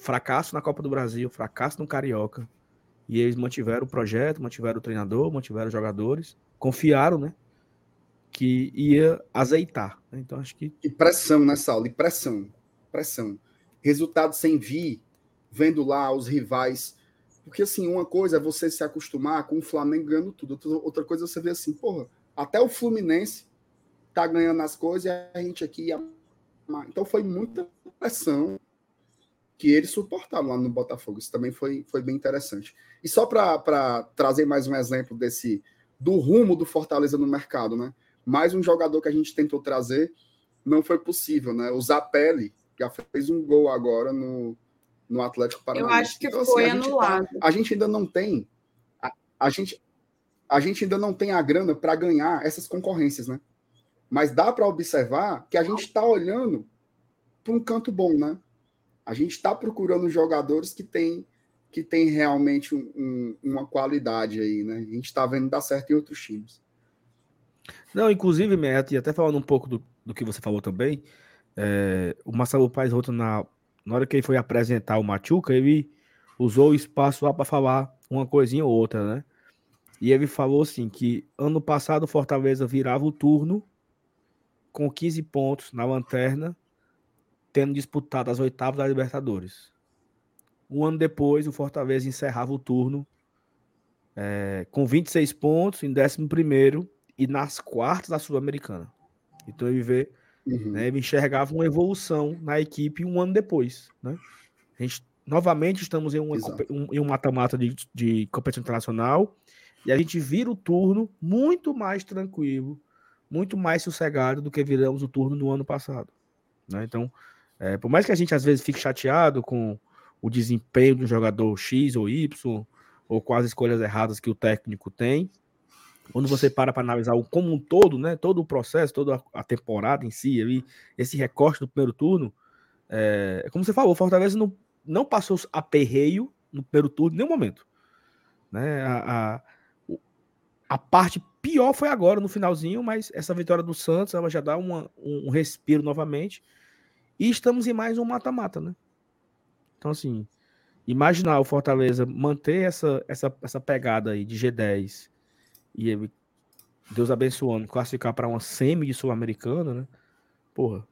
Fracasso na Copa do Brasil, fracasso no Carioca, e eles mantiveram o projeto, mantiveram o treinador, mantiveram os jogadores, confiaram, né? Que ia azeitar. Né? Então acho que. E pressão nessa aula, e pressão. Pressão. Resultado sem vir, vendo lá os rivais. Porque assim, uma coisa é você se acostumar com o Flamengo ganhando tudo. Outra coisa é você ver assim, porra, até o Fluminense tá ganhando as coisas e a gente aqui. Então foi muita pressão que eles suportaram lá no Botafogo. Isso também foi, foi bem interessante. E só para trazer mais um exemplo desse do rumo do Fortaleza no mercado, né? Mais um jogador que a gente tentou trazer, não foi possível, né? O Zapelli já fez um gol agora no, no Atlético Paranaense. Eu acho que então, foi assim, a anulado. Tá, a gente ainda não tem a, a, gente a gente ainda não tem a grana para ganhar essas concorrências, né? Mas dá para observar que a gente está olhando para um canto bom, né? A gente está procurando jogadores que têm que tem realmente um, um, uma qualidade aí, né? A gente está vendo dar certo em outros times. Não, inclusive, Neto, e até falando um pouco do, do que você falou também, é, o Marcelo Paes Roto, na, na hora que ele foi apresentar o Machuca, ele usou o espaço lá para falar uma coisinha ou outra, né? E ele falou assim que ano passado o Fortaleza virava o turno com 15 pontos na lanterna tendo disputado as oitavas da Libertadores. Um ano depois, o Fortaleza encerrava o turno é, com 26 pontos em 11 e nas quartas da Sul-Americana. Então ele vê, uhum. né, ele enxergava uma evolução na equipe um ano depois. Né? A gente, novamente estamos em, uma, um, em um mata-mata de, de competição internacional e a gente vira o turno muito mais tranquilo, muito mais sossegado do que viramos o turno no ano passado. Né? Então, é, por mais que a gente às vezes fique chateado com o desempenho do jogador X ou Y, ou com as escolhas erradas que o técnico tem, quando você para para analisar o como um todo, né, todo o processo, toda a temporada em si, ali, esse recorte do primeiro turno, é, como você falou, o Fortaleza não, não passou aperreio no primeiro turno em nenhum momento. Né? A, a, a, parte pior foi agora, no finalzinho, mas essa vitória do Santos ela já dá uma, um respiro novamente. E estamos em mais um mata-mata, né? Então, assim, imaginar o Fortaleza manter essa, essa, essa pegada aí de G10 e Deus abençoando, classificar para uma semi de Sul-Americana, né? Porra.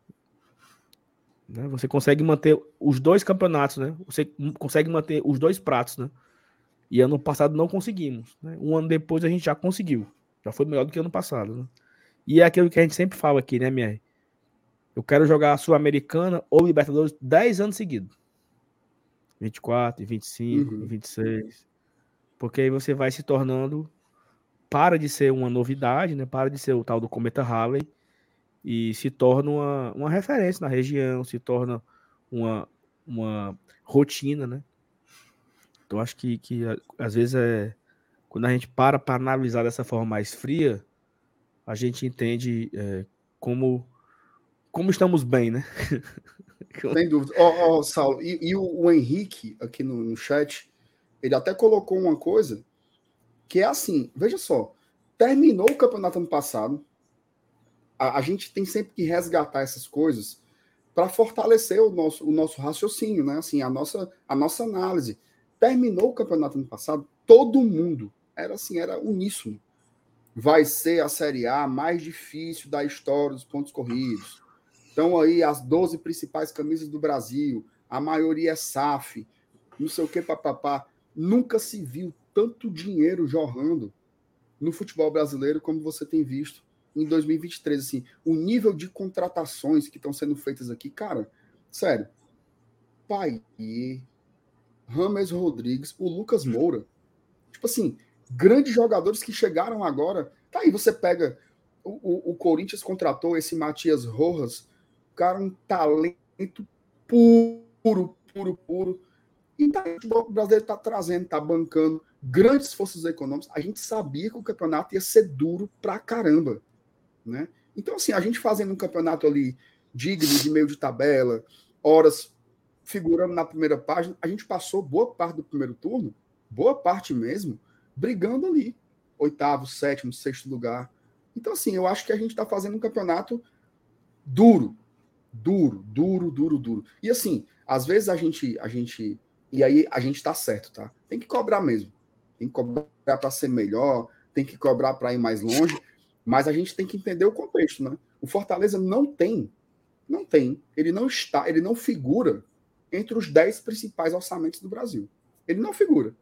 Né? Você consegue manter os dois campeonatos, né? Você consegue manter os dois pratos, né? E ano passado não conseguimos. Né? Um ano depois a gente já conseguiu. Já foi melhor do que ano passado. Né? E é aquilo que a gente sempre fala aqui, né, Mier? Eu quero jogar a Sul-Americana ou Libertadores 10 anos seguidos. 24, 25, uhum. 26. Porque aí você vai se tornando. Para de ser uma novidade, né? Para de ser o tal do Cometa Halley e se torna uma, uma referência na região, se torna uma, uma rotina, né? Então acho que, que às vezes é quando a gente para para analisar dessa forma mais fria, a gente entende é, como como estamos bem, né? Sem dúvida. Ó, oh, oh, Saulo, e, e o, o, Henrique aqui no, no chat, ele até colocou uma coisa que é assim, veja só, terminou o campeonato ano passado, a, a gente tem sempre que resgatar essas coisas para fortalecer o nosso, o nosso raciocínio, né? Assim, a nossa, a nossa análise. Terminou o campeonato ano passado, todo mundo era assim, era uníssono. Vai ser a Série A mais difícil da história dos pontos corridos. Então aí as 12 principais camisas do Brasil, a maioria é SAF, não sei o que, papapá. Nunca se viu tanto dinheiro jorrando no futebol brasileiro como você tem visto em 2023. Assim, o nível de contratações que estão sendo feitas aqui, cara, sério. Pai, Rames Rodrigues, o Lucas Moura. Tipo assim, grandes jogadores que chegaram agora. Tá aí, você pega. O, o, o Corinthians contratou esse Matias Rojas, cara, um talento puro, puro, puro. E tá, o brasileiro está trazendo, está bancando grandes forças econômicas. A gente sabia que o campeonato ia ser duro pra caramba. Né? Então, assim, a gente fazendo um campeonato ali digno de meio de tabela, horas figurando na primeira página, a gente passou boa parte do primeiro turno, boa parte mesmo, brigando ali. Oitavo, sétimo, sexto lugar. Então, assim, eu acho que a gente está fazendo um campeonato duro. Duro, duro, duro, duro. E assim, às vezes a gente. A gente e aí a gente está certo, tá? Tem que cobrar mesmo. Tem que cobrar para ser melhor, tem que cobrar para ir mais longe. Mas a gente tem que entender o contexto, né? O Fortaleza não tem, não tem, ele não está, ele não figura entre os 10 principais orçamentos do Brasil. Ele não figura.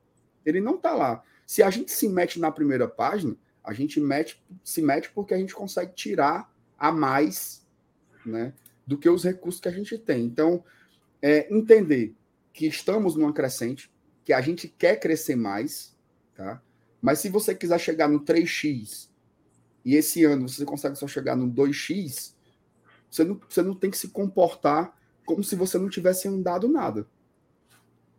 Ele não está lá. Se a gente se mete na primeira página, a gente mete, se mete porque a gente consegue tirar a mais né, do que os recursos que a gente tem. Então, é, entender que estamos numa crescente, que a gente quer crescer mais, tá? Mas se você quiser chegar no 3x e esse ano você consegue só chegar no 2x, você não, você não tem que se comportar como se você não tivesse andado nada.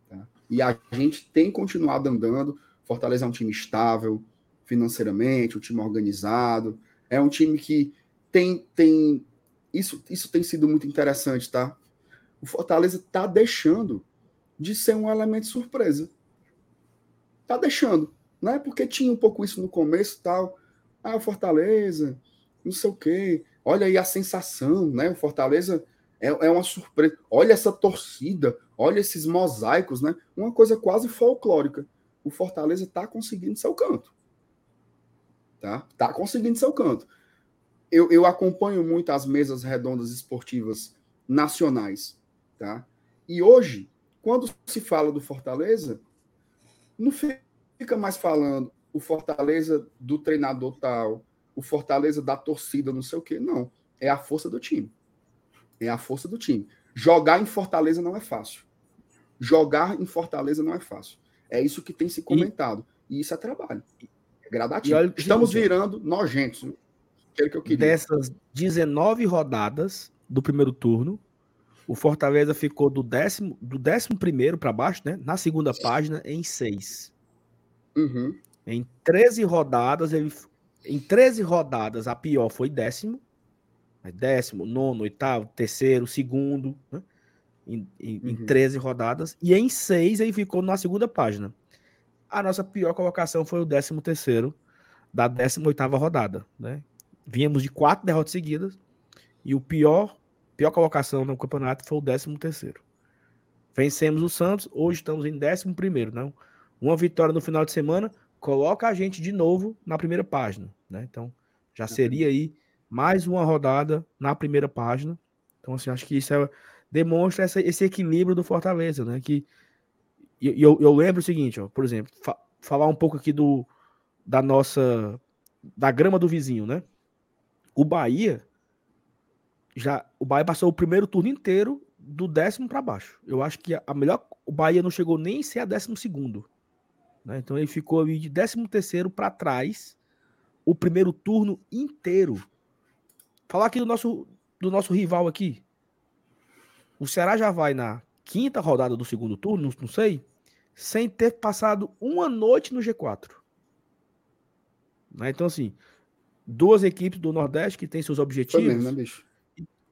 Tá? E a gente tem continuado andando. Fortaleza é um time estável financeiramente, um time organizado. É um time que tem. tem isso, isso tem sido muito interessante, tá? O Fortaleza está deixando de ser um elemento surpresa. Está deixando. Não é porque tinha um pouco isso no começo tal. Ah, o Fortaleza, não sei o quê. Olha aí a sensação, né? O Fortaleza é, é uma surpresa. Olha essa torcida, olha esses mosaicos, né? Uma coisa quase folclórica o Fortaleza está conseguindo seu canto. Tá? Tá conseguindo seu canto. Eu, eu acompanho muito as mesas redondas esportivas nacionais, tá? E hoje, quando se fala do Fortaleza, não fica mais falando o Fortaleza do treinador tal, o Fortaleza da torcida, não sei o quê. Não. É a força do time. É a força do time. Jogar em Fortaleza não é fácil. Jogar em Fortaleza não é fácil. É isso que tem se comentado. E, e isso é trabalho. É gradativo. Olha, Estamos virando nojentos. que eu queria. Dessas 19 rodadas do primeiro turno, o Fortaleza ficou do décimo, do décimo primeiro para baixo, né? Na segunda página, em seis. Uhum. Em 13 rodadas, ele. Em 13 rodadas, a pior foi décimo. Décimo, nono, oitavo, terceiro, segundo. Né? em, em, uhum. em 13 rodadas, e em 6 ele ficou na segunda página. A nossa pior colocação foi o 13 terceiro da 18ª rodada, né? Vínhamos de quatro derrotas seguidas, e o pior pior colocação no campeonato foi o 13 terceiro. Vencemos o Santos, hoje estamos em 11 primeiro, não? Uma vitória no final de semana coloca a gente de novo na primeira página, né? Então, já seria aí mais uma rodada na primeira página. Então, assim, acho que isso é, demonstra essa, esse equilíbrio do Fortaleza, né? Que e eu, eu, lembro o seguinte, ó, por exemplo, fa falar um pouco aqui do da nossa da grama do vizinho, né? O Bahia já o Bahia passou o primeiro turno inteiro do décimo para baixo. Eu acho que a melhor o Bahia não chegou nem a ser a décimo segundo, né? Então ele ficou ali de décimo terceiro para trás o primeiro turno inteiro. Falar aqui do nosso do nosso rival aqui. O Ceará já vai na quinta rodada do segundo turno, não sei, sem ter passado uma noite no G4. Né? Então, assim, duas equipes do Nordeste que têm seus objetivos mesmo, né,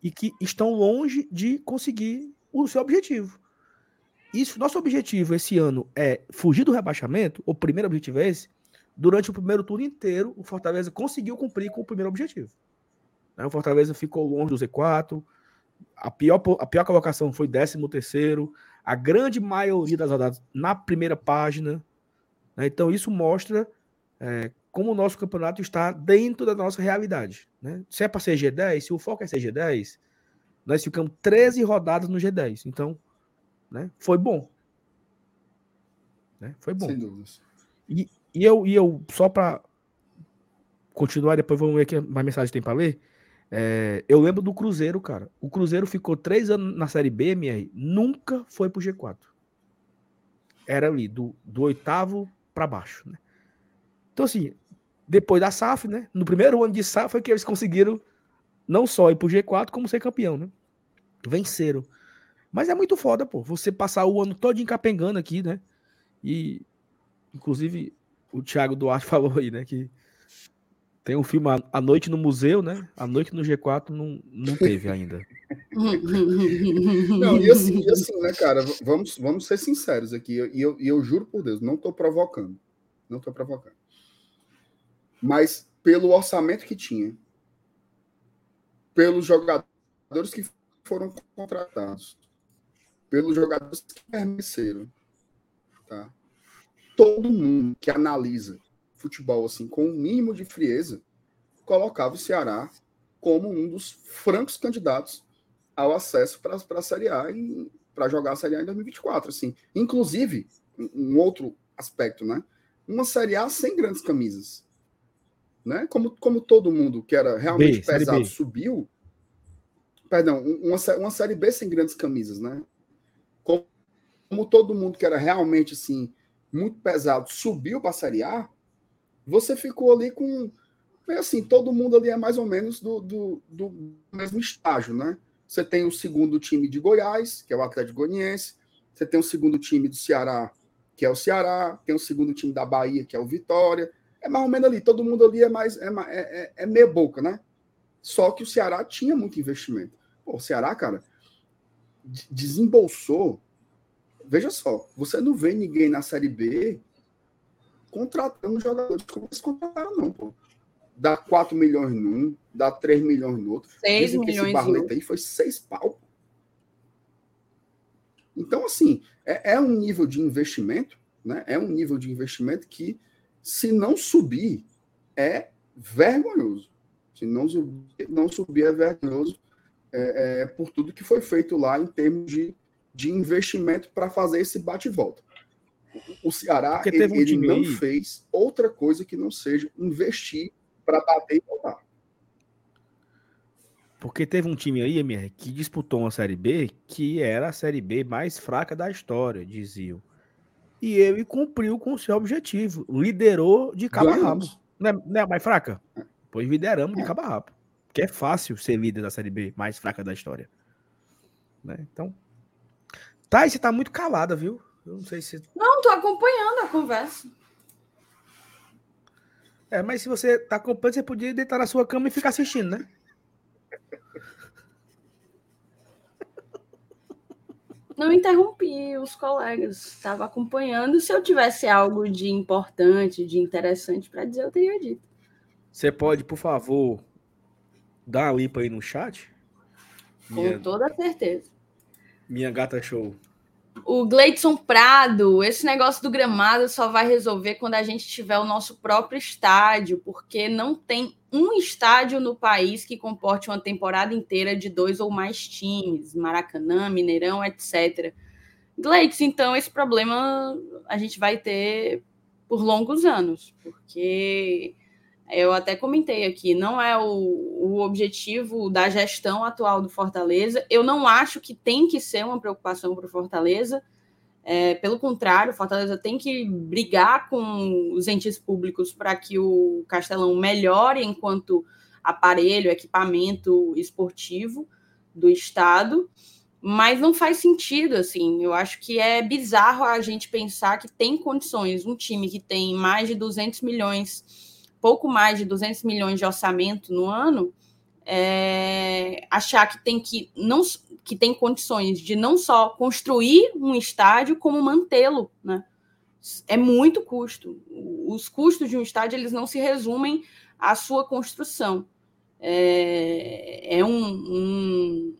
e que estão longe de conseguir o seu objetivo. Isso, nosso objetivo esse ano é fugir do rebaixamento, o primeiro objetivo é esse. Durante o primeiro turno inteiro, o Fortaleza conseguiu cumprir com o primeiro objetivo. Né? O Fortaleza ficou longe do Z4. A pior, a pior colocação foi 13 terceiro. A grande maioria das rodadas na primeira página. Né? Então, isso mostra é, como o nosso campeonato está dentro da nossa realidade. Né? Se é para ser G10, se o foco é ser G10, nós ficamos 13 rodadas no G10. Então, né, foi bom. Né? Foi bom. Sem dúvidas. E, e, eu, e eu, só para continuar, depois vamos ver que mais mensagem tem para ler. É, eu lembro do Cruzeiro, cara. O Cruzeiro ficou três anos na Série B, MR, nunca foi pro G4. Era ali, do, do oitavo para baixo, né? Então, assim, depois da SAF, né? No primeiro ano de SAF foi que eles conseguiram não só ir pro G4, como ser campeão, né? Venceram. Mas é muito foda, pô. Você passar o ano todo encapengando aqui, né? E, inclusive, o Thiago Duarte falou aí, né? Que tem um filme A Noite no Museu, né? A Noite no G4 não, não teve ainda. não, e assim, e assim, né, cara? Vamos, vamos ser sinceros aqui. E eu, eu, eu juro por Deus, não tô provocando. Não tô provocando mas pelo orçamento que tinha, pelos jogadores que foram contratados, pelos jogadores que permaneceram, tá? Todo mundo que analisa futebol assim com o um mínimo de frieza colocava o Ceará como um dos francos candidatos ao acesso para a Série A e para jogar a Série A em 2024, assim. Inclusive, um outro aspecto, né? Uma Série A sem grandes camisas né? Como, como todo mundo que era realmente B, pesado subiu, perdão, uma, uma série B sem grandes camisas, né? Como, como todo mundo que era realmente assim muito pesado subiu para a série A, você ficou ali com assim, todo mundo ali é mais ou menos do, do, do mesmo estágio, né? Você tem o segundo time de Goiás, que é o Atlético Goianiense, você tem o segundo time do Ceará, que é o Ceará, tem o segundo time da Bahia, que é o Vitória, é mais ou menos ali, todo mundo ali é mais é, é, é, é meia boca, né? Só que o Ceará tinha muito investimento. Pô, o Ceará, cara, desembolsou. Veja só, você não vê ninguém na Série B contratando jogadores como eles contrataram, não, pô. Dá 4 milhões num, dá 3 milhões no outro. 6 milhões. Esse Barleta aí foi 6 pau. Então, assim, é, é um nível de investimento, né? É um nível de investimento que se não subir, é vergonhoso. Se não subir, não subir é vergonhoso é, é, por tudo que foi feito lá em termos de, de investimento para fazer esse bate-volta. O Ceará um ele, ele não fez outra coisa que não seja investir para bater e voltar. Porque teve um time aí, MR, que disputou uma Série B que era a Série B mais fraca da história, diziam e ele cumpriu com o seu objetivo. Liderou de cabo a rabo. Não é, não é mais fraca? Pois lideramos de é. cabo a rabo. Que é fácil ser líder da Série B mais fraca da história. Né? Então. Tá, você tá muito calada, viu? Eu não sei se. Não, tô acompanhando a conversa. É, mas se você tá acompanhando, você podia deitar na sua cama e ficar assistindo, né? Não interrompi os colegas, estava acompanhando. Se eu tivesse algo de importante, de interessante para dizer, eu teria dito. Você pode, por favor, dar uma limpa aí no chat? Com toda certeza. Minha gata show. O Gleidson Prado, esse negócio do gramado só vai resolver quando a gente tiver o nosso próprio estádio, porque não tem um estádio no país que comporte uma temporada inteira de dois ou mais times, Maracanã, Mineirão, etc. Gleidson, então esse problema a gente vai ter por longos anos, porque eu até comentei aqui, não é o, o objetivo da gestão atual do Fortaleza. Eu não acho que tem que ser uma preocupação para o Fortaleza. É, pelo contrário, Fortaleza tem que brigar com os entes públicos para que o Castelão melhore enquanto aparelho, equipamento esportivo do Estado. Mas não faz sentido, assim. Eu acho que é bizarro a gente pensar que tem condições, um time que tem mais de 200 milhões pouco mais de 200 milhões de orçamento no ano, é, achar que tem que não que tem condições de não só construir um estádio como mantê-lo, né? É muito custo. Os custos de um estádio eles não se resumem à sua construção. É, é um, um,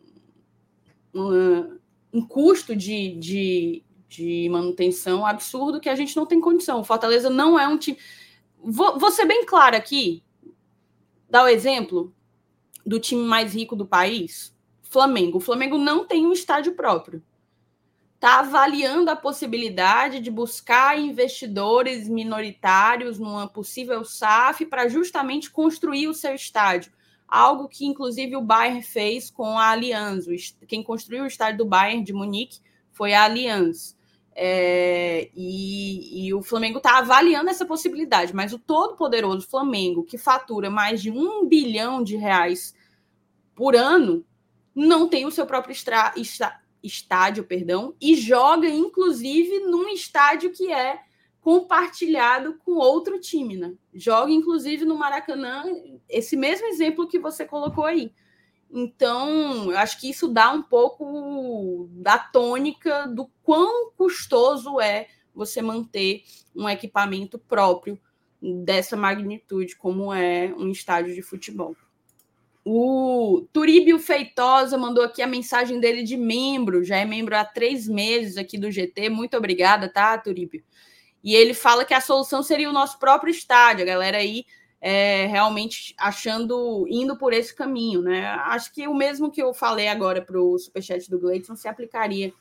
um, um custo de, de, de manutenção absurdo que a gente não tem condição. O Fortaleza não é um time Vou, vou ser bem clara aqui. Dar o exemplo do time mais rico do país, Flamengo. O Flamengo não tem um estádio próprio. Está avaliando a possibilidade de buscar investidores minoritários numa possível SAF para justamente construir o seu estádio. Algo que, inclusive, o Bayern fez com a Allianz. Quem construiu o estádio do Bayern de Munique foi a Allianz. É, e, e, o Flamengo está avaliando essa possibilidade, mas o todo-poderoso Flamengo, que fatura mais de um bilhão de reais por ano, não tem o seu próprio estra, estra, estádio, perdão, e joga, inclusive, num estádio que é compartilhado com outro time, né? Joga, inclusive, no Maracanã, esse mesmo exemplo que você colocou aí. Então, eu acho que isso dá um pouco da tônica do quão custoso é você manter um equipamento próprio dessa magnitude, como é um estádio de futebol. O Turíbio Feitosa mandou aqui a mensagem dele de membro, já é membro há três meses aqui do GT. Muito obrigada, tá, Turíbio? E ele fala que a solução seria o nosso próprio estádio, a galera aí é, realmente achando, indo por esse caminho, né? Acho que o mesmo que eu falei agora para o superchat do Gleidson se aplicaria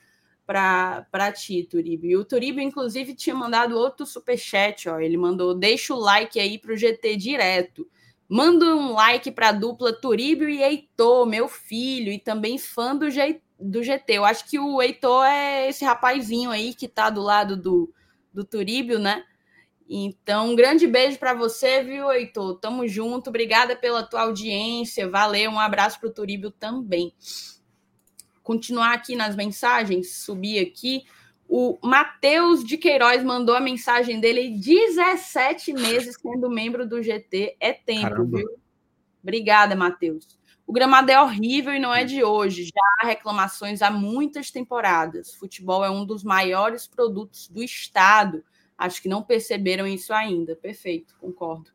para ti, Turibo. E o Turibo, inclusive, tinha mandado outro superchat, ó. Ele mandou: deixa o like aí para o GT direto. Manda um like para a dupla Turíbio e Heitor, meu filho, e também fã do, G, do GT. Eu acho que o Heitor é esse rapazinho aí que está do lado do, do Turíbio, né? Então, um grande beijo para você, viu, Heitor? Tamo junto. Obrigada pela tua audiência. Valeu. Um abraço para o Turíbio também. Continuar aqui nas mensagens, subir aqui. O Matheus de Queiroz mandou a mensagem dele 17 meses sendo membro do GT. É tempo, Caramba. viu? Obrigada, Matheus. O gramado é horrível e não é de hoje. Já há reclamações há muitas temporadas. Futebol é um dos maiores produtos do Estado Acho que não perceberam isso ainda. Perfeito, concordo.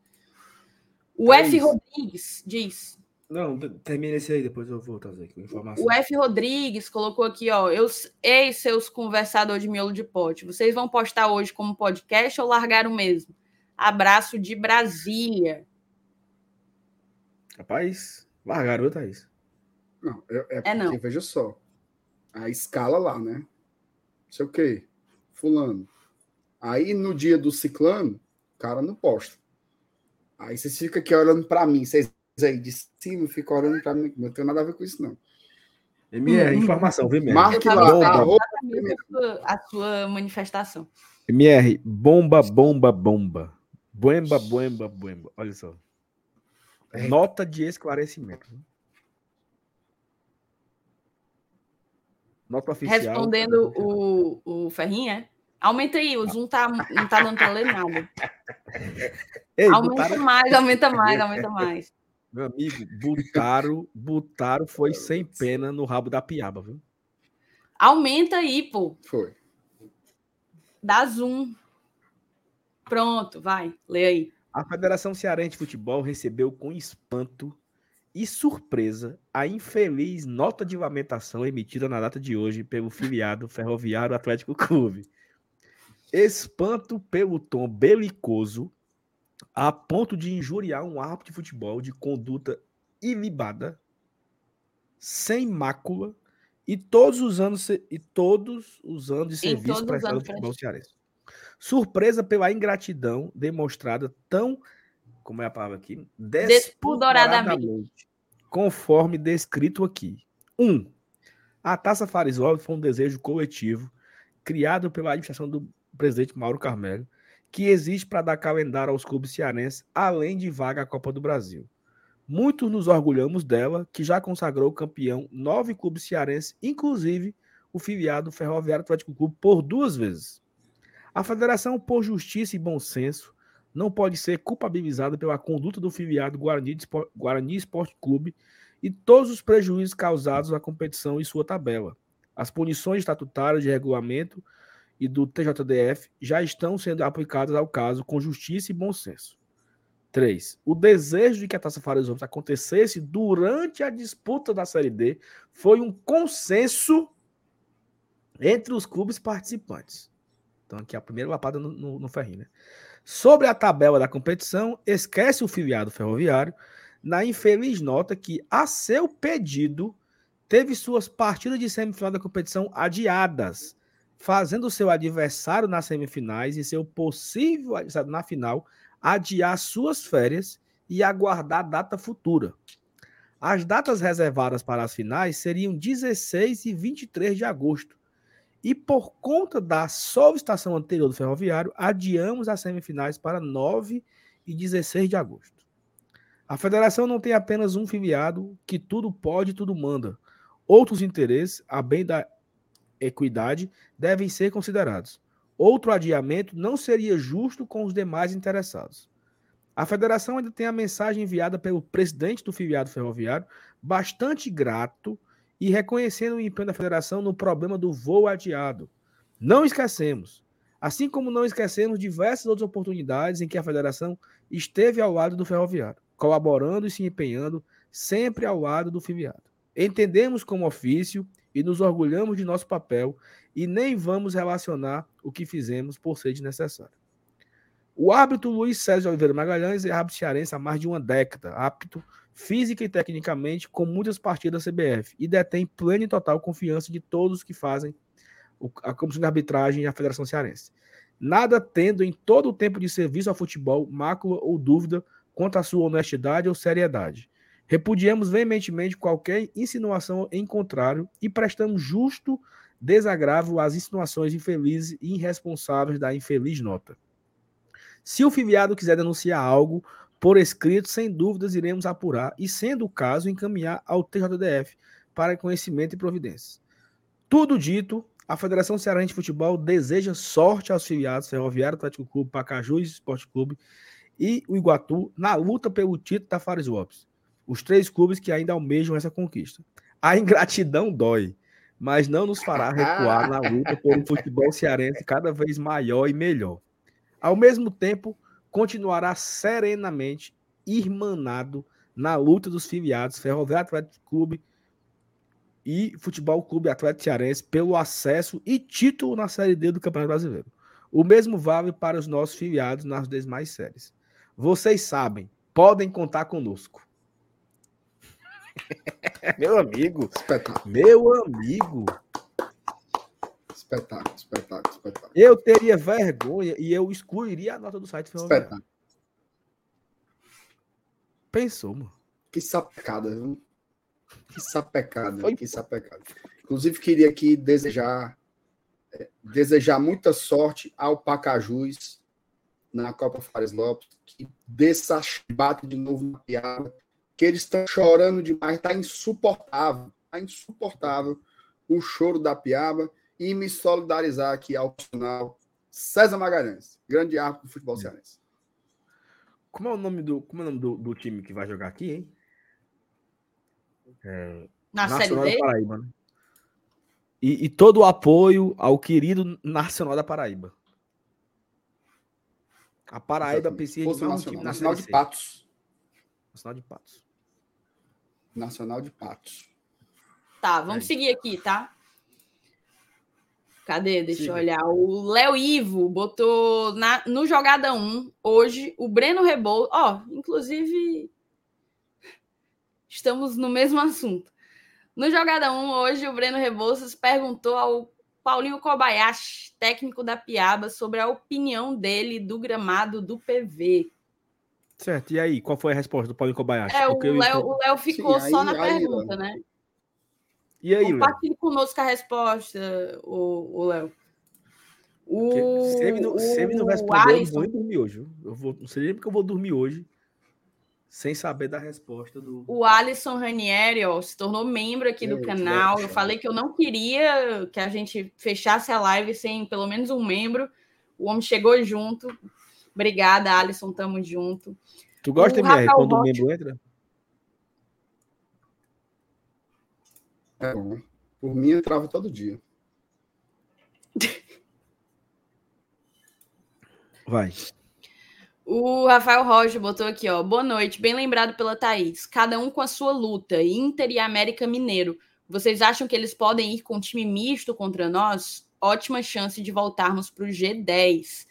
O é F. Isso. Rodrigues diz. Não, termina esse aí, depois eu vou trazer aqui informação. O F. Rodrigues colocou aqui, ó. Eu, ei, seus conversadores de miolo de pote. Vocês vão postar hoje como podcast ou largaram mesmo? Abraço de Brasília. Rapaz, largaram, Thaís. Não, é, é, é porque, não. veja só. A escala lá, né? Não sei o quê. Fulano. Aí no dia do ciclano, o cara não posta. Aí vocês ficam aqui olhando para mim, vocês aí de cima ficam olhando para mim. Não tem nada a ver com isso, não. MR, hum, informação, viu, MR? Marque lá bomba. a sua manifestação. MR, bomba, bomba, bomba. Boemba, boemba, boemba. Olha só. É. Nota de esclarecimento. Nota oficial. Respondendo o, o Ferrinha, é? Aumenta aí, o Zoom tá, não tá dando para ler nada. Ei, aumenta botaram... mais, aumenta mais, aumenta mais. Meu amigo, Butaro, Butaro foi sem pena no rabo da piaba, viu? Aumenta aí, pô. Foi. Dá zoom. Pronto, vai, lê aí. A Federação Cearense de Futebol recebeu com espanto e surpresa a infeliz nota de lamentação emitida na data de hoje pelo filiado Ferroviário Atlético Clube. Espanto pelo tom belicoso a ponto de injuriar um árbitro de futebol de conduta ilibada, sem mácula e todos os anos e todos os anos de serviço prestado no futebol cearense. Surpresa pela ingratidão demonstrada tão como é a palavra aqui? Despudoradamente. Conforme descrito aqui. Um, a Taça Farisol foi um desejo coletivo criado pela administração do presidente Mauro Carmelo, que existe para dar calendário aos clubes cearenses, além de vaga à Copa do Brasil. Muitos nos orgulhamos dela, que já consagrou campeão nove clubes cearenses, inclusive o filiado Ferroviário Atlético Clube, por duas vezes. A federação, por justiça e bom senso, não pode ser culpabilizada pela conduta do filiado Guarani, Guarani Esporte Clube e todos os prejuízos causados à competição e sua tabela. As punições estatutárias de regulamento e do TJDF já estão sendo aplicadas ao caso com justiça e bom senso. 3. O desejo de que a Taça Fares acontecesse durante a disputa da Série D foi um consenso entre os clubes participantes. Então, aqui a primeira lapada no, no, no ferrinho, né? Sobre a tabela da competição, esquece o filiado ferroviário na infeliz nota que, a seu pedido, teve suas partidas de semifinal da competição adiadas, fazendo seu adversário nas semifinais e seu possível adversário na final adiar suas férias e aguardar data futura. As datas reservadas para as finais seriam 16 e 23 de agosto, e por conta da solicitação anterior do Ferroviário, adiamos as semifinais para 9 e 16 de agosto. A federação não tem apenas um filiado que tudo pode e tudo manda. Outros interesses, a bem da equidade, devem ser considerados. Outro adiamento não seria justo com os demais interessados. A federação ainda tem a mensagem enviada pelo presidente do filiado ferroviário, bastante grato e reconhecendo o empenho da federação no problema do voo adiado. Não esquecemos, assim como não esquecemos diversas outras oportunidades em que a federação esteve ao lado do ferroviário, colaborando e se empenhando sempre ao lado do filiado. Entendemos como ofício e nos orgulhamos de nosso papel e nem vamos relacionar o que fizemos por ser desnecessário. O árbitro Luiz César Oliveira Magalhães é árbitro cearense há mais de uma década, apto física e tecnicamente com muitas partidas da CBF e detém plena e total confiança de todos que fazem a comissão de arbitragem e a Federação Cearense. Nada tendo em todo o tempo de serviço ao futebol mácula ou dúvida quanto à sua honestidade ou seriedade. Repudiamos veementemente qualquer insinuação em contrário e prestamos justo desagravo às insinuações infelizes e irresponsáveis da infeliz nota. Se o filiado quiser denunciar algo, por escrito, sem dúvidas, iremos apurar e, sendo o caso, encaminhar ao TJDF para conhecimento e providências. Tudo dito, a Federação Cearense de Futebol deseja sorte aos filiados Ferroviário Atlético Clube, Pacajus Esporte Clube e o Iguatu na luta pelo título da Fares Lopes. Os três clubes que ainda almejam essa conquista. A ingratidão dói, mas não nos fará recuar na luta por um futebol cearense cada vez maior e melhor. Ao mesmo tempo, continuará serenamente irmanado na luta dos filiados Ferroviário Atlético Clube e Futebol Clube Atlético Cearense pelo acesso e título na Série D do Campeonato Brasileiro. O mesmo vale para os nossos filiados nas demais séries. Vocês sabem, podem contar conosco. meu amigo. Espetáculo. Meu amigo. Espetáculo, espetáculo, espetáculo. Eu teria vergonha e eu excluiria a nota do site Espetáculo. Pensou, mano. Que sapecada, viu? Que sapecada, Foi... que sapecada. Inclusive, queria aqui desejar é, desejar muita sorte ao Pacajus na Copa Fares Lopes, que dessa bate de novo na piada, que eles estão chorando demais, tá insuportável, tá insuportável o choro da piaba e me solidarizar aqui ao profissional César Magalhães, grande árbitro do futebol cearense. Como é o nome do, como é o nome do, do time que vai jogar aqui, hein? É, Na Nacional da Paraíba, né? E, e, todo o apoio ao querido Nacional da Paraíba. A Paraíba precisa de um time nacional de Patos. Nacional de Patos. Nacional de Patos. Tá, vamos seguir aqui, tá? Cadê? Deixa Siga. eu olhar. O Léo Ivo botou na, no Jogada 1 hoje o Breno Rebouças. Ó, oh, inclusive, estamos no mesmo assunto. No Jogada 1 hoje, o Breno Rebouças perguntou ao Paulinho Kobayashi, técnico da Piaba, sobre a opinião dele do gramado do PV. Certo, e aí, qual foi a resposta do Paulinho Kobayashi? É, o Léo, ficou Sim, só aí, na aí, pergunta, aí, né? E aí, Compartilhe conosco a resposta, o Léo. O, se, ele não, se ele não responder, eu vou dormir hoje. Eu vou, não sei nem porque eu vou dormir hoje sem saber da resposta do. O Alisson Ranieri ó, se tornou membro aqui do canal. Eu falei que eu não queria que a gente fechasse a live sem pelo menos um membro. O homem chegou junto. Obrigada, Alisson. Tamo junto. Tu gosta, MR, quando o membro entra? É, por mim, entrava todo dia. Vai. O Rafael Rocha botou aqui, ó. Boa noite, bem lembrado pela Thaís. Cada um com a sua luta. Inter e América Mineiro. Vocês acham que eles podem ir com um time misto contra nós? Ótima chance de voltarmos para o G10.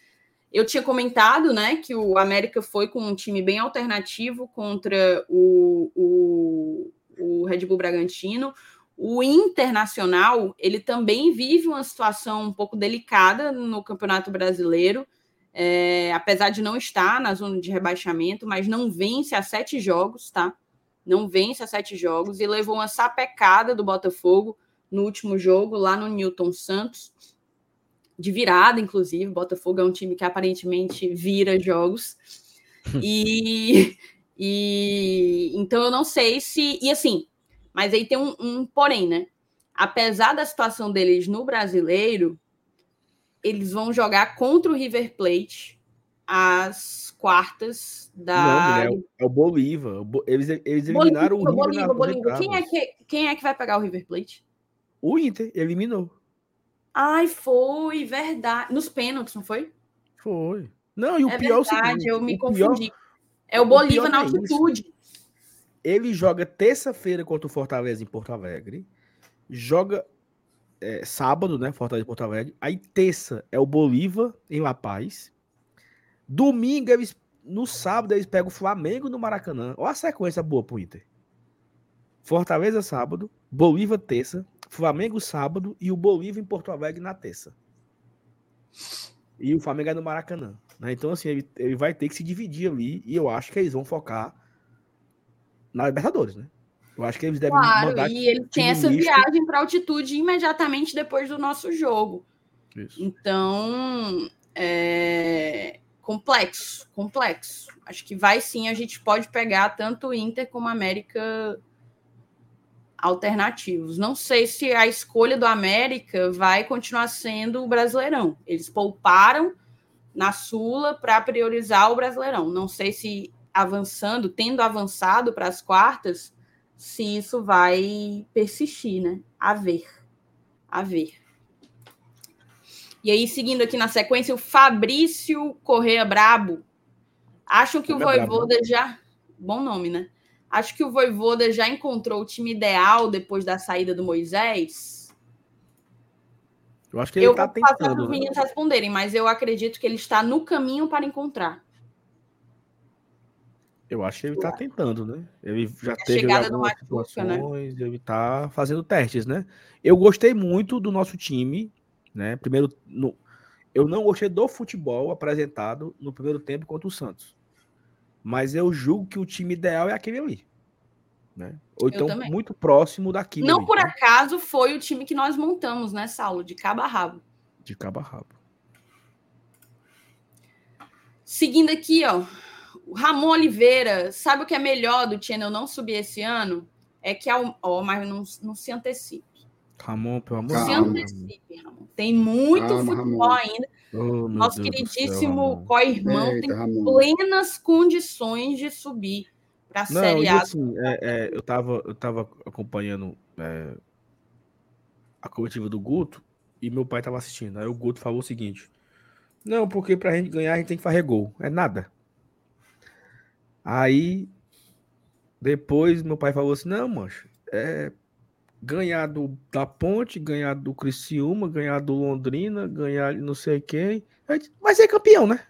Eu tinha comentado, né, que o América foi com um time bem alternativo contra o, o, o Red Bull Bragantino. O Internacional, ele também vive uma situação um pouco delicada no Campeonato Brasileiro é, apesar de não estar na zona de rebaixamento, mas não vence a sete jogos, tá? Não vence a sete jogos e levou uma sapecada do Botafogo no último jogo, lá no Newton Santos, de virada, inclusive. Botafogo é um time que aparentemente vira jogos. E, e então eu não sei se. E assim, mas aí tem um, um porém, né? Apesar da situação deles no brasileiro, eles vão jogar contra o River Plate as quartas da. Não, é, o Bolívar. Eles, eles eliminaram Bolívar, o River. Bolívar, Bolívar. Quem é, que, quem é que vai pegar o River Plate? O Inter eliminou. Ai, foi, verdade. Nos pênaltis, não foi? Foi. Não, e o é pior verdade, é o seguinte, eu me confundi. Pior, é o Bolívar o na é altitude. Ele joga terça-feira contra o Fortaleza em Porto Alegre. Joga é, sábado, né? Fortaleza de Porto Alegre. Aí terça é o Bolívar em La Paz. Domingo, eles, no sábado, eles pegam o Flamengo no Maracanã. Olha a sequência boa pro Inter. Fortaleza sábado, Bolívar terça, Flamengo sábado e o Bolívar em Porto Alegre na terça. E o Flamengo é no Maracanã. Né? Então, assim, ele, ele vai ter que se dividir ali e eu acho que eles vão focar na Libertadores, né? Eu acho que eles devem claro, mandar. E ele tem essa misto. viagem para altitude imediatamente depois do nosso jogo. Isso. Então, é complexo, complexo. Acho que vai sim, a gente pode pegar tanto o Inter como a América alternativos. Não sei se a escolha do América vai continuar sendo o Brasileirão. Eles pouparam na Sula para priorizar o Brasileirão. Não sei se avançando, tendo avançado para as quartas, se isso vai persistir, né? A ver. A ver. E aí, seguindo aqui na sequência, o Fabrício Correia Brabo. Acham que o Voivoda né? já. Bom nome, né? Acho que o Voivoda já encontrou o time ideal depois da saída do Moisés. Eu acho que ele está tentando. Eu vou passar para os né? meninos responderem, mas eu acredito que ele está no caminho para encontrar. Eu acho que ele está tentando, né? Ele já a teve algumas situações, né? ele está fazendo testes, né? Eu gostei muito do nosso time, né? Primeiro, no... eu não gostei do futebol apresentado no primeiro tempo contra o Santos, mas eu julgo que o time ideal é aquele ali, né? Ou então muito próximo daquilo. Não ali, por né? acaso foi o time que nós montamos, né, Saulo? De cabo a rabo. De cabo a rabo. Seguindo aqui, ó. O Ramon Oliveira, sabe o que é melhor do Channel não subir esse ano? É que ao. Oh, mas não, não se antecipe. Ramon, pelo amor de Deus. Ramon. Tem muito Calma, futebol Ramon. ainda. Oh, Nosso Deus queridíssimo co-irmão tem plenas condições de subir para a Série A. Assim, é, é, eu estava eu tava acompanhando é, a coletiva do Guto e meu pai estava assistindo. Aí o Guto falou o seguinte: Não, porque para a gente ganhar a gente tem que fazer gol. É nada. Aí Depois meu pai falou assim: não, mancho, é ganhar do, da Ponte, ganhar do Criciúma, ganhar do Londrina, ganhar não sei quem. Vai ser campeão, né?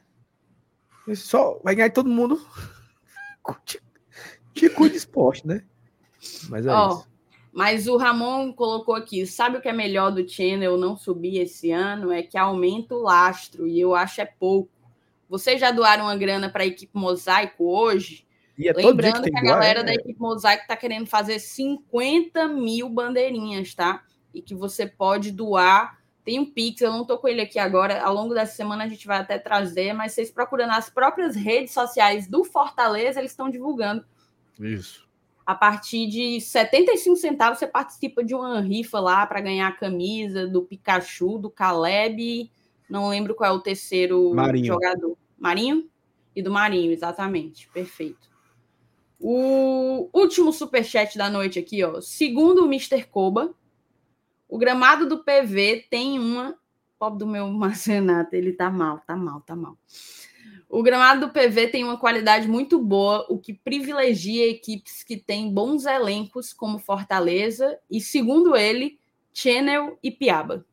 Só vai ganhar todo mundo. Tico de esporte, né? Mas é oh, isso. Mas o Ramon colocou aqui: sabe o que é melhor do Channel não subir esse ano? É que aumenta o lastro, e eu acho é pouco. Vocês já doaram uma grana para a equipe Mosaico hoje? É Lembrando que, que a galera é... da equipe Mosaico está querendo fazer 50 mil bandeirinhas, tá? E que você pode doar. Tem um Pix, eu não estou com ele aqui agora. Ao longo dessa semana a gente vai até trazer, mas vocês procurando nas próprias redes sociais do Fortaleza, eles estão divulgando. Isso. A partir de 75 centavos, você participa de uma rifa lá para ganhar a camisa do Pikachu, do Caleb. Não lembro qual é o terceiro Marinho. jogador. Marinho? E do Marinho, exatamente. Perfeito. O último superchat da noite aqui, ó. Segundo o Mr. Koba, o gramado do PV tem uma. Pobre do meu Marcenato, ele tá mal, tá mal, tá mal. O gramado do PV tem uma qualidade muito boa, o que privilegia equipes que têm bons elencos, como Fortaleza, e, segundo ele, Channel e Piaba.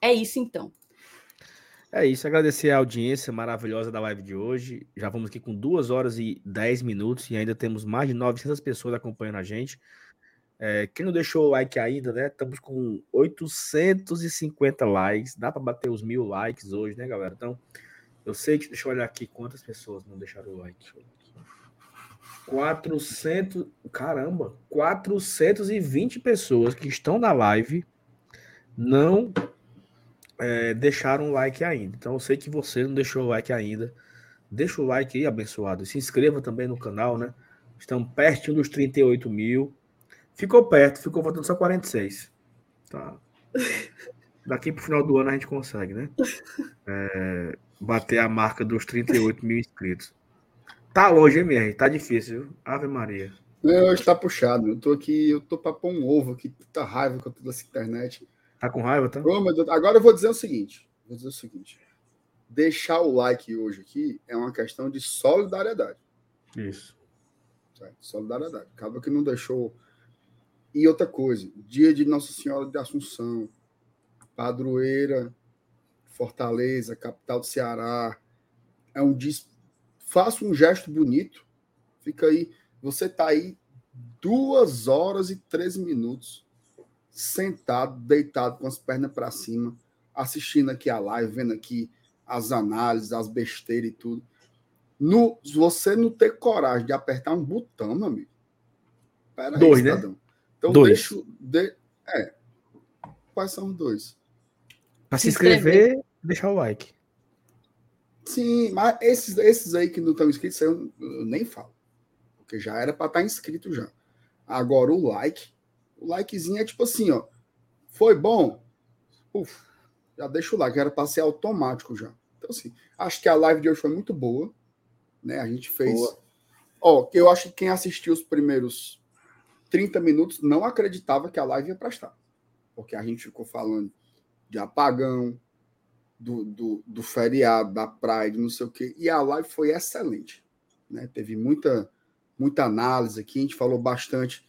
É isso então. É isso, agradecer a audiência maravilhosa da live de hoje. Já vamos aqui com 2 horas e 10 minutos e ainda temos mais de 900 pessoas acompanhando a gente. É, quem não deixou o like ainda, né? Estamos com 850 likes. Dá para bater os mil likes hoje, né, galera? Então, eu sei que. Deixa eu olhar aqui quantas pessoas não deixaram o like. 400. Caramba! 420 pessoas que estão na live não é, deixaram o like ainda. Então eu sei que você não deixou o like ainda. Deixa o like aí, abençoado. se inscreva também no canal, né? Estamos perto dos 38 mil. Ficou perto, ficou faltando só 46. Tá. Daqui pro final do ano a gente consegue, né? É, bater a marca dos 38 mil inscritos. Tá longe, hein, MR? Tá difícil, viu? Ave Maria. Não, hoje tá puxado. Eu tô aqui, eu tô pra pôr um ovo aqui, puta raiva com toda essa internet. Tá com raiva, tá? Oh, Agora eu vou dizer o seguinte: vou dizer o seguinte. Deixar o like hoje aqui é uma questão de solidariedade. Isso. Certo? Solidariedade. Acaba que não deixou. E outra coisa, dia de Nossa Senhora de Assunção, padroeira, Fortaleza, capital do Ceará. É um dia. Faça um gesto bonito. Fica aí. Você tá aí duas horas e 13 minutos sentado, deitado com as pernas para cima, assistindo aqui a live, vendo aqui as análises, as besteiras e tudo. No, você não ter coragem de apertar um botão, meu amigo. Pera dois, aí, né? Então dois. deixa. De, é. Quais são os dois? Para se inscrever, deixar o like. Sim, mas esses, esses aí que não estão inscritos, eu, eu nem falo. Porque já era para estar tá inscrito já. Agora o like, o likezinho é tipo assim, ó. Foi bom? Uf, já deixa o like, era para ser automático já. Então, assim, acho que a live de hoje foi muito boa. Né? A gente fez. Boa. Ó, eu acho que quem assistiu os primeiros 30 minutos não acreditava que a live ia prestar. Porque a gente ficou falando de apagão, do, do, do feriado, da praia, de não sei o quê. E a live foi excelente. Né? Teve muita, muita análise aqui, a gente falou bastante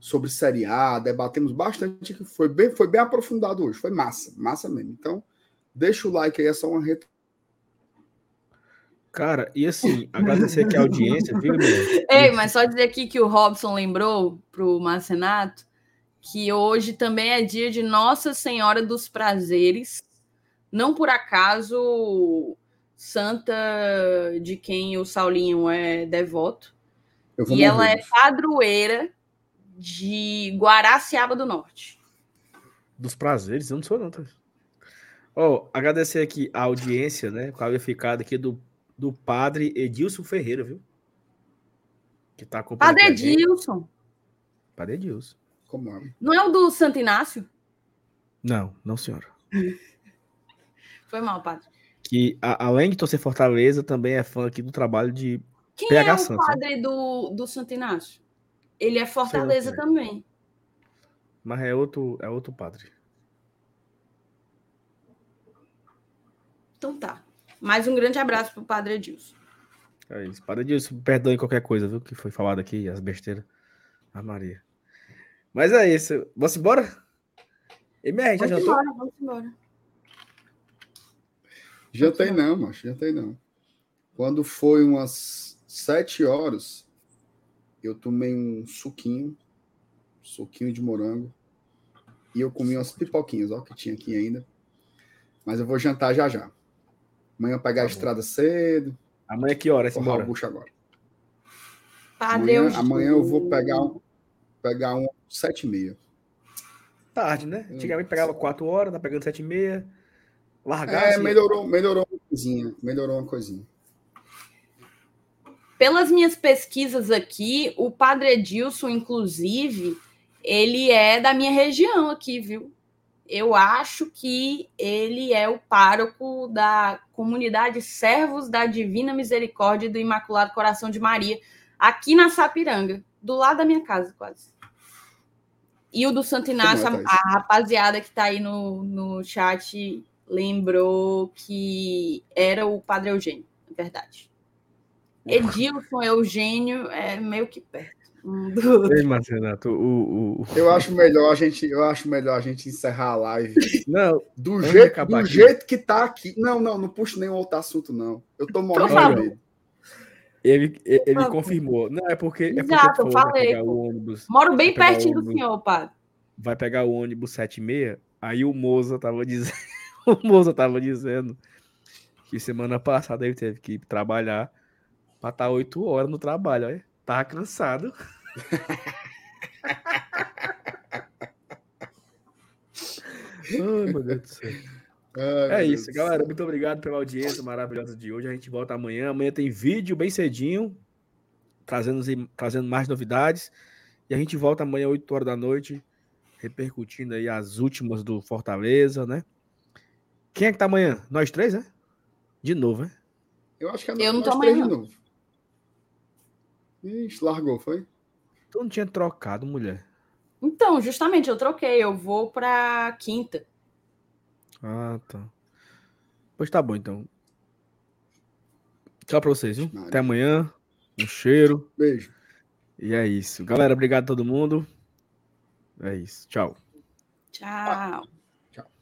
sobre Série A, debatemos bastante, que foi bem, foi bem aprofundado hoje, foi massa, massa mesmo. Então, deixa o like aí, é só uma reta. Cara, e assim, agradecer aqui a audiência, viu, meu? Ei, mas só dizer aqui que o Robson lembrou pro Marcenato que hoje também é dia de Nossa Senhora dos Prazeres. Não por acaso santa de quem o Saulinho é devoto. E ela é padroeira de Guaraciaba do Norte. Dos prazeres, eu não sou não. Tá? Oh, agradecer aqui a audiência, né, qualificada aqui do, do padre Edilson Ferreira, viu? Que tá acompanhando. Padre Edilson. Padre Edilson. Como é? Não é o do Santo Inácio? Não, não, senhora. Foi mal, padre. Que a, além de torcer Fortaleza, também é fã aqui do trabalho de Quem PH é o Santos, padre né? do, do Santo Inácio? Ele é Fortaleza também. Mas é outro, é outro padre. Então tá. Mais um grande abraço para o padre Edilson. É isso. Para disso, perdoe qualquer coisa, viu? Que foi falado aqui, as besteiras. A Maria. Mas é isso. Vamos embora? MR, já vamos jantou? embora, vamos embora. Jantei não, macho, jantei não. Quando foi umas sete horas, eu tomei um suquinho, suquinho de morango, e eu comi umas pipoquinhas, ó, que tinha aqui ainda. Mas eu vou jantar já já. Amanhã eu pegar Tá a estrada cedo, Amanhã que hora? forrar Embora? o bucho agora. Padre Amanhã, amanhã eu vou pegar um, pegar um sete e meia. Tarde, né? Hum. Antigamente pegava 4 horas, tá pegando 7 e meia. Largar. É, assim, melhorou, melhorou uma coisinha, melhorou uma coisinha. Pelas minhas pesquisas aqui, o Padre Edilson, inclusive, ele é da minha região aqui, viu? Eu acho que ele é o pároco da comunidade Servos da Divina Misericórdia e do Imaculado Coração de Maria, aqui na Sapiranga, do lado da minha casa, quase. E o do Santo Inácio, a, a rapaziada que está aí no, no chat lembrou que era o Padre Eugênio, é verdade. Edilson, Eugênio, é meio que perto. um do. Ei, Marcenato, o, o, o- Eu acho melhor a gente, eu acho melhor a gente encerrar a live Não, do jeito, do aqui. jeito que tá aqui. Não, não, não puxo nenhum outro assunto não. Eu tô morrendo favor. de medo. ele, ele, confirmou. Não, é porque, é porque Exato, falei, pegar o ônibus. Moro bem pertinho do senhor, padre. Vai pegar o ônibus 7 e meia. Aí o Moza tava dizendo. o Moza tava dizendo que semana passada ele teve que ir trabalhar pra estar 8 horas no trabalho. Olha. Tava cansado. Ai, meu Deus do céu. Ai, É isso, Deus. galera. Muito obrigado pela audiência maravilhosa de hoje. A gente volta amanhã. Amanhã tem vídeo bem cedinho, trazendo, trazendo mais novidades. E a gente volta amanhã, 8 horas da noite, repercutindo aí as últimas do Fortaleza, né? Quem é que tá amanhã? Nós três, né? De novo, né? Eu acho que é Eu não nós tô três amanhã, de não. novo. Ixi, largou, foi? Tu não tinha trocado, mulher. Então, justamente, eu troquei. Eu vou pra quinta. Ah, tá. Pois tá bom, então. Tchau pra vocês, viu? Até amanhã. Um cheiro. Beijo. E é isso. Galera, obrigado a todo mundo. É isso. Tchau. Tchau.